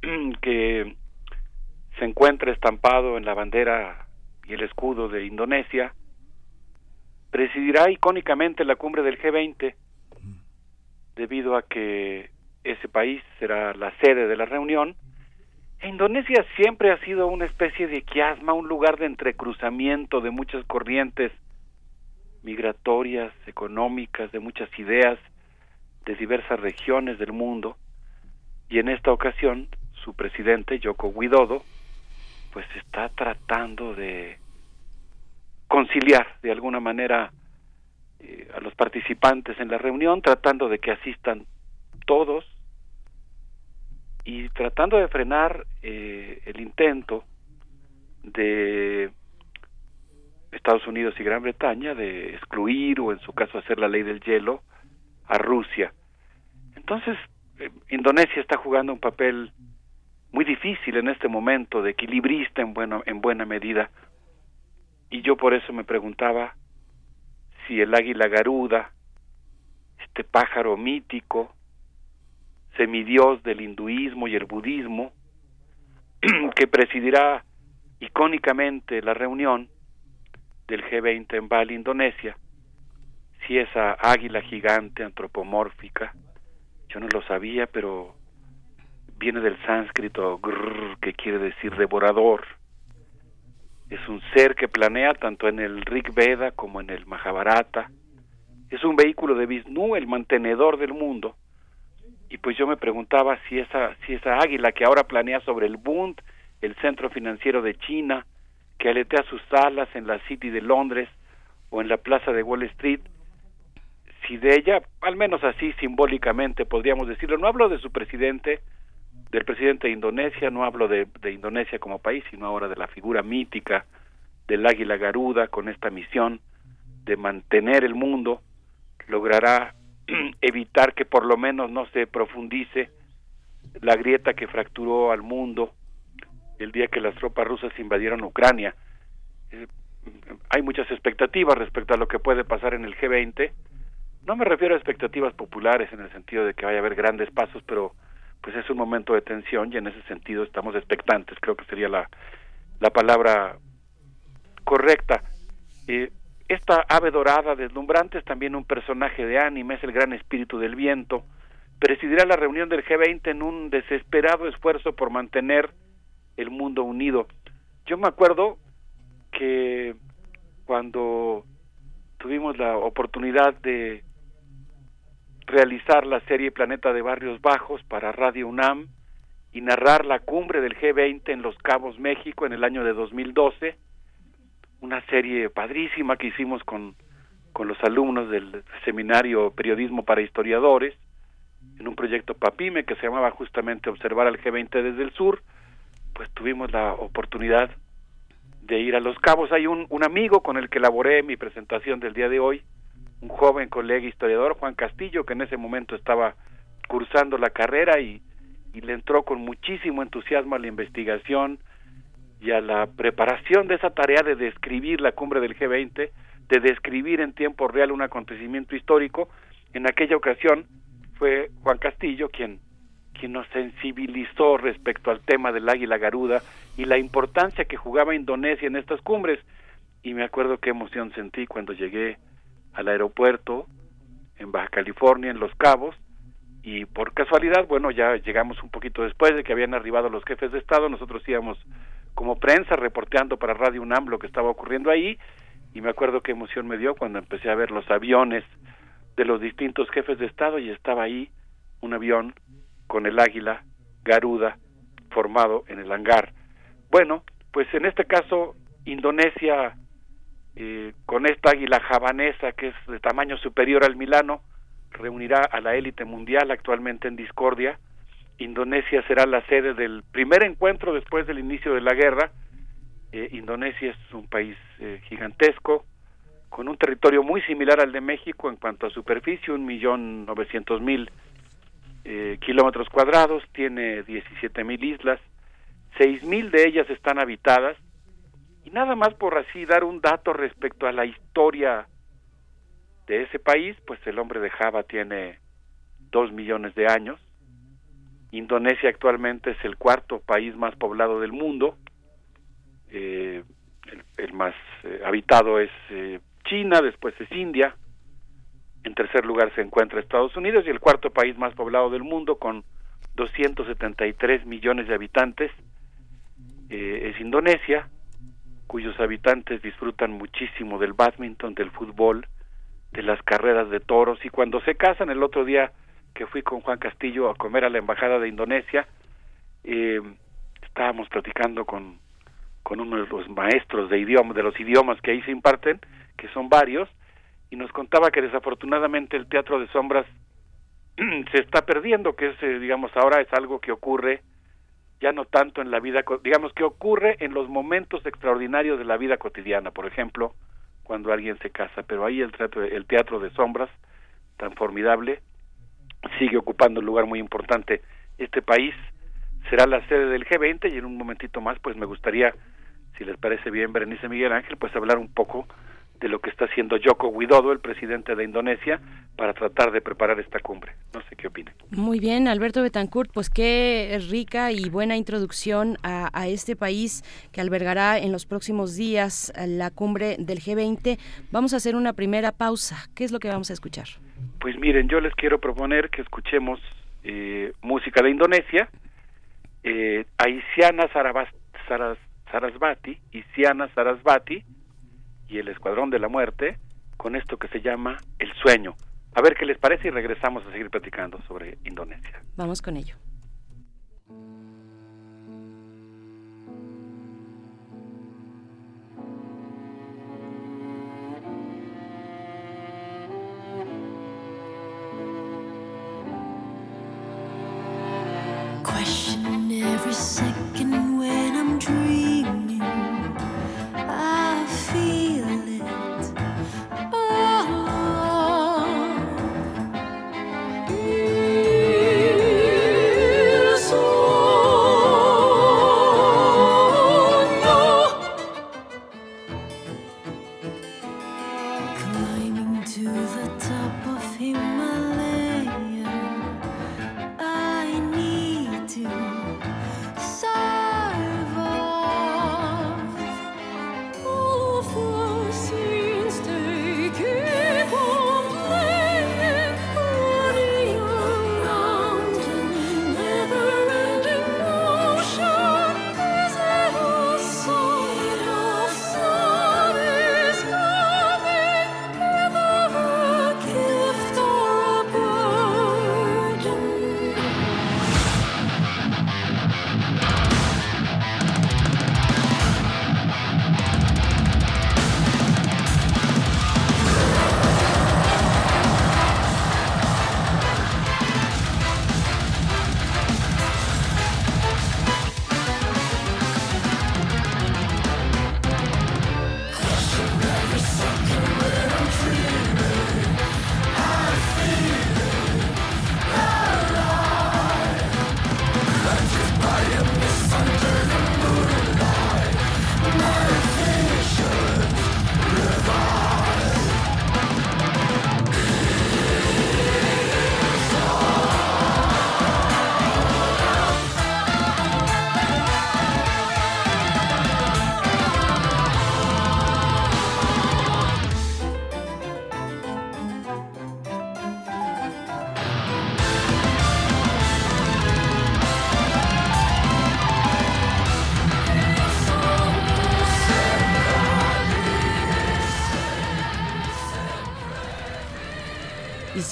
que se encuentra estampado en la bandera y el escudo de Indonesia, presidirá icónicamente la cumbre del G20 debido a que ese país será la sede de la reunión. E Indonesia siempre ha sido una especie de quiasma, un lugar de entrecruzamiento de muchas corrientes migratorias, económicas, de muchas ideas, de diversas regiones del mundo y en esta ocasión su presidente Yoko Widodo pues está tratando de conciliar de alguna manera eh, a los participantes en la reunión, tratando de que asistan todos y tratando de frenar eh, el intento de Estados Unidos y Gran Bretaña de excluir o en su caso hacer la ley del hielo a Rusia. Entonces, eh, Indonesia está jugando un papel muy difícil en este momento, de equilibrista en, bueno, en buena medida. Y yo por eso me preguntaba si el águila garuda, este pájaro mítico, semidios del hinduismo y el budismo, que presidirá icónicamente la reunión del G20 en Bali, Indonesia, si esa águila gigante antropomórfica, yo no lo sabía, pero viene del sánscrito grrr, que quiere decir devorador. Es un ser que planea tanto en el Rig Veda como en el Mahabharata. Es un vehículo de Vishnu, el mantenedor del mundo. Y pues yo me preguntaba si esa, si esa águila que ahora planea sobre el Bund, el centro financiero de China, que aletea sus alas en la City de Londres o en la plaza de Wall Street, si de ella, al menos así simbólicamente podríamos decirlo, no hablo de su presidente, del presidente de Indonesia, no hablo de, Indonesia como país, sino ahora de la figura mítica del águila garuda con esta misión de mantener el mundo, logrará evitar que por lo menos no se profundice la grieta que fracturó al mundo el día que las tropas rusas invadieron Ucrania. Eh, hay muchas expectativas respecto a lo que puede pasar en el G20, no me refiero a expectativas populares en el sentido de que vaya a haber grandes pasos, pero pues es un momento de tensión y en ese sentido estamos expectantes, creo que sería la, la palabra correcta. Eh, esta ave dorada deslumbrante es también un personaje de anime, es el gran espíritu del viento, presidirá la reunión del G20 en un desesperado esfuerzo por mantener el mundo unido. Yo me acuerdo que cuando tuvimos la oportunidad de realizar la serie Planeta de Barrios Bajos para Radio UNAM y narrar la cumbre del G20 en Los Cabos, México, en el año de 2012. Una serie padrísima que hicimos con, con los alumnos del seminario Periodismo para Historiadores, en un proyecto PAPIME que se llamaba justamente Observar al G20 desde el Sur. Pues tuvimos la oportunidad de ir a Los Cabos. Hay un, un amigo con el que elaboré mi presentación del día de hoy, un joven colega historiador, Juan Castillo, que en ese momento estaba cursando la carrera y, le entró con muchísimo entusiasmo a la investigación y a la preparación de esa tarea de describir la cumbre del G20, de describir en tiempo real un acontecimiento histórico. En aquella ocasión fue Juan Castillo quien, quien nos sensibilizó respecto al tema del águila garuda y la importancia que jugaba Indonesia en estas cumbres. Y me acuerdo qué emoción sentí cuando llegué al aeropuerto en Baja California, en Los Cabos, y por casualidad, bueno, ya llegamos un poquito después de que habían arribado los jefes de Estado, nosotros íbamos como prensa reporteando para Radio UNAM lo que estaba ocurriendo ahí, y me acuerdo qué emoción me dio cuando empecé a ver los aviones de los distintos jefes de Estado y estaba ahí un avión con el águila Garuda formado en el hangar. Bueno, pues en este caso Indonesia eh, con esta águila javanesa que es de tamaño superior al Milano, reunirá a la élite mundial actualmente en discordia. Indonesia será la sede del primer encuentro después del inicio de la guerra. Eh, Indonesia es un país eh, gigantesco, con un territorio muy similar al de México en cuanto a superficie, un millón novecientos mil kilómetros cuadrados, tiene diecisiete mil islas, seis mil de ellas están habitadas, nada más por así dar un dato respecto a la historia de ese país, pues el hombre de Java tiene dos millones de años. Indonesia actualmente es el cuarto país más poblado del mundo. Eh, el, más eh, habitado es eh, China, después es India. En tercer lugar se encuentra Estados Unidos y el cuarto país más poblado del mundo con 273 millones de habitantes es Indonesia cuyos habitantes disfrutan muchísimo del badminton, del fútbol, de las carreras de toros. Y cuando se casan el otro día que fui con Juan Castillo a comer a la embajada de Indonesia eh, estábamos platicando con con uno de los maestros de idioma de los idiomas que ahí se imparten que son varios y nos contaba que desafortunadamente el teatro de sombras se está perdiendo que es eh, digamos ahora es algo que ocurre ya no tanto en la vida, digamos que ocurre en los momentos extraordinarios de la vida cotidiana, por ejemplo, cuando alguien se casa, pero ahí el teatro, el teatro de sombras, tan formidable, sigue ocupando un lugar muy importante. Este país será la sede del G20 y en un momentito más, pues me gustaría, si les parece bien, Berenice Miguel Ángel, pues hablar un poco de lo que está haciendo Joko Widodo, el presidente de Indonesia, para tratar de preparar esta cumbre. No sé qué opina. Muy bien, Alberto Betancourt, pues qué rica y buena introducción a, este país que albergará en los próximos días la cumbre del G20. Vamos a hacer una primera pausa. ¿Qué es lo que vamos a escuchar? Pues miren, yo les quiero proponer que escuchemos eh, música de Indonesia, eh, Aisiana Sarasvati, Isiana Sarasvati, y el Escuadrón de la Muerte con esto que se llama El Sueño. A ver qué les parece y regresamos a seguir platicando sobre Indonesia. Vamos con ello.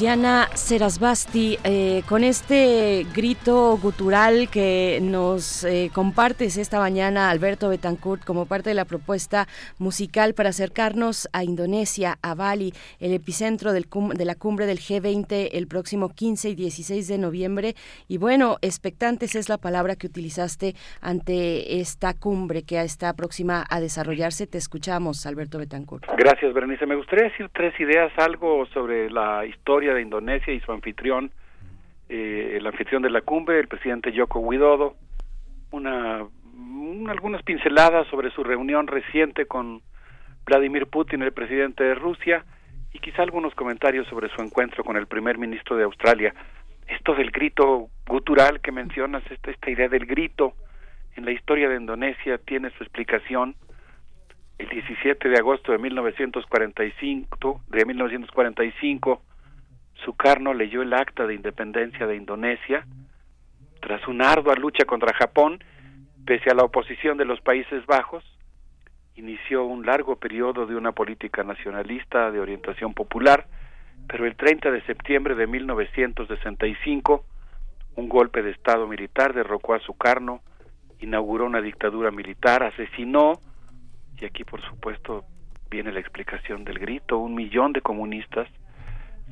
Luciana Serasbasti, eh, con este grito gutural que nos eh, compartes esta mañana, Alberto Betancourt, como parte de la propuesta musical para acercarnos a Indonesia, a Bali, el epicentro del de la cumbre del G20 el próximo 15 y 16 de noviembre. Y bueno, expectantes es la palabra que utilizaste ante esta cumbre que está próxima a desarrollarse. Te escuchamos, Alberto Betancourt. Gracias, Berenice. Me gustaría decir tres ideas, algo sobre la historia de Indonesia y su anfitrión, eh, el anfitrión de la cumbre, el presidente Joko Widodo, una, algunas pinceladas sobre su reunión reciente con Vladimir Putin, el presidente de Rusia, y quizá algunos comentarios sobre su encuentro con el primer ministro de Australia. Esto del grito gutural que mencionas, esta, esta idea del grito en la historia de Indonesia tiene su explicación. El 17 de agosto de 1945, de 1945 Sukarno leyó el acta de independencia de Indonesia. Tras una ardua lucha contra Japón, pese a la oposición de los Países Bajos, inició un largo periodo de una política nacionalista de orientación popular, pero el 30 de septiembre de 1965, un golpe de Estado militar derrocó a Sukarno, inauguró una dictadura militar, asesinó, y aquí por supuesto viene la explicación del grito, un millón de comunistas,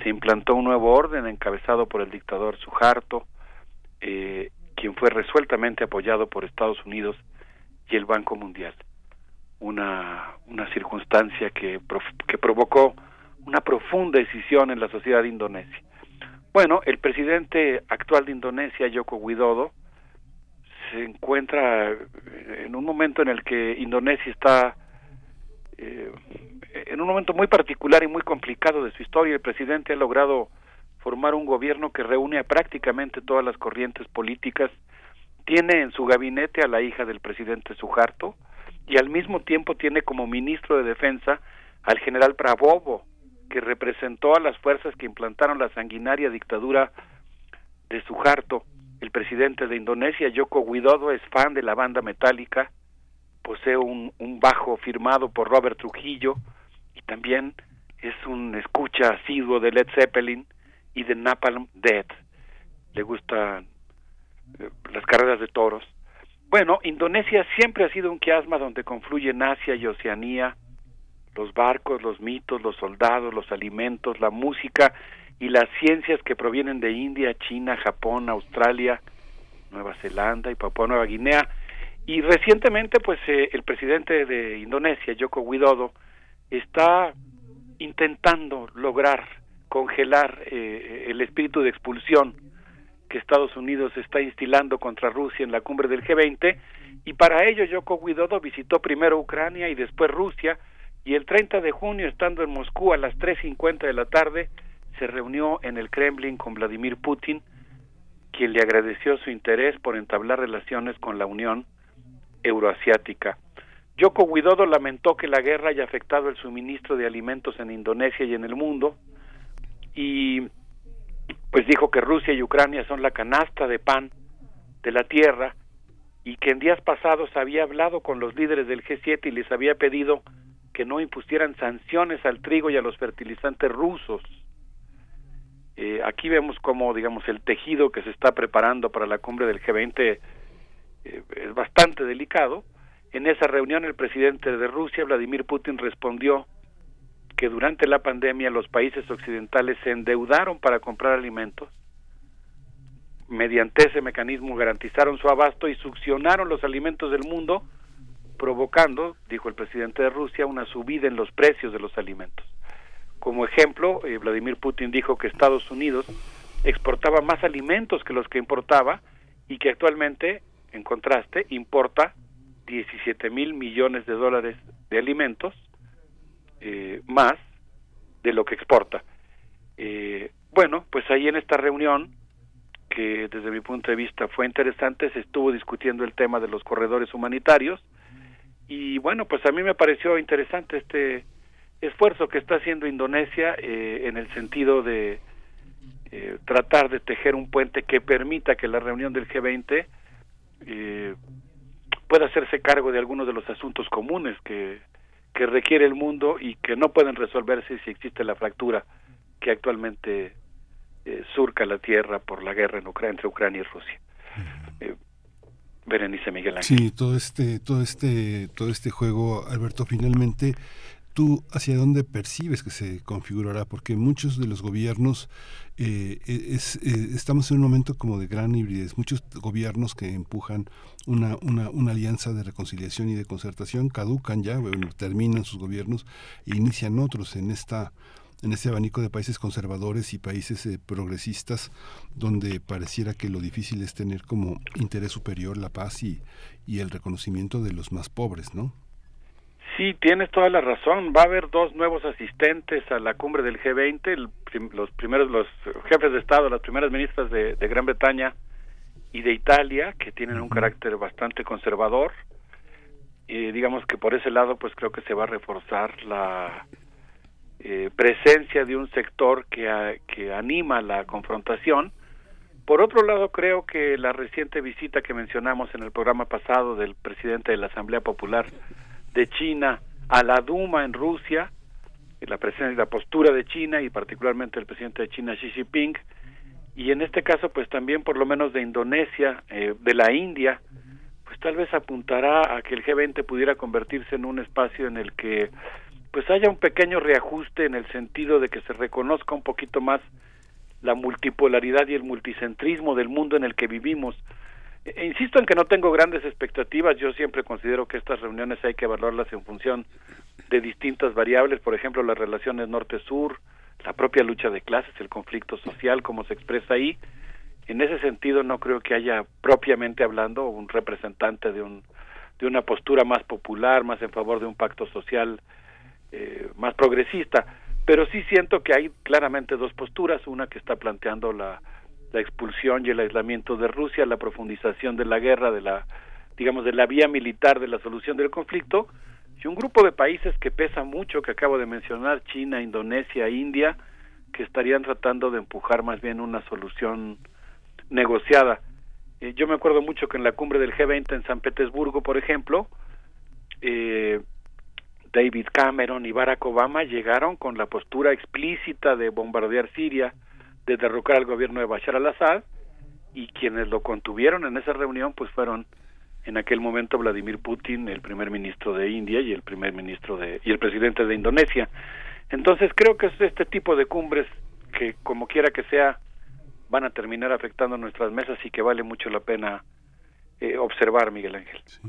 se implantó un nuevo orden encabezado por el dictador Suharto, eh, quien fue resueltamente apoyado por Estados Unidos y el Banco Mundial. Una, una circunstancia que, que provocó una profunda decisión en la sociedad indonesia. Bueno, el presidente actual de Indonesia, Joko Widodo, se encuentra en un momento en el que Indonesia está eh, en un momento muy particular y muy complicado de su historia, el presidente ha logrado formar un gobierno que reúne a prácticamente todas las corrientes políticas, tiene en su gabinete a la hija del presidente Sujarto y al mismo tiempo tiene como ministro de defensa al general Prabowo, que representó a las fuerzas que implantaron la sanguinaria dictadura de Suharto. El presidente de Indonesia, Joko Widodo, es fan de la banda metálica, posee un, un bajo firmado por Robert Trujillo, y también es un escucha asiduo de Led Zeppelin y de Napalm Death. Le gustan eh, las carreras de toros. Bueno, Indonesia siempre ha sido un quiasma donde confluyen Asia y Oceanía, los barcos, los mitos, los soldados, los alimentos, la música y las ciencias que provienen de India, China, Japón, Australia, Nueva Zelanda y Papua Nueva Guinea. Y recientemente, pues eh, el presidente de Indonesia, Joko Widodo, está intentando lograr congelar eh, el espíritu de expulsión que Estados Unidos está instilando contra Rusia en la cumbre del G20 y para ello Yoko Widodo visitó primero Ucrania y después Rusia. Y el 30 de junio estando en Moscú a las 3.50 de la tarde se reunió en el Kremlin con Vladimir Putin quien le agradeció su interés por entablar relaciones con la Unión Euroasiática. Yoko Widodo lamentó que la guerra haya afectado el suministro de alimentos en Indonesia y en el mundo y pues dijo que Rusia y Ucrania son la canasta de pan de la tierra y que en días pasados había hablado con los líderes del G7 y les había pedido que no impusieran sanciones al trigo y a los fertilizantes rusos. Eh, aquí vemos como, digamos, el tejido que se está preparando para la cumbre del G20 eh, es bastante delicado en esa reunión el presidente de Rusia, Vladimir Putin, respondió que durante la pandemia los países occidentales se endeudaron para comprar alimentos. Mediante ese mecanismo garantizaron su abasto y succionaron los alimentos del mundo, provocando, dijo el presidente de Rusia, una subida en los precios de los alimentos. Como ejemplo, eh, Vladimir Putin dijo que Estados Unidos exportaba más alimentos que los que importaba y que actualmente, en contraste, importa 17 mil millones de dólares de alimentos eh, más de lo que exporta. Eh, bueno, pues ahí en esta reunión, que desde mi punto de vista fue interesante, se estuvo discutiendo el tema de los corredores humanitarios y bueno, pues a mí me pareció interesante este esfuerzo que está haciendo Indonesia eh, en el sentido de tratar de tejer un puente que permita que la reunión del G20 eh, pueda hacerse cargo de algunos de los asuntos comunes que, que requiere el mundo y que no pueden resolverse si existe la fractura que actualmente eh, surca la tierra por la guerra en Ucrania, entre Ucrania y Rusia. Eh, Berenice Miguel Ángel. Sí, todo este, todo este, todo este juego, Alberto, finalmente ¿Tú hacia dónde percibes que se configurará? Porque muchos de los gobiernos, eh, e, es, eh, estamos en un momento como de gran hibridez, muchos gobiernos que empujan una, una, una, alianza de reconciliación y de concertación caducan ya, terminan sus gobiernos e inician otros en esta en este abanico de países conservadores y países eh, progresistas donde pareciera que lo difícil es tener como interés superior la paz y, y el reconocimiento de los más pobres, ¿no? Sí, tienes toda la razón. Va a haber dos nuevos asistentes a la cumbre del G20, los primeros, los jefes de Estado, las primeras ministras de, Gran Bretaña y de Italia, que tienen un carácter bastante conservador. Y digamos que por ese lado, pues creo que se va a reforzar la eh, presencia de un sector que, que anima la confrontación. Por otro lado, creo que la reciente visita que mencionamos en el programa pasado del presidente de la Asamblea Popular de China a la Duma en Rusia, la presencia y la postura de China y particularmente el presidente de China Xi Jinping y en este caso pues también por lo menos de Indonesia, eh, de la India, pues tal vez apuntará a que el G20 pudiera convertirse en un espacio en el que pues haya un pequeño reajuste en el sentido de que se reconozca un poquito más la multipolaridad y el multicentrismo del mundo en el que vivimos e insisto en que no tengo grandes expectativas, yo siempre considero que estas reuniones hay que evaluarlas en función de distintas variables, por ejemplo, las relaciones norte-sur, la propia lucha de clases, el conflicto social, como se expresa ahí. En ese sentido, no creo que haya propiamente hablando un representante de, un, de una postura más popular, más en favor de un pacto social eh, más progresista, pero sí siento que hay claramente dos posturas, una que está planteando la la expulsión y el aislamiento de Rusia, la profundización de la guerra, de la digamos de la vía militar de la solución del conflicto y un grupo de países que pesa mucho que acabo de mencionar, China, Indonesia, India, que estarían tratando de empujar más bien una solución negociada. Eh, yo me acuerdo mucho que en la cumbre del G20 en San Petersburgo, por ejemplo, eh, David Cameron y Barack Obama llegaron con la postura explícita de bombardear Siria, de derrocar al gobierno de Bashar al-Assad y quienes lo contuvieron en esa reunión pues fueron en aquel momento Vladimir Putin, el primer ministro de India y el primer ministro de y el presidente de Indonesia. Entonces creo que es este tipo de cumbres que como quiera que sea van a terminar afectando nuestras mesas y que vale mucho la pena eh, observar, Miguel Ángel. Sí,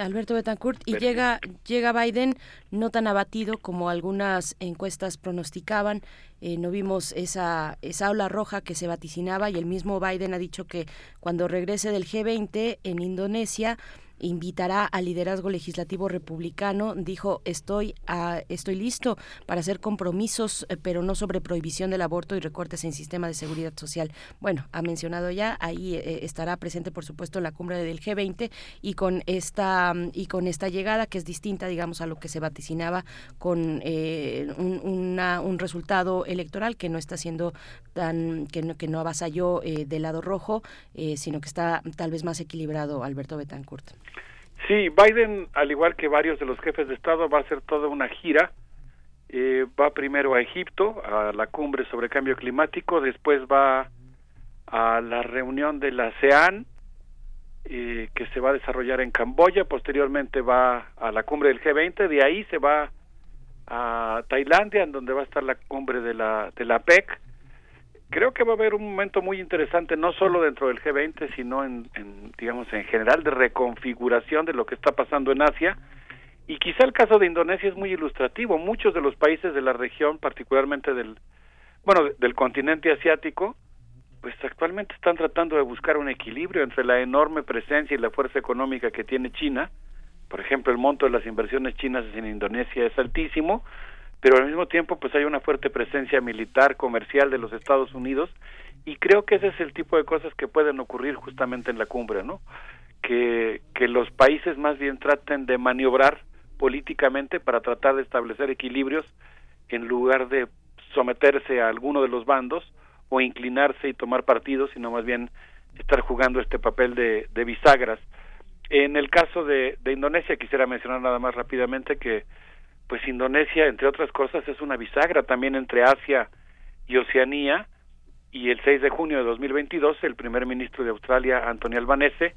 Alberto Betancourt. Y llega, llega Biden no tan abatido como algunas encuestas pronosticaban. Eh, no vimos esa, esa ola roja que se vaticinaba y el mismo Biden ha dicho que cuando regrese del G20 en Indonesia invitará al liderazgo legislativo republicano. Dijo, estoy, a, estoy listo para hacer compromisos, eh, pero no sobre prohibición del aborto y recortes en sistema de seguridad social. Bueno, ha mencionado ya, ahí eh, estará presente, por supuesto, la cumbre del G20 y con esta y con esta llegada que es distinta, digamos, a lo que se vaticinaba con eh, un, un, resultado electoral que no está siendo tan que no, que no avasalló del lado rojo, sino que está tal vez más equilibrado, Alberto Betancourt. Sí, Biden, al igual que varios de los jefes de Estado, va a hacer toda una gira. Eh, va primero a Egipto, a la cumbre sobre cambio climático, después va a la reunión de la ASEAN, eh, que se va a desarrollar en Camboya, posteriormente va a la cumbre del G20, de ahí se va a Tailandia, en donde va a estar la cumbre de la, de la PEC, creo que va a haber un momento muy interesante no solo dentro del G20 sino en, digamos en general de reconfiguración de lo que está pasando en Asia. Y quizá el caso de Indonesia es muy ilustrativo. Muchos de los países de la región particularmente del bueno del continente asiático pues actualmente están tratando de buscar un equilibrio entre la enorme presencia y la fuerza económica que tiene China. Por ejemplo el monto de las inversiones chinas en Indonesia es altísimo pero al mismo tiempo pues hay una fuerte presencia militar, comercial de los Estados Unidos y creo que ese es el tipo de cosas que pueden ocurrir justamente en la cumbre, ¿no? Que, que los países más bien traten de maniobrar políticamente para tratar de establecer equilibrios en lugar de someterse a alguno de los bandos o inclinarse y tomar partidos, sino más bien estar jugando este papel de, de bisagras. En el caso de, de Indonesia quisiera mencionar nada más rápidamente que pues Indonesia, entre otras cosas, es una bisagra también entre Asia y Oceanía, y el 6 de junio de 2022 el primer ministro de Australia, Anthony Albanese,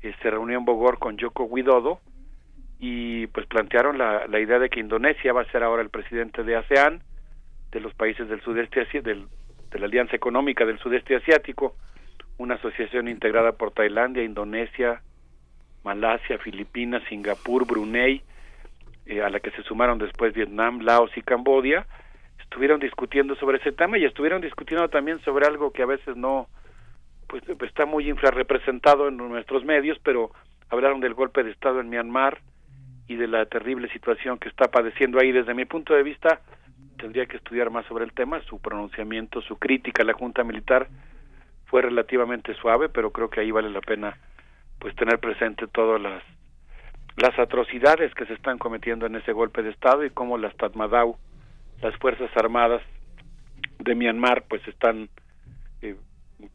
se reunió en Bogor con Joko Widodo y pues plantearon la, la idea de que Indonesia va a ser ahora el presidente de ASEAN, de los países del sudeste del, de la Alianza Económica del Sudeste Asiático, una asociación integrada por Tailandia, Indonesia, Malasia, Filipinas, Singapur, Brunei, eh, a la que se sumaron después Vietnam, Laos y Cambodia, estuvieron discutiendo sobre ese tema y estuvieron discutiendo también sobre algo que a veces no, pues está muy infrarrepresentado en nuestros medios, pero hablaron del golpe de Estado en Myanmar y de la terrible situación que está padeciendo ahí. Desde mi punto de vista, tendría que estudiar más sobre el tema, su pronunciamiento, su crítica a la Junta Militar fue relativamente suave, pero creo que ahí vale la pena pues tener presente todas las las atrocidades que se están cometiendo en ese golpe de estado y cómo las Tatmadaw las Fuerzas Armadas de Myanmar pues están eh,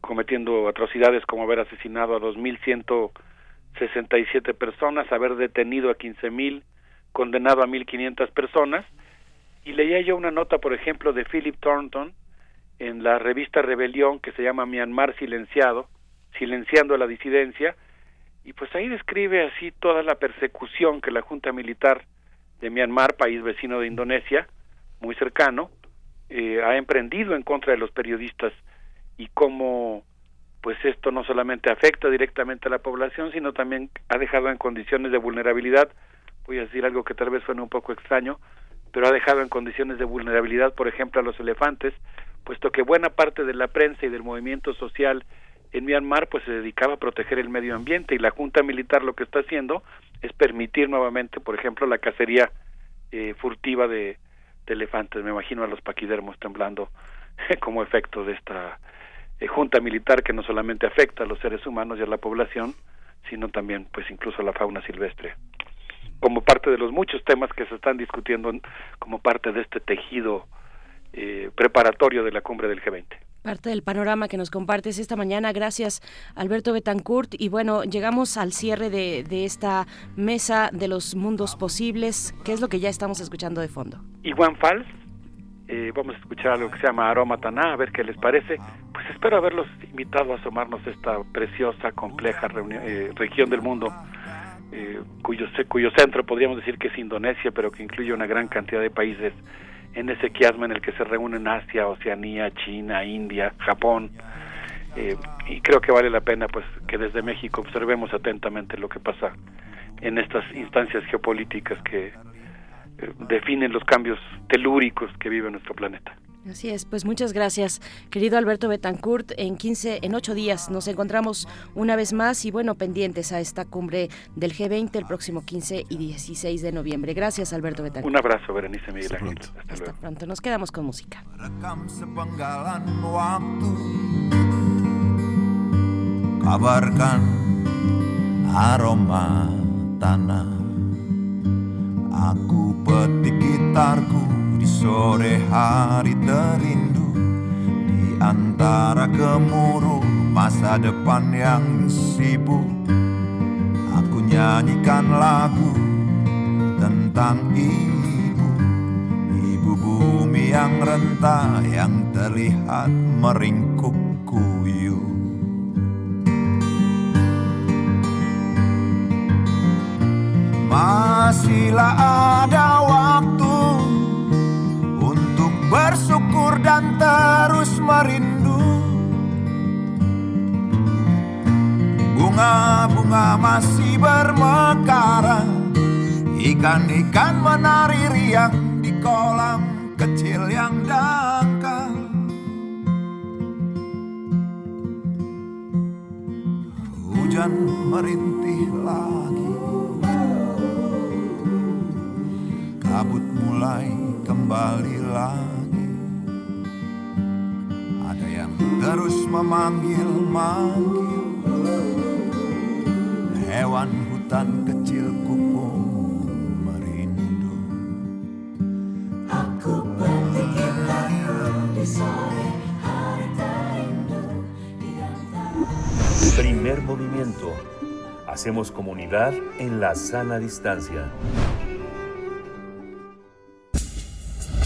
cometiendo atrocidades como haber asesinado a 2.167 personas, haber detenido a 15.000, condenado a 1.500 personas. Y leía yo una nota, por ejemplo, de Philip Thornton en la revista Rebelión que se llama Myanmar Silenciado, silenciando la disidencia, y pues ahí describe así toda la persecución que la Junta Militar de Myanmar, país vecino de Indonesia, muy cercano, eh, ha emprendido en contra de los periodistas y cómo pues esto no solamente afecta directamente a la población, sino también ha dejado en condiciones de vulnerabilidad, voy a decir algo que tal vez suene un poco extraño, pero ha dejado en condiciones de vulnerabilidad, por ejemplo, a los elefantes, puesto que buena parte de la prensa y del movimiento social en Myanmar pues se dedicaba a proteger el medio ambiente y la Junta Militar lo que está haciendo es permitir nuevamente, por ejemplo, la cacería eh, furtiva de, elefantes. Me imagino a los paquidermos temblando como efecto de esta eh, junta militar que no solamente afecta a los seres humanos y a la población, sino también, pues, incluso a la fauna silvestre. Como parte de los muchos temas que se están discutiendo como parte de este tejido eh, preparatorio de la cumbre del G20 parte del panorama que nos compartes esta mañana. Gracias, Alberto Betancourt. Y bueno, llegamos al cierre de, esta mesa de los mundos posibles. ¿Qué es lo que ya estamos escuchando de fondo? Iguan Fals. Eh, vamos a escuchar algo que se llama Aroma Taná, a ver qué les parece. Pues espero haberlos invitado a asomarnos a esta preciosa, compleja eh, región del mundo, eh, cuyo, cuyo centro podríamos decir que es Indonesia, pero que incluye una gran cantidad de países en ese quiasma en el que se reúnen Asia, Oceanía, China, India, Japón. Eh, y creo que vale la pena pues que desde México observemos atentamente lo que pasa en estas instancias geopolíticas que eh, definen los cambios telúricos que vive nuestro planeta. Así es, pues muchas gracias, querido Alberto Betancourt. En 15, en 8 días nos encontramos una vez más y bueno, pendientes a esta cumbre del G20 el próximo 15 y 16 de noviembre. Gracias, Alberto Betancourt. Un abrazo, Berenice Miguel Hasta pronto. Hasta, pronto. Nos quedamos con música. aroma tanah Aku petik gitarku di sore hari terindu. Di antara gemuruh masa depan yang sibuk Aku nyanyikan lagu tentang ibu. Ibu bumi yang rentah yang terlihat meringkuk kuyu Masihlah ada waktu bersyukur dan terus merindu. Bunga-bunga masih bermekaran Ikan-ikan menari riang di kolam kecil yang dangkal. Hujan merintih Kabut mulai kembali lagi terus memanggil-manggil Hewan hutan kecilku pun merindu Aku petik di sore hari terindu Primer movimiento. Hacemos comunidad en la sana distancia.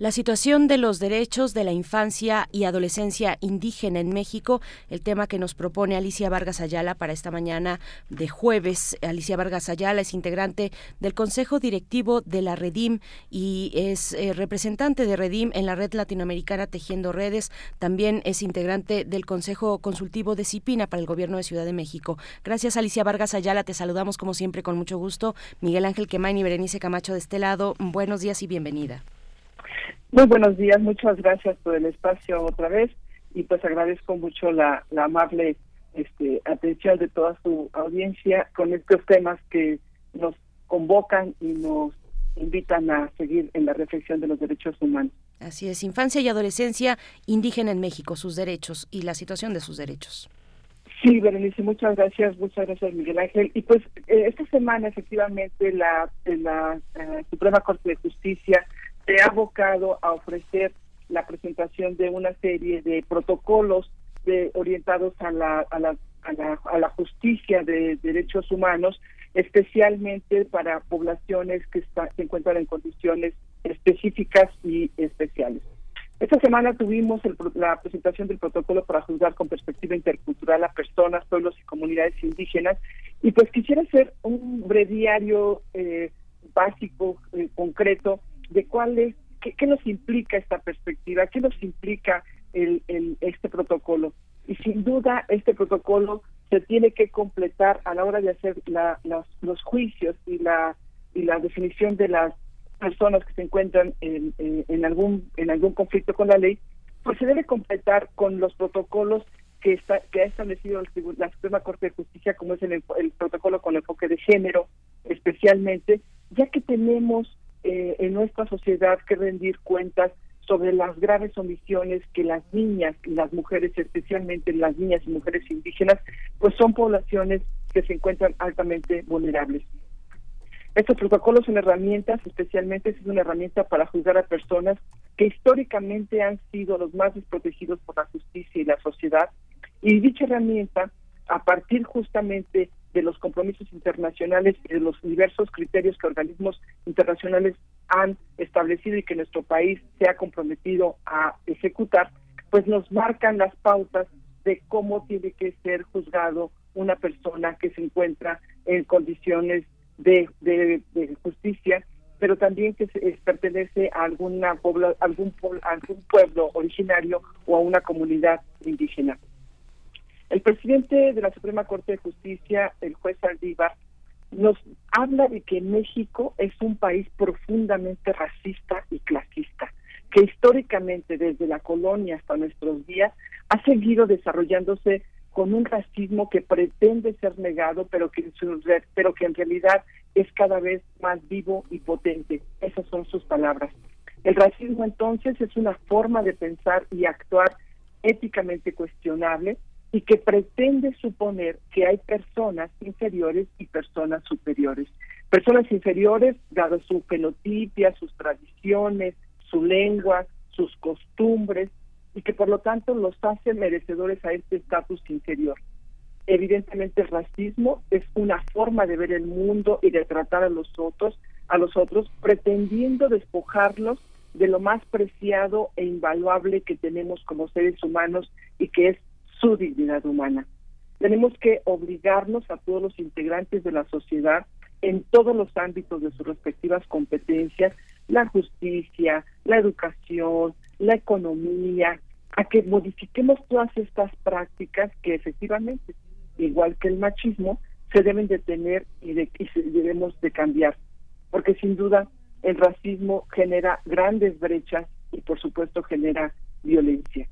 La situación de los derechos de la infancia y adolescencia indígena en México, el tema que nos propone Alicia Vargas Ayala para esta mañana de jueves. Alicia Vargas Ayala es integrante del Consejo Directivo de la Redim y es eh, representante de Redim en la red latinoamericana Tejiendo Redes. También es integrante del Consejo Consultivo de Cipina para el Gobierno de Ciudad de México. Gracias Alicia Vargas Ayala, te saludamos como siempre con mucho gusto. Miguel Ángel Quemain y Berenice Camacho de este lado, buenos días y bienvenida. Muy buenos días, muchas gracias por el espacio otra vez y pues agradezco mucho la, la amable este, atención de toda su audiencia con estos temas que nos convocan y nos invitan a seguir en la reflexión de los derechos humanos. Así es, infancia y adolescencia indígena en México, sus derechos y la situación de sus derechos. Sí, Berenice, muchas gracias, muchas gracias Miguel Ángel. Y pues eh, esta semana efectivamente la, la eh, Suprema Corte de Justicia se ha abocado a ofrecer la presentación de una serie de protocolos de, orientados a la, a, la, a, la, a la justicia de derechos humanos, especialmente para poblaciones que se encuentran en condiciones específicas y especiales. Esta semana tuvimos el, la presentación del protocolo para juzgar con perspectiva intercultural a personas, pueblos y comunidades indígenas y pues quisiera hacer un breviario eh, básico, eh, concreto, de cuál es, qué, nos implica esta perspectiva, qué nos implica el, el, este protocolo. Y sin duda este protocolo se tiene que completar a la hora de hacer la, los, los juicios y la y la definición de las personas que se encuentran en, en, algún en algún conflicto con la ley, pues se debe completar con los protocolos que está que ha establecido la Suprema Corte de Justicia, como es el, el protocolo con enfoque de género, especialmente, ya que tenemos eh, en nuestra sociedad que rendir cuentas sobre las graves omisiones que las niñas y las mujeres, especialmente las niñas y mujeres indígenas, pues son poblaciones que se encuentran altamente vulnerables. Estos protocolos son herramientas, especialmente es una herramienta para juzgar a personas que históricamente han sido los más desprotegidos por la justicia y la sociedad. Y dicha herramienta, a partir justamente de los compromisos internacionales y de los diversos criterios que organismos internacionales han establecido y que nuestro país se ha comprometido a ejecutar, pues nos marcan las pautas de cómo tiene que ser juzgado una persona que se encuentra en condiciones de, justicia, pero también que se, pertenece a alguna algún, algún pueblo originario o a una comunidad indígena. El presidente de la Suprema Corte de Justicia, el juez Aldívar, nos habla de que México es un país profundamente racista y clasista, que históricamente desde la colonia hasta nuestros días ha seguido desarrollándose con un racismo que pretende ser negado, pero que, en pero que en realidad es cada vez más vivo y potente. Esas son sus palabras. El racismo entonces es una forma de pensar y actuar éticamente cuestionable y que pretende suponer que hay personas inferiores y personas superiores. Personas inferiores, dado su fenotipia, sus tradiciones, su lengua, sus costumbres, y que por lo tanto los hace merecedores a este estatus inferior. Evidentemente el racismo es una forma de ver el mundo y de tratar a los otros, a los otros, pretendiendo despojarlos de lo más preciado e invaluable que tenemos como seres humanos y que es su dignidad humana. Tenemos que obligarnos a todos los integrantes de la sociedad en todos los ámbitos de sus respectivas competencias, la justicia, la educación, la economía, a que modifiquemos todas estas prácticas que efectivamente, igual que el machismo, se deben de tener y, de, y debemos de cambiar, porque sin duda el racismo genera grandes brechas y por supuesto genera violencia.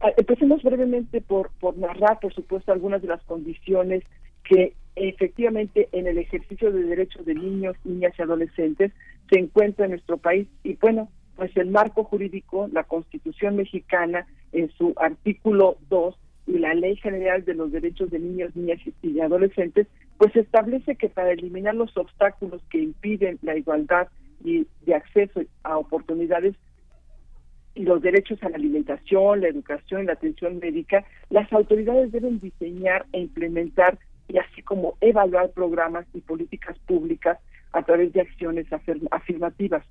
Ah, empecemos brevemente por, por narrar, por supuesto, algunas de las condiciones que efectivamente en el ejercicio de derechos de niños, niñas y adolescentes se encuentra en nuestro país. Y bueno, pues el marco jurídico, la Constitución mexicana, en su artículo 2 y la Ley General de los Derechos de Niños, Niñas y Adolescentes, pues establece que para eliminar los obstáculos que impiden la igualdad y de acceso a oportunidades los derechos a la alimentación, la educación, la atención médica, las autoridades deben diseñar e implementar y así como evaluar programas y políticas públicas a través de acciones afirmativas.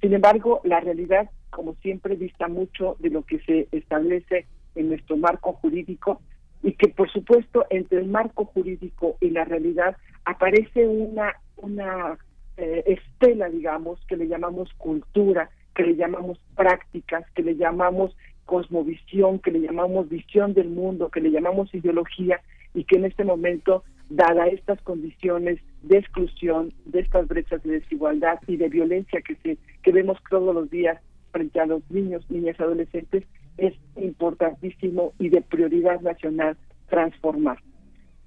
Sin embargo, la realidad, como siempre, dista mucho de lo que se establece en nuestro marco jurídico y que, por supuesto, entre el marco jurídico y la realidad aparece una, una eh, estela, digamos, que le llamamos cultura, que le llamamos prácticas, que le llamamos cosmovisión, que le llamamos visión del mundo, que le llamamos ideología y que en este momento, dada estas condiciones de exclusión, de estas brechas de desigualdad y de violencia que se que vemos todos los días frente a los niños, niñas, adolescentes, es importantísimo y de prioridad nacional transformar.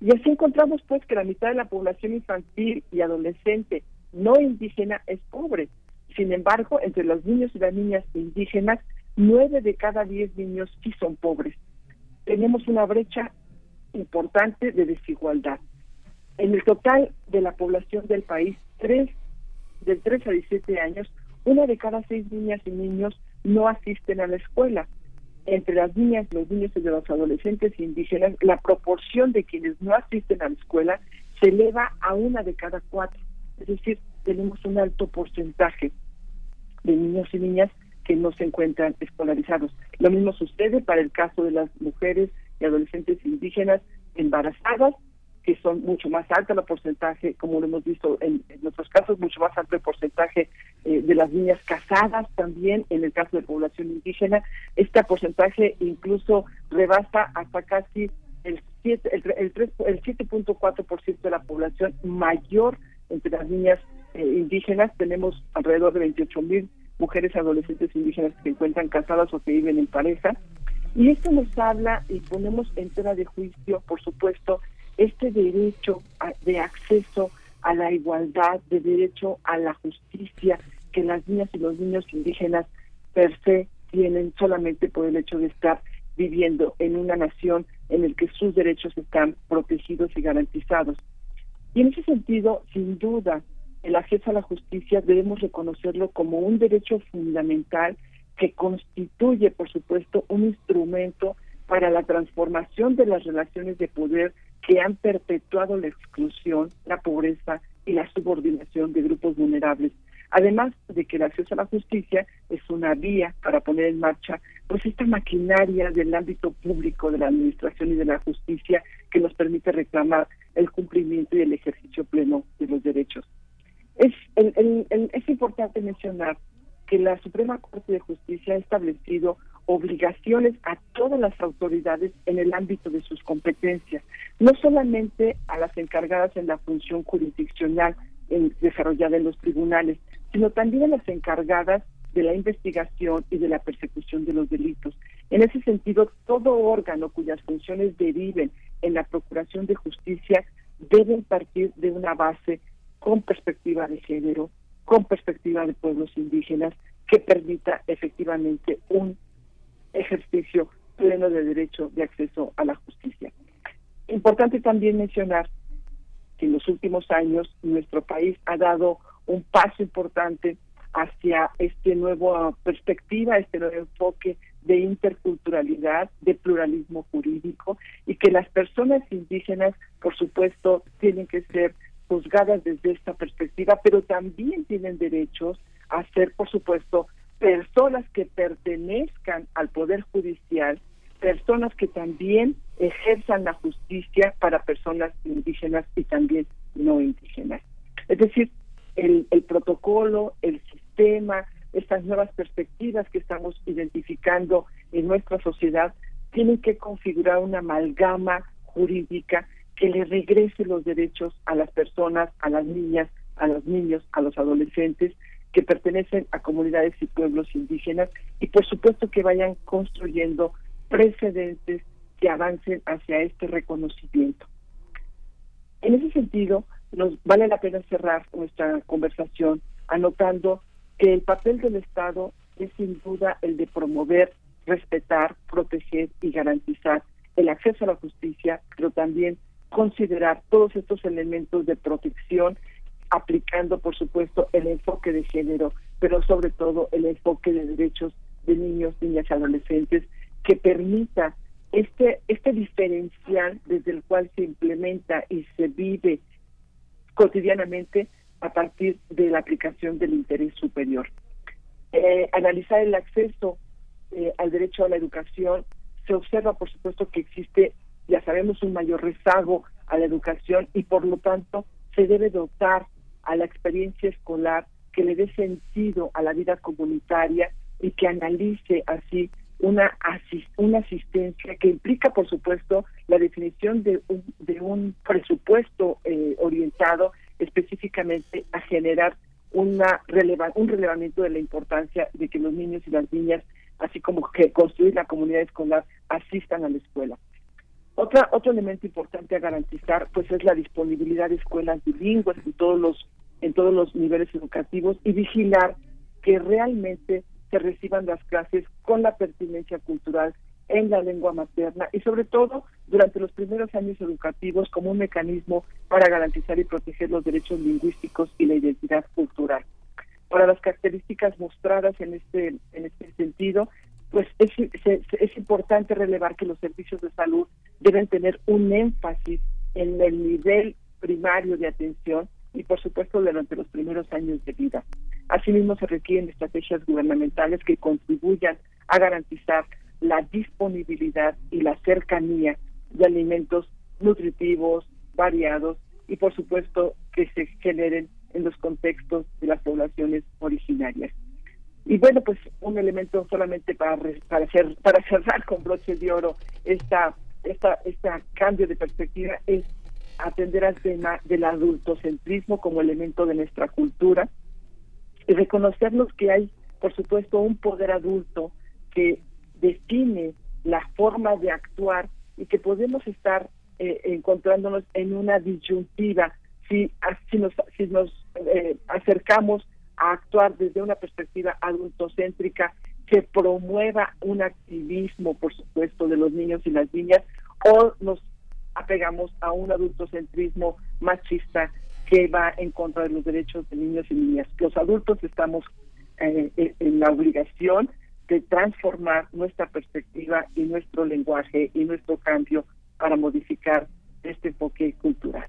Y así encontramos pues que la mitad de la población infantil y adolescente no indígena es pobre. Sin embargo, entre los niños y las niñas indígenas, nueve de cada diez niños sí son pobres. Tenemos una brecha importante de desigualdad. En el total de la población del país, tres, del 3 a 17 años, una de cada seis niñas y niños no asisten a la escuela. Entre las niñas, los niños y los adolescentes indígenas, la proporción de quienes no asisten a la escuela se eleva a una de cada cuatro. Es decir, tenemos un alto porcentaje de niños y niñas que no se encuentran escolarizados. Lo mismo sucede para el caso de las mujeres y adolescentes indígenas embarazadas, que son mucho más alto el porcentaje, como lo hemos visto en, en otros casos, mucho más alto el porcentaje eh, de las niñas casadas también, en el caso de población indígena. Este porcentaje incluso rebasa hasta casi el 7, el, el, el 7.4% de la población mayor entre las niñas indígenas. Tenemos alrededor de 28 mil mujeres adolescentes indígenas que se encuentran casadas o que viven en pareja. Y esto nos habla y ponemos en tela de juicio, por supuesto, este derecho de acceso a la igualdad, de derecho a la justicia que las niñas y los niños indígenas per se tienen solamente por el hecho de estar viviendo en una nación en el que sus derechos están protegidos y garantizados. Y en ese sentido, sin duda, el acceso a la justicia debemos reconocerlo como un derecho fundamental que constituye, por supuesto, un instrumento para la transformación de las relaciones de poder que han perpetuado la exclusión, la pobreza y la subordinación de grupos vulnerables. Además de que el acceso a la justicia es una vía para poner en marcha pues esta maquinaria del ámbito público de la administración y de la justicia que nos permite reclamar el cumplimiento y el ejercicio pleno de los derechos. Es, es importante mencionar que la Suprema Corte de Justicia ha establecido obligaciones a todas las autoridades en el ámbito de sus competencias, no solamente a las encargadas en la función jurisdiccional desarrollada en los tribunales, sino también a las encargadas de la investigación y de la persecución de los delitos. En ese sentido, todo órgano cuyas funciones deriven en la procuración de justicia deben partir de una base con perspectiva de género, con perspectiva de pueblos indígenas, que permita efectivamente un ejercicio pleno de derecho de acceso a la justicia. Importante también mencionar que en los últimos años nuestro país ha dado un paso importante hacia este nuevo perspectiva, este nuevo enfoque de interculturalidad, de pluralismo jurídico y que las personas indígenas, por supuesto, tienen que ser juzgadas desde esta perspectiva, pero también tienen derechos a ser, por supuesto, personas que pertenezcan al Poder Judicial, personas que también ejerzan la justicia para personas indígenas y también no indígenas. Es decir, el, el protocolo, el sistema, estas nuevas perspectivas que estamos identificando en nuestra sociedad tienen que configurar una amalgama jurídica que le regrese los derechos a las personas, a las niñas, a los niños, a los adolescentes que pertenecen a comunidades y pueblos indígenas y por supuesto que vayan construyendo precedentes que avancen hacia este reconocimiento. En ese sentido, nos vale la pena cerrar nuestra conversación anotando que el papel del Estado es sin duda el de promover, respetar, proteger y garantizar el acceso a la justicia, pero también considerar todos estos elementos de protección, aplicando, por supuesto, el enfoque de género, pero sobre todo el enfoque de derechos de niños, niñas y adolescentes que permita este, este diferencial desde el cual se implementa y se vive cotidianamente a partir de la aplicación del interés superior. Eh, analizar el acceso eh, al derecho a la educación, se observa, por supuesto, que existe, ya sabemos, un mayor rezago a la educación y, por lo tanto, se debe dotar a la experiencia escolar que le dé sentido a la vida comunitaria y que analice así una, una asistencia que implica, por supuesto, la definición de un, de un presupuesto eh, orientado específicamente a generar una un relevamiento de la importancia de que los niños y las niñas, así como que construir la comunidad escolar, asistan a la escuela. Otra, otro elemento importante a garantizar pues es la disponibilidad de escuelas bilingües en todos los en todos los niveles educativos y vigilar que realmente se reciban las clases con la pertinencia cultural en la lengua materna y sobre todo durante los primeros años educativos como un mecanismo para garantizar y proteger los derechos lingüísticos y la identidad cultural. Para las características mostradas en este en este sentido, pues es, es importante relevar que los servicios de salud deben tener un énfasis en el nivel primario de atención y por supuesto durante los primeros años de vida. Asimismo, se requieren estrategias gubernamentales que contribuyan a garantizar la disponibilidad y la cercanía de alimentos nutritivos, variados y por supuesto que se generen en los contextos de las poblaciones originarias. Y bueno, pues un elemento solamente para para, hacer, para cerrar con broches de oro esta esta este cambio de perspectiva es atender al tema del adultocentrismo como elemento de nuestra cultura y reconocernos que hay, por supuesto, un poder adulto que define la forma de actuar y que podemos estar eh, encontrándonos en una disyuntiva si, si nos, si nos eh, acercamos a actuar desde una perspectiva adultocéntrica que promueva un activismo, por supuesto, de los niños y las niñas, o nos apegamos a un adultocentrismo machista que va en contra de los derechos de niños y niñas. Los adultos estamos eh, en la obligación de transformar nuestra perspectiva y nuestro lenguaje y nuestro cambio para modificar este enfoque cultural.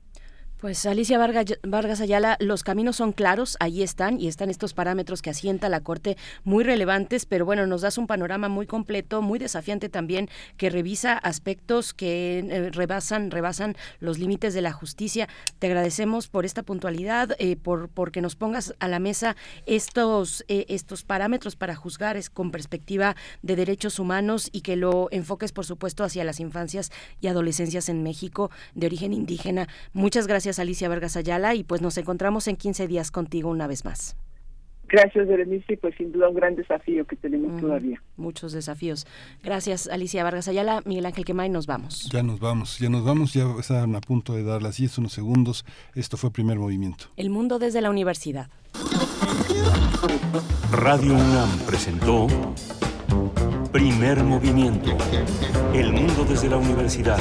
Pues Alicia Vargas, Ayala, los caminos son claros, ahí están y están estos parámetros que asienta la Corte muy relevantes, pero bueno, nos das un panorama muy completo, muy desafiante también, que revisa aspectos que eh, rebasan, rebasan los límites de la justicia. Te agradecemos por esta puntualidad, eh, por porque nos pongas a la mesa estos, eh, estos parámetros para juzgar es, con perspectiva de derechos humanos y que lo enfoques, por supuesto, hacia las infancias y adolescencias en México de origen indígena. Muchas gracias Alicia Vargas Ayala y pues nos encontramos en 15 días contigo una vez más. Gracias, Berenice, pues sin duda un gran desafío que tenemos todavía. Muchos desafíos. Gracias, Alicia Vargas Ayala. Miguel Ángel Quemay, nos vamos. Ya nos vamos, ya nos vamos, ya están a punto de dar las 10, unos segundos. Esto fue Primer Movimiento. El mundo desde la universidad. Radio UNAM presentó Primer Movimiento. El mundo desde la universidad